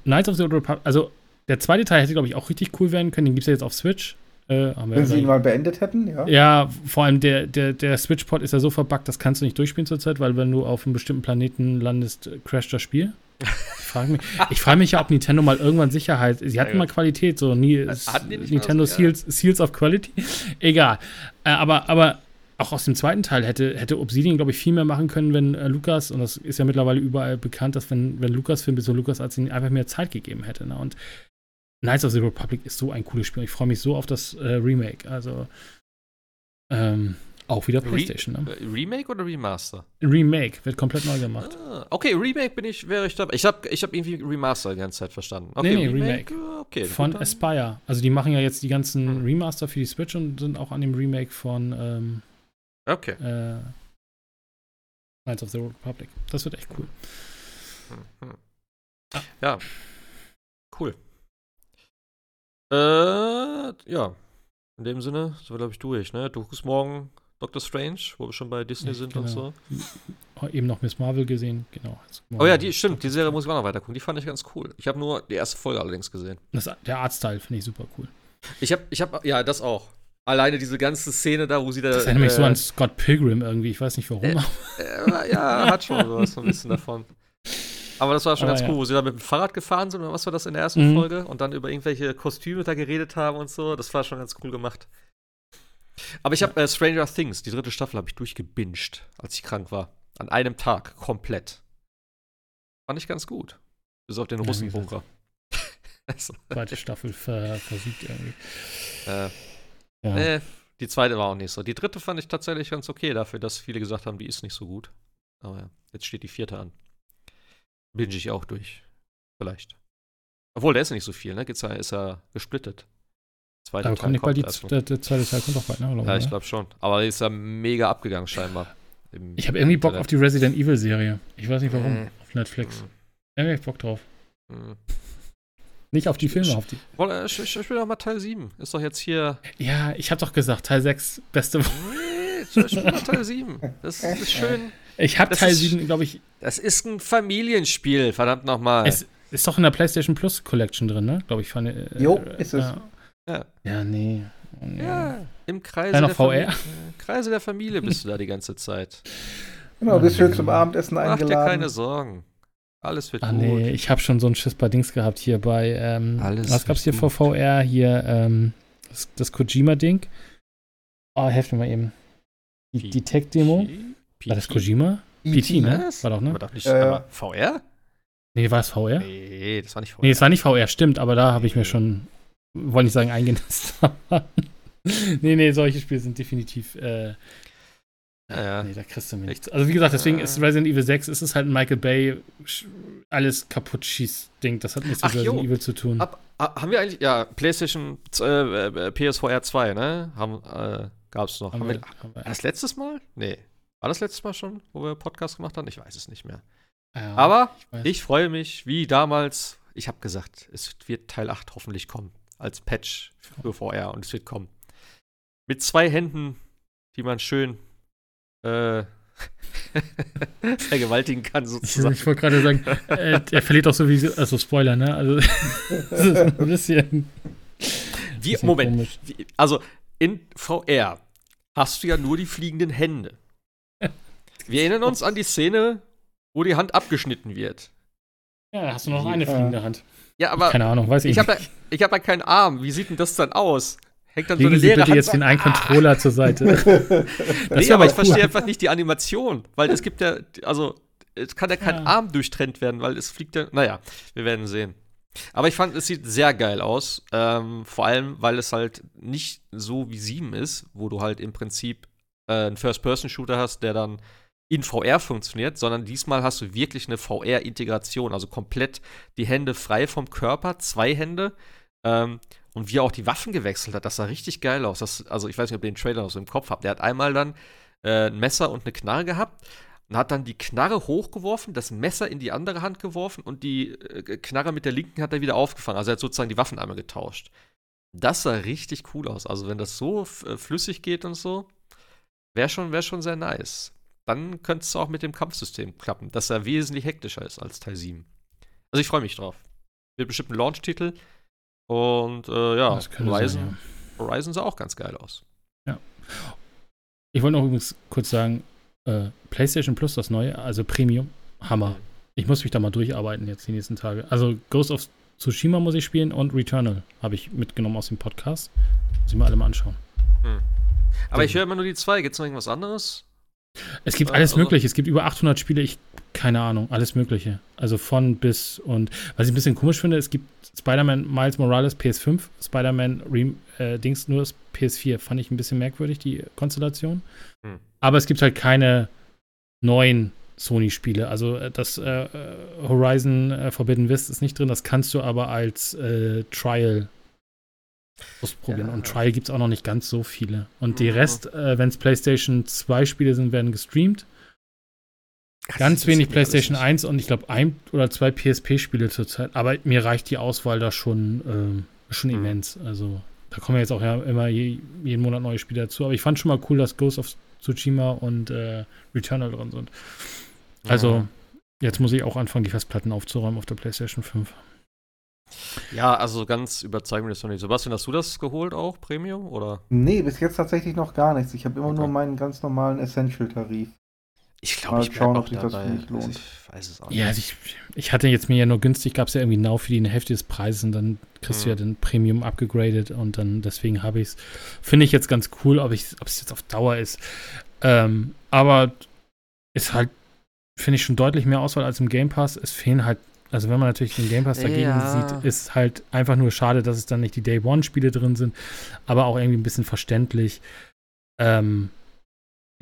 Knights of the Old Republic, also der zweite Teil hätte, glaube ich, auch richtig cool werden können. Den gibt es ja jetzt auf Switch. Äh, Wenn sie ihn mal beendet hätten, ja. Ja, vor allem der, der, der Switch-Pod ist ja so verbuggt, das kannst du nicht durchspielen zurzeit, weil wenn du auf einem bestimmten Planeten landest, crasht das Spiel. Ich frage mich, frag mich ja, ob Nintendo mal irgendwann Sicherheit. Sie hatten ja, mal Qualität, so nie, Nintendo so, Seals, ja. Seals of Quality. Egal. Äh, aber, aber auch aus dem zweiten Teil hätte, hätte Obsidian, glaube ich, viel mehr machen können, wenn äh, Lukas, und das ist ja mittlerweile überall bekannt, dass wenn, wenn Lukas-Film bis so Lukas als ihnen einfach mehr Zeit gegeben hätte. Ne? Und Knights of the Republic ist so ein cooles Spiel. Ich freue mich so auf das äh, Remake. Also ähm, auch wieder PlayStation. Re ne? Äh, Remake oder Remaster? Remake wird komplett neu gemacht. Ah, okay, Remake bin ich, wäre ich dabei. Ich habe ich hab irgendwie Remaster die ganze Zeit verstanden. Okay, nee, nee, Remake. Remake. Okay, von Aspire. Also die machen ja jetzt die ganzen hm. Remaster für die Switch und sind auch an dem Remake von ähm, Okay. Äh, Knights of the Republic. Das wird echt cool. Hm, hm. Ja. Cool. Äh, ja. In dem Sinne wir, glaube ich, durch, ne? Du guckst morgen Doctor Strange, wo wir schon bei Disney ja, sind genau. und so. Eben noch Miss Marvel gesehen, genau. Oh ja, die stimmt, die Serie muss ich auch noch weiter gucken. Die fand ich ganz cool. Ich habe nur die erste Folge allerdings gesehen. Das, der Artstyle finde ich super cool. Ich habe, ich habe, ja, das auch. Alleine diese ganze Szene da, wo sie da. Das erinnert äh, mich so an Scott Pilgrim irgendwie, ich weiß nicht warum. Äh, äh, ja, hat schon sowas, so ein bisschen davon. Aber das war schon Aber ganz ja. cool, wo sie da mit dem Fahrrad gefahren sind, oder was war das in der ersten mhm. Folge? Und dann über irgendwelche Kostüme da geredet haben und so. Das war schon ganz cool gemacht. Aber ich habe äh, Stranger Things, die dritte Staffel, habe ich durchgebinged, als ich krank war. An einem Tag, komplett. Fand ich ganz gut. Bis auf den Russenbunker. also. Zweite Staffel ver versiegt irgendwie. Äh, ja. Nee, die zweite war auch nicht so. Die dritte fand ich tatsächlich ganz okay dafür, dass viele gesagt haben, die ist nicht so gut. Aber ja, jetzt steht die vierte an binge ich auch durch. Vielleicht. Obwohl, der ist nicht so viel, ne? Geht's, ist er gesplittet. Zweiter Teil kommt bald die, der, der, zweite Teil kommt doch bald, ne? ja, ich glaube schon. Aber ist ja mega abgegangen, scheinbar. ich habe irgendwie Bock auf die Resident Evil Serie. Ich weiß nicht warum. Mm. Auf Netflix. Mm. Irgendwie Bock drauf. Mm. Nicht auf die Filme, auf die. Ich, ich, ich will doch mal Teil 7. Ist doch jetzt hier. Ja, ich habe doch gesagt, Teil 6, beste. Nee, ich will mal Teil 7. Das, das ist schön. Ich habe Teil 7, glaube ich. Das ist ein Familienspiel, verdammt nochmal. Es ist doch in der PlayStation Plus Collection drin, ne? Glaube ich. Fand, äh, jo, ist es. Ja, ja nee. Oh, nee. Ja, im Kreise, ja, der VR? Kreise der Familie bist du da die ganze Zeit. Genau, bist schön zum Abendessen eingeladen. Mach dir keine Sorgen. Alles wird Ah, gut. nee, ich habe schon so einen Schiss bei Dings gehabt hier bei, ähm, Alles was gab's hier wird vor VR? Hier, ähm, das, das Kojima-Ding. Oh, helft mir mal eben. Die, die Tech-Demo. War das Kojima? PT, ne? Was? War doch, ne? Aber doch nicht, aber VR? Nee, war es VR? Nee, das war nicht VR. Nee, es war nicht VR, stimmt, aber da habe ich mir schon, wollte nicht sagen, eingenistet. aber- nee, nee, solche Spiele sind definitiv, äh, Ja, nee, da kriegst du mir nichts. Also wie gesagt, deswegen ist Resident Evil 6, ist es halt ein Michael Bay alles kaputt schießt Ding. Das hat nichts mit Ach, Resident jo. Evil zu tun. Ab, haben wir eigentlich, ja, PlayStation, äh, äh, PSVR 2, ne? Haben, äh, gab's noch. Haben Haben wir- wir, haben wir- war das letztes Mal? Nee. War das letztes Mal schon, wo wir Podcast gemacht haben? Ich weiß es nicht mehr. ja, Aber weiß. ich freue mich, wie damals. Ich habe gesagt, es wird Teil 8 hoffentlich kommen. Als Patch für VR und es wird kommen. Mit zwei Händen, die man schön äh, vergewaltigen kann, Ich, sozusagen. ich wollte gerade sagen, äh, er verliert auch sowieso, also Spoiler, ne? Also, das ist ein bisschen, Wie, bisschen Moment, wie, also in VR hast du ja nur die fliegenden Hände. Wir erinnern uns an die Szene, wo die Hand abgeschnitten wird. Ja, da hast du noch Wie- eine fliegende Hand. Ja, aber Keine Ahnung, weiß ich, ich habe nicht. ja, ich hab ja keinen Arm. Wie sieht denn das dann aus? Hängt dann so Legen eine Sie leere bitte Hand jetzt so- den einen Controller zur Seite. Das nee, aber ich verstehe einfach nicht die Animation, weil es gibt ja, also es kann ja kein Ja. Arm durchtrennt werden, weil es fliegt ja, naja, wir werden sehen. Aber ich fand, es sieht sehr geil aus, ähm, vor allem, weil es halt nicht so wie 7 ist, wo du halt im Prinzip äh, einen First-Person-Shooter hast, der dann in VR funktioniert, sondern diesmal hast du wirklich eine VR-Integration, also komplett die Hände frei vom Körper, zwei Hände, ähm, und wie er auch die Waffen gewechselt hat, das sah richtig geil aus. Das, also ich weiß nicht, ob ihr den Trailer noch so im Kopf habt. Der hat einmal dann äh, ein Messer und eine Knarre gehabt und hat dann die Knarre hochgeworfen, das Messer in die andere Hand geworfen und die äh, Knarre mit der linken hat er wieder aufgefangen. Also er hat sozusagen die Waffen einmal getauscht. Das sah richtig cool aus. Also wenn das so äh, flüssig geht und so, wäre schon, wär schon sehr nice. Dann könnte es auch mit dem Kampfsystem klappen, dass er wesentlich hektischer ist als Teil 7. Also ich freue mich drauf. Wird bestimmt ein Launch-Titel. Und äh, ja, Horizon, sein, Horizon sah auch ganz geil aus. Ich wollte noch übrigens kurz sagen, äh, PlayStation Plus, das neue, also Premium, Hammer. Ich muss mich da mal durcharbeiten jetzt die nächsten Tage. Also Ghost of Tsushima muss ich spielen und Returnal habe ich mitgenommen aus dem Podcast. Muss ich mir alle mal anschauen. Aber ich höre immer nur die zwei. Gibt es noch irgendwas anderes? Es gibt Äh, alles also- Mögliche. Es gibt über 800 Spiele. Ich, keine Ahnung, alles Mögliche. Also von bis und was ich ein bisschen komisch finde, es gibt Spider-Man Miles Morales PS5, Spider-Man äh, Dings nur das PS4. Fand ich ein bisschen merkwürdig, die Konstellation. Hm. Aber es gibt halt keine neuen Sony-Spiele. Also äh, das äh, äh, Horizon Forbidden West ist nicht drin, das kannst du aber als äh, Trial ausprobieren. Ja. Und Trial gibt es auch noch nicht ganz so viele. Und die Mhm. Rest, äh, wenn es PlayStation 2 Spiele sind, werden gestreamt. Ganz Das wenig mich alles PlayStation nicht. 1 und ich glaube ein oder zwei PSP-Spiele zurzeit. Aber mir reicht die Auswahl da schon, ähm, schon Mhm. immens. Also da kommen ja jetzt auch ja immer je, jeden Monat neue Spiele dazu. Aber ich fand schon mal cool, dass Ghost of Tsushima und äh, Returnal drin sind. Also Mhm. jetzt muss ich auch anfangen, die Festplatten aufzuräumen auf der PlayStation 5. Ja, also ganz überzeugend ist noch nicht. Sebastian, hast du das geholt auch, Premium? Oder? Nee, bis jetzt tatsächlich noch gar nichts. Ich habe immer nur Okay. meinen ganz normalen Essential-Tarif. Ich glaube, ich schauen, ob sich das für mich lohnt. Also ich weiß es auch Ja, nicht. also ich, ich hatte jetzt mir ja nur günstig, gab es ja irgendwie Now für die eine Hälfte des Preises und dann kriegst du ja Mhm. den Premium abgegradet und dann deswegen habe ich es. Finde ich jetzt ganz cool, ob ich ob es jetzt auf Dauer ist. Ähm, aber ist halt, finde ich, schon deutlich mehr Auswahl als im Game Pass. Es fehlen halt, also wenn man natürlich den Game Pass dagegen Ja. sieht, ist halt einfach nur schade, dass es dann nicht die Day One-Spiele drin sind, aber auch irgendwie ein bisschen verständlich. Ähm,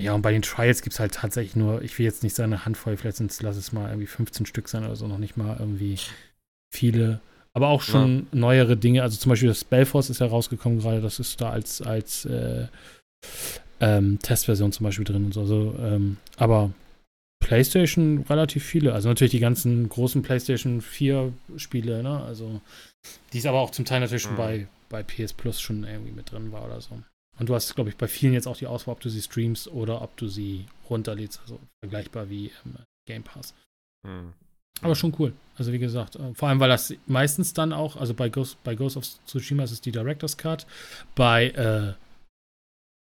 ja, und bei den Trials gibt es halt tatsächlich nur, ich will jetzt nicht sagen eine Handvoll, vielleicht sind es, lass es mal irgendwie 15 Stück sein oder so, noch nicht mal irgendwie viele. Aber auch schon neuere Dinge, also zum Beispiel das Spellforce ist ja rausgekommen gerade, das ist da als, als äh, ähm, Testversion zum Beispiel drin und so. Also, ähm, aber PlayStation relativ viele. Also natürlich die ganzen großen PlayStation 4 Spiele, ne? Also, die ist aber auch zum Teil natürlich schon Mhm. bei, bei PS Plus schon irgendwie mit drin war oder so. Und du hast, glaube ich, bei vielen jetzt auch die Auswahl, ob du sie streamst oder ob du sie runterlädst. Also vergleichbar wie im Game Pass. Hm. Aber schon cool. Also wie gesagt, äh, vor allem, weil das meistens dann auch, also bei Ghost, bei Ghost of Tsushima ist es die Director's Cut, bei äh,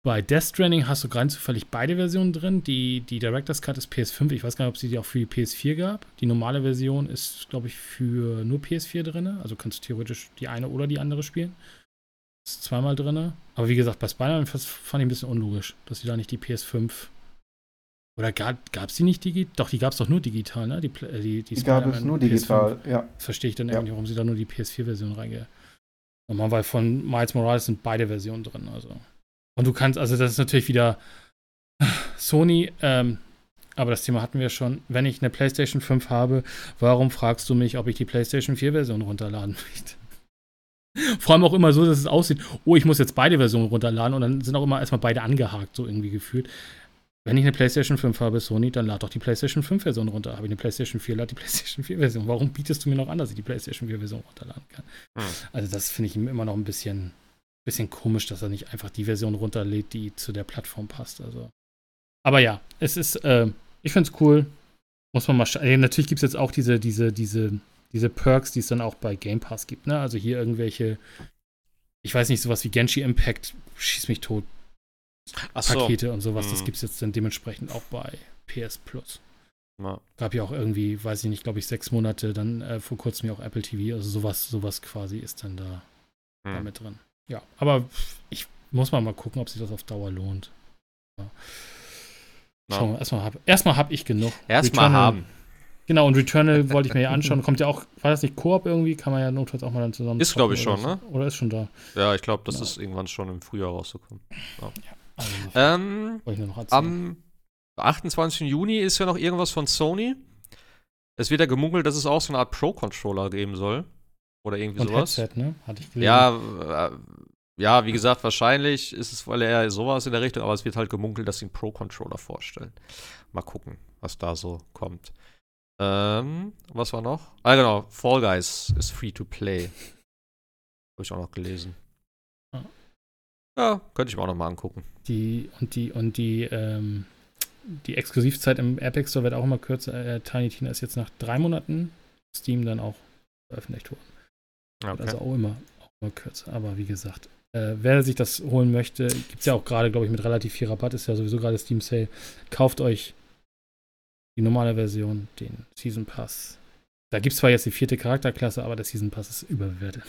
bei Death Stranding hast du rein zufällig beide Versionen drin. Die, die Director's Cut ist PS5. Ich weiß gar nicht, ob es die auch für die PS4 gab. Die normale Version ist, glaube ich, für nur PS4 drin. Also kannst du theoretisch die eine oder die andere spielen. Ist zweimal drin. Aber wie gesagt, bei Spider-Man fand ich ein bisschen unlogisch, dass sie da nicht die PS5 oder gab es die nicht digital? Doch, die gab es doch nur digital, ne? Die, äh, die, die, die gab es nur digital, PS5. ja. Das verstehe ich dann ja. nicht, warum sie da nur die PS4-Version reinge. Nochmal, weil von Miles Morales sind beide Versionen drin, also. Und du kannst, also das ist natürlich wieder Sony, ähm, aber das Thema hatten wir schon. Wenn ich eine PlayStation 5 habe, warum fragst du mich, ob ich die PlayStation 4-Version runterladen möchte? Vor allem auch immer so, dass es aussieht, oh, ich muss jetzt beide Versionen runterladen und dann sind auch immer erstmal beide angehakt, so irgendwie gefühlt. Wenn ich eine PlayStation 5 habe, Sony, dann lad doch die PlayStation 5 Version runter. Habe ich eine PlayStation 4, lad die PlayStation 4 Version. Warum bietest du mir noch an, dass ich die PlayStation 4 Version runterladen kann? Hm. Also, das finde ich immer noch ein bisschen, bisschen komisch, dass er nicht einfach die Version runterlädt, die zu der Plattform passt. Also. Aber ja, es ist, äh, ich finde es cool. Muss man mal schauen. Äh, natürlich gibt es jetzt auch diese, diese, diese, diese Perks, die es dann auch bei Game Pass gibt. Ne? Also hier irgendwelche, ich weiß nicht, sowas wie Genshi Impact, schieß mich tot so. Pakete und sowas. Mhm. Das gibt es jetzt dann dementsprechend auch bei PS Plus. Ja. Gab ja auch irgendwie, weiß ich nicht, glaube ich, sechs Monate, dann äh, vor kurzem ja auch Apple TV. Also sowas, sowas quasi ist dann da, mhm. da mit drin. Ja, aber ich muss mal mal gucken, ob sich das auf Dauer lohnt. Ja. Schauen wir, erstmal habe erstmal hab ich genug. Erstmal haben. Genau, und Returnal wollte ich mir ja anschauen. Kommt ja auch, war das nicht Koop irgendwie? Kann man ja notfalls auch mal dann zusammen. Ist, glaube ich, schon, oder ne? Oder ist schon da? Ja, ich glaube, das genau. ist irgendwann schon im Frühjahr rausgekommen. Ja. ja. Also, ähm, am 28. Juni ist ja noch irgendwas von Sony. Es wird ja gemunkelt, dass es auch so eine Art Pro-Controller geben soll. Oder irgendwie Und sowas. Headset, ne? Hatte ich gelesen. Ja, äh, ja, wie gesagt, wahrscheinlich ist es weil eher sowas in der Richtung, aber es wird halt gemunkelt, dass sie einen Pro-Controller vorstellen. Mal gucken, was da so kommt. Ähm, was war noch? Ah, genau, Fall Guys ist free to play. Habe ich auch noch gelesen. Ja, könnte ich mir auch noch mal angucken. Die und die und die ähm, die Exklusivzeit im Epic Store wird auch immer kürzer. Äh, Tiny Tina ist jetzt nach drei Monaten Steam dann auch veröffentlicht worden. Okay. Also auch immer, auch immer kürzer. Aber wie gesagt, äh, wer sich das holen möchte, gibt es ja auch gerade, glaube ich, mit relativ viel Rabatt, ist ja sowieso gerade Steam Sale. Kauft euch die normale Version, den Season Pass. Da gibt es zwar jetzt die vierte Charakterklasse, aber der Season Pass ist überbewertet.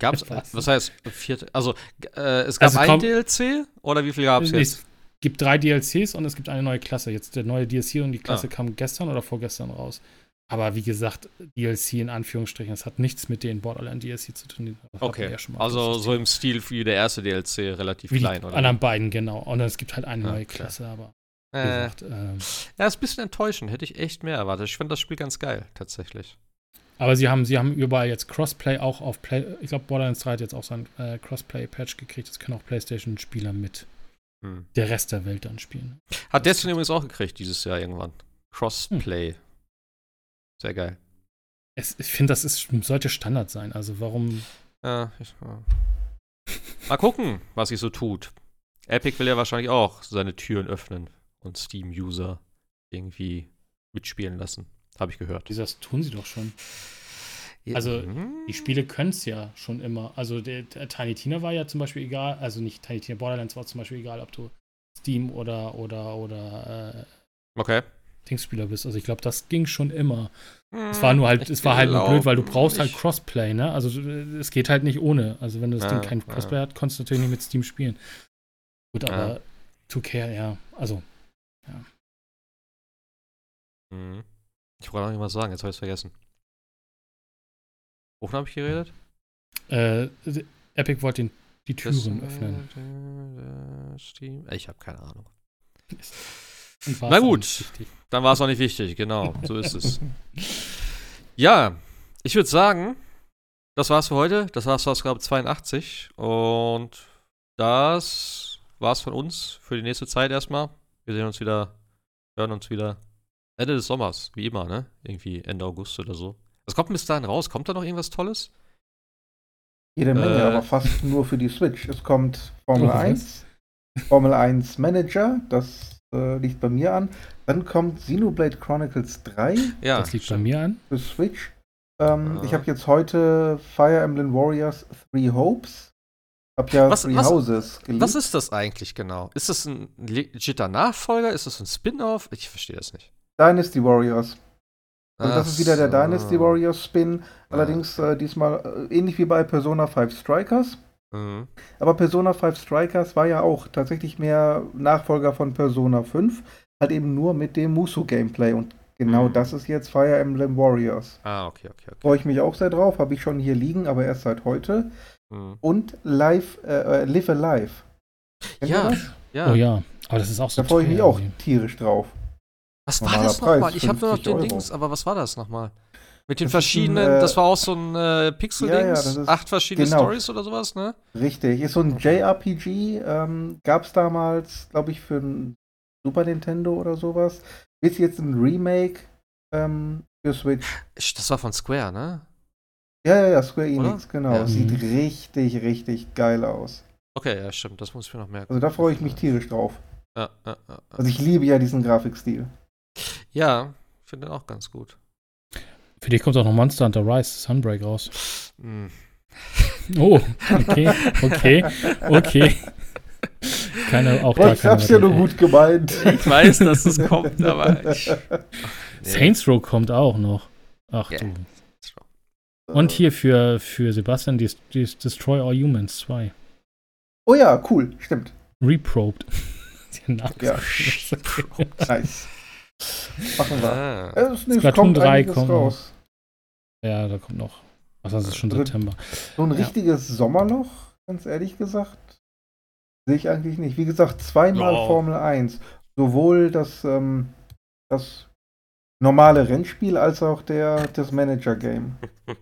Gab's, was heißt vierte? Also, äh, es gab also, ein DLC oder wie viel gab es jetzt? Es gibt drei DLCs und es gibt eine neue Klasse. Jetzt der neue DLC und die Klasse ah. kam gestern oder vorgestern raus. Aber wie gesagt, DLC in Anführungsstrichen, das hat nichts mit den Borderland DLC zu tun. Okay, ja also so im Stil wie der erste DLC, relativ wie klein, die oder? anderen beiden, genau. Und es gibt halt eine ja, neue Klasse, aber äh, gesagt, ähm, ja, ist ein bisschen enttäuschend. Hätte ich echt mehr erwartet. Ich finde das Spiel ganz geil, tatsächlich. Aber sie haben, sie haben überall jetzt Crossplay auch auf Play. Ich glaube, Borderlands 3 hat jetzt auch sein äh, Crossplay-Patch gekriegt. Das können auch PlayStation-Spieler mit hm. der Rest der Welt dann spielen. Hat Destiny übrigens auch gekriegt dieses Jahr irgendwann. Crossplay. Hm. Sehr geil. Es, ich finde, das ist, sollte Standard sein. Also warum. Ja, ich, ja. Mal gucken, was sich so tut. Epic will ja wahrscheinlich auch seine Türen öffnen und Steam-User irgendwie mitspielen lassen. Habe ich gehört. Das tun sie doch schon. Also, die Spiele können es ja schon immer. Also, der, der, Tiny Tina war ja zum Beispiel egal. Also, nicht Tiny Tina, Borderlands war zum Beispiel egal, ob du Steam oder, oder, oder, äh, okay. Dingspieler bist. Also, ich glaube, das ging schon immer. es war nur halt, es war halt nur blöd, weil du brauchst halt Crossplay, ne? Also, es geht halt nicht ohne. Also, wenn das ja, Ding kein Crossplay ja. hat, konntest du natürlich nicht mit Steam spielen. Gut, aber ja. 2K, ja, also, ja. Mhm. Ich wollte noch irgendwas sagen, jetzt habe ich es vergessen. Wovon habe ich geredet? Äh, Epic wollte die Türen das, öffnen. Steam? Ich habe keine Ahnung. Na gut, dann war es auch nicht wichtig, genau, so ist es. Ja, ich würde sagen, das war's für heute. Das war's für Ausgabe 82. Und das war's von uns für die nächste Zeit erstmal. Wir sehen uns wieder, hören uns wieder Ende des Sommers, wie immer, ne? Irgendwie Ende August oder so. Was kommt bis dahin raus? Kommt da noch irgendwas Tolles? Jede Menge, äh, aber fast nur für die Switch. Es kommt Formel oh, 1, Formel 1 Manager, das äh, liegt bei mir an. Dann kommt Xenoblade Chronicles 3. Ja, das liegt bei mir an. Für Switch. Ähm, ah. Ich habe jetzt heute Fire Emblem Warriors Three Hopes Hab ja Was- Three was- Houses geliebt. Was ist das eigentlich genau? Ist das ein legitter Nachfolger? Ist das ein Spin-off? Ich verstehe das nicht. Dynasty Warriors. Also das ist wieder der so. Dynasty Warriors Spin. Allerdings äh, diesmal äh, ähnlich wie bei Persona 5 Strikers. Mhm. Aber Persona 5 Strikers war ja auch tatsächlich mehr Nachfolger von Persona 5. Halt eben nur mit dem Musu-Gameplay. Und genau Mhm. das ist jetzt Fire Emblem Warriors. Ah, okay, okay, okay. Freue ich mich auch sehr drauf. Habe ich schon hier liegen, aber erst seit heute. Mhm. Und Live, äh, äh, Live Alive. Kennt Ja, ja. Oh ja, aber das ist auch so Da freue ich mich auch tierisch drauf. Was war das Preis, nochmal? Ich habe nur noch 50 den Euro. Dings, aber was war das nochmal? Mit den Das ist ein, verschiedenen, äh, das war auch so ein äh, Pixel-Dings, Ja, ja, acht verschiedene genau. Stories oder sowas, ne? Richtig. Ist so ein JRPG. Ähm, Gab es damals, glaube ich, für ein Super Nintendo oder sowas. Ist jetzt ein Remake ähm, für Switch. Das war von Square, ne? Ja, ja, ja, Square Enix, Oder? genau. Ja. Sieht richtig, richtig geil aus. Okay, ja, stimmt, das muss ich mir noch merken. Also da freue ich mich tierisch drauf. Ja, ja, ja. Also ich liebe ja diesen Grafikstil. ja finde den auch ganz gut. Für dich kommt auch noch Monster Hunter Rise Sunbreak raus. Hm. Oh, okay, okay, okay. Keine, auch da ich keine hab's ja nur gut gemeint. Ich weiß, dass es kommt, aber ich. Saints Row kommt auch noch. Ach Ja. du. Und hier für, für Sebastian Des Des Destroy All Humans 2. Oh ja, cool, stimmt. Reprobed. Ja. Nice. Machen wir. Ah. Es, es Splatoon kommt 3 einiges kommt raus. Ja, da kommt noch. Was das ist schon Also- September. So ein Ja. richtiges Sommerloch, ganz ehrlich gesagt, sehe ich eigentlich nicht. Wie gesagt, zweimal Ja. Formel 1. Sowohl das, ähm, das normale Rennspiel als auch der, das Manager-Game.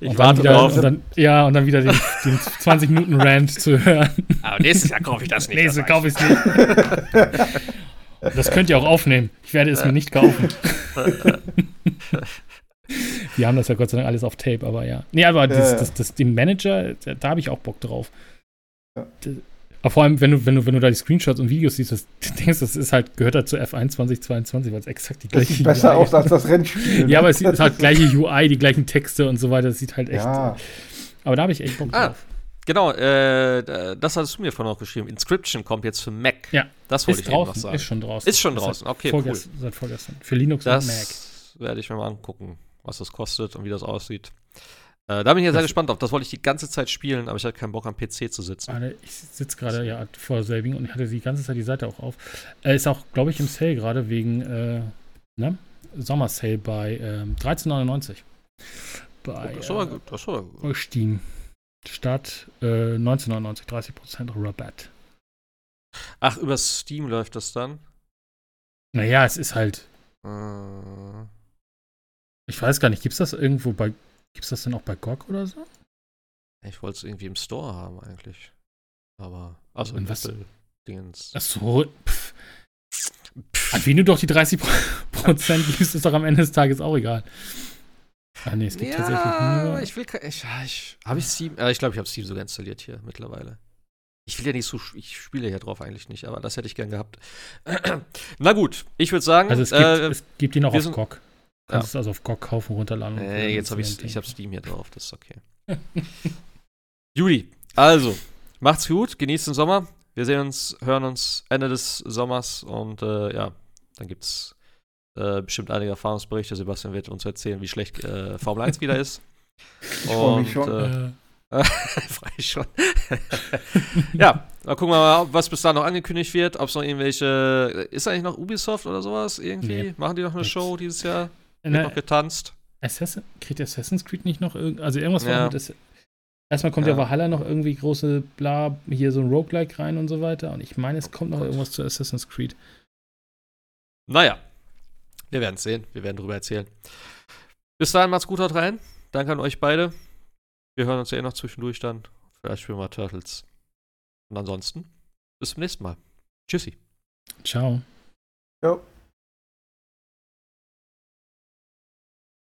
Ich und warte wieder, drauf. Und dann, ja, und dann wieder den, den 20 Minuten Rant zu hören. Aber nächstes Jahr kaufe ich das nicht. Weiß kaufe ich es nicht. Das könnt ihr auch aufnehmen. Ich werde es mir nicht kaufen. Wir haben das ja Gott sei Dank alles auf Tape, aber ja. Nee, aber das, das, das, den Manager, da, da habe ich auch Bock drauf. Ja. Aber vor allem, wenn du, wenn du, wenn du da die Screenshots und Videos siehst, das, du denkst, das ist halt, gehört halt zu F1 2022, weil es exakt die Das gleiche sieht besser UI aus als das Rennspiel. Ja, aber es ist halt gleiche UI, die gleichen Texte und so weiter. Das sieht halt echt. Ja, Aber da habe ich echt Bock Ah, drauf. Genau, äh, das hattest du mir vorhin auch geschrieben. Inscription kommt jetzt für Mac. Ja. Das wollte Ist ich eben noch draußen, sagen. ist schon draußen. Ist schon Seit draußen, okay, vorgestern, Seit vorgestern. Für Linux und Mac. Das werde ich mir mal angucken, was das kostet und wie das aussieht. Äh, da bin ich ja sehr Das- gespannt auf. Das wollte ich die ganze Zeit spielen, aber ich hatte keinen Bock am PC zu sitzen. Warte, ich sitze gerade ja vor Selbing und ich hatte die ganze Zeit die Seite auch auf. Er ist auch, glaube ich, im Sale gerade wegen äh, ne? Sommersale bei ähm, 13,99. Bei Das war äh, gut, das war gut. Steam. Statt äh, 19,99, 30% Rabatt. Ach, über Steam läuft das dann? Naja, es ist halt, Äh, ich weiß gar nicht, gibt es das irgendwo bei, gibt es das denn auch bei GOG oder so? ich wollte es irgendwie im Store haben eigentlich. Aber, also Und in was- Apple Dingens. Ach so, pff. An wen du doch die 30% gibst, ist doch am Ende des Tages auch egal. Ah, nee, es gibt tatsächlich Ja, nur. aber ich will ich, ich habe ich Steam, äh, ich glaube, ich habe Steam sogar installiert hier mittlerweile. Ich will ja nicht so, ich spiele ja drauf eigentlich nicht, aber das hätte ich gern gehabt. Na gut, ich würde sagen, Also es gibt, äh, es gibt ihn auch auf sind- GOG. Du kannst es also auf GOG kaufen, runterladen. äh, jetzt habe ich, ich habe Steam hier drauf, das ist okay. Judy, also, macht's gut, genießt den Sommer. Wir sehen uns, hören uns Ende des Sommers und äh, ja, dann gibt's äh, bestimmt einige Erfahrungsberichte. Sebastian wird uns erzählen, wie schlecht äh, Formel 1 wieder ist. Ich freu mich schon. Äh, Äh, Frei schon. ja, dann gucken wir mal, was bis da noch angekündigt wird. Ob es noch irgendwelche. Ist eigentlich noch Ubisoft oder sowas irgendwie? Nee. Machen die noch eine Nix. Show dieses Jahr? Wird ne, noch getanzt? Assassin, kriegt Assassin's Creed nicht noch irgend, also irgendwas war Ja. mit Ass- Erstmal kommt Ja. ja Valhalla noch irgendwie große Bla, hier so ein Roguelike rein und so weiter. Und ich meine, es Oh kommt noch irgendwas zu Assassin's Creed. Naja, wir werden es sehen. Wir werden drüber erzählen. Bis dahin, macht's gut, haut rein. Danke an euch beide. Wir hören uns ja eh noch zwischendurch dann. Vielleicht spielen wir Turtles. Und ansonsten, bis zum nächsten Mal. Tschüssi. Ciao. Ja.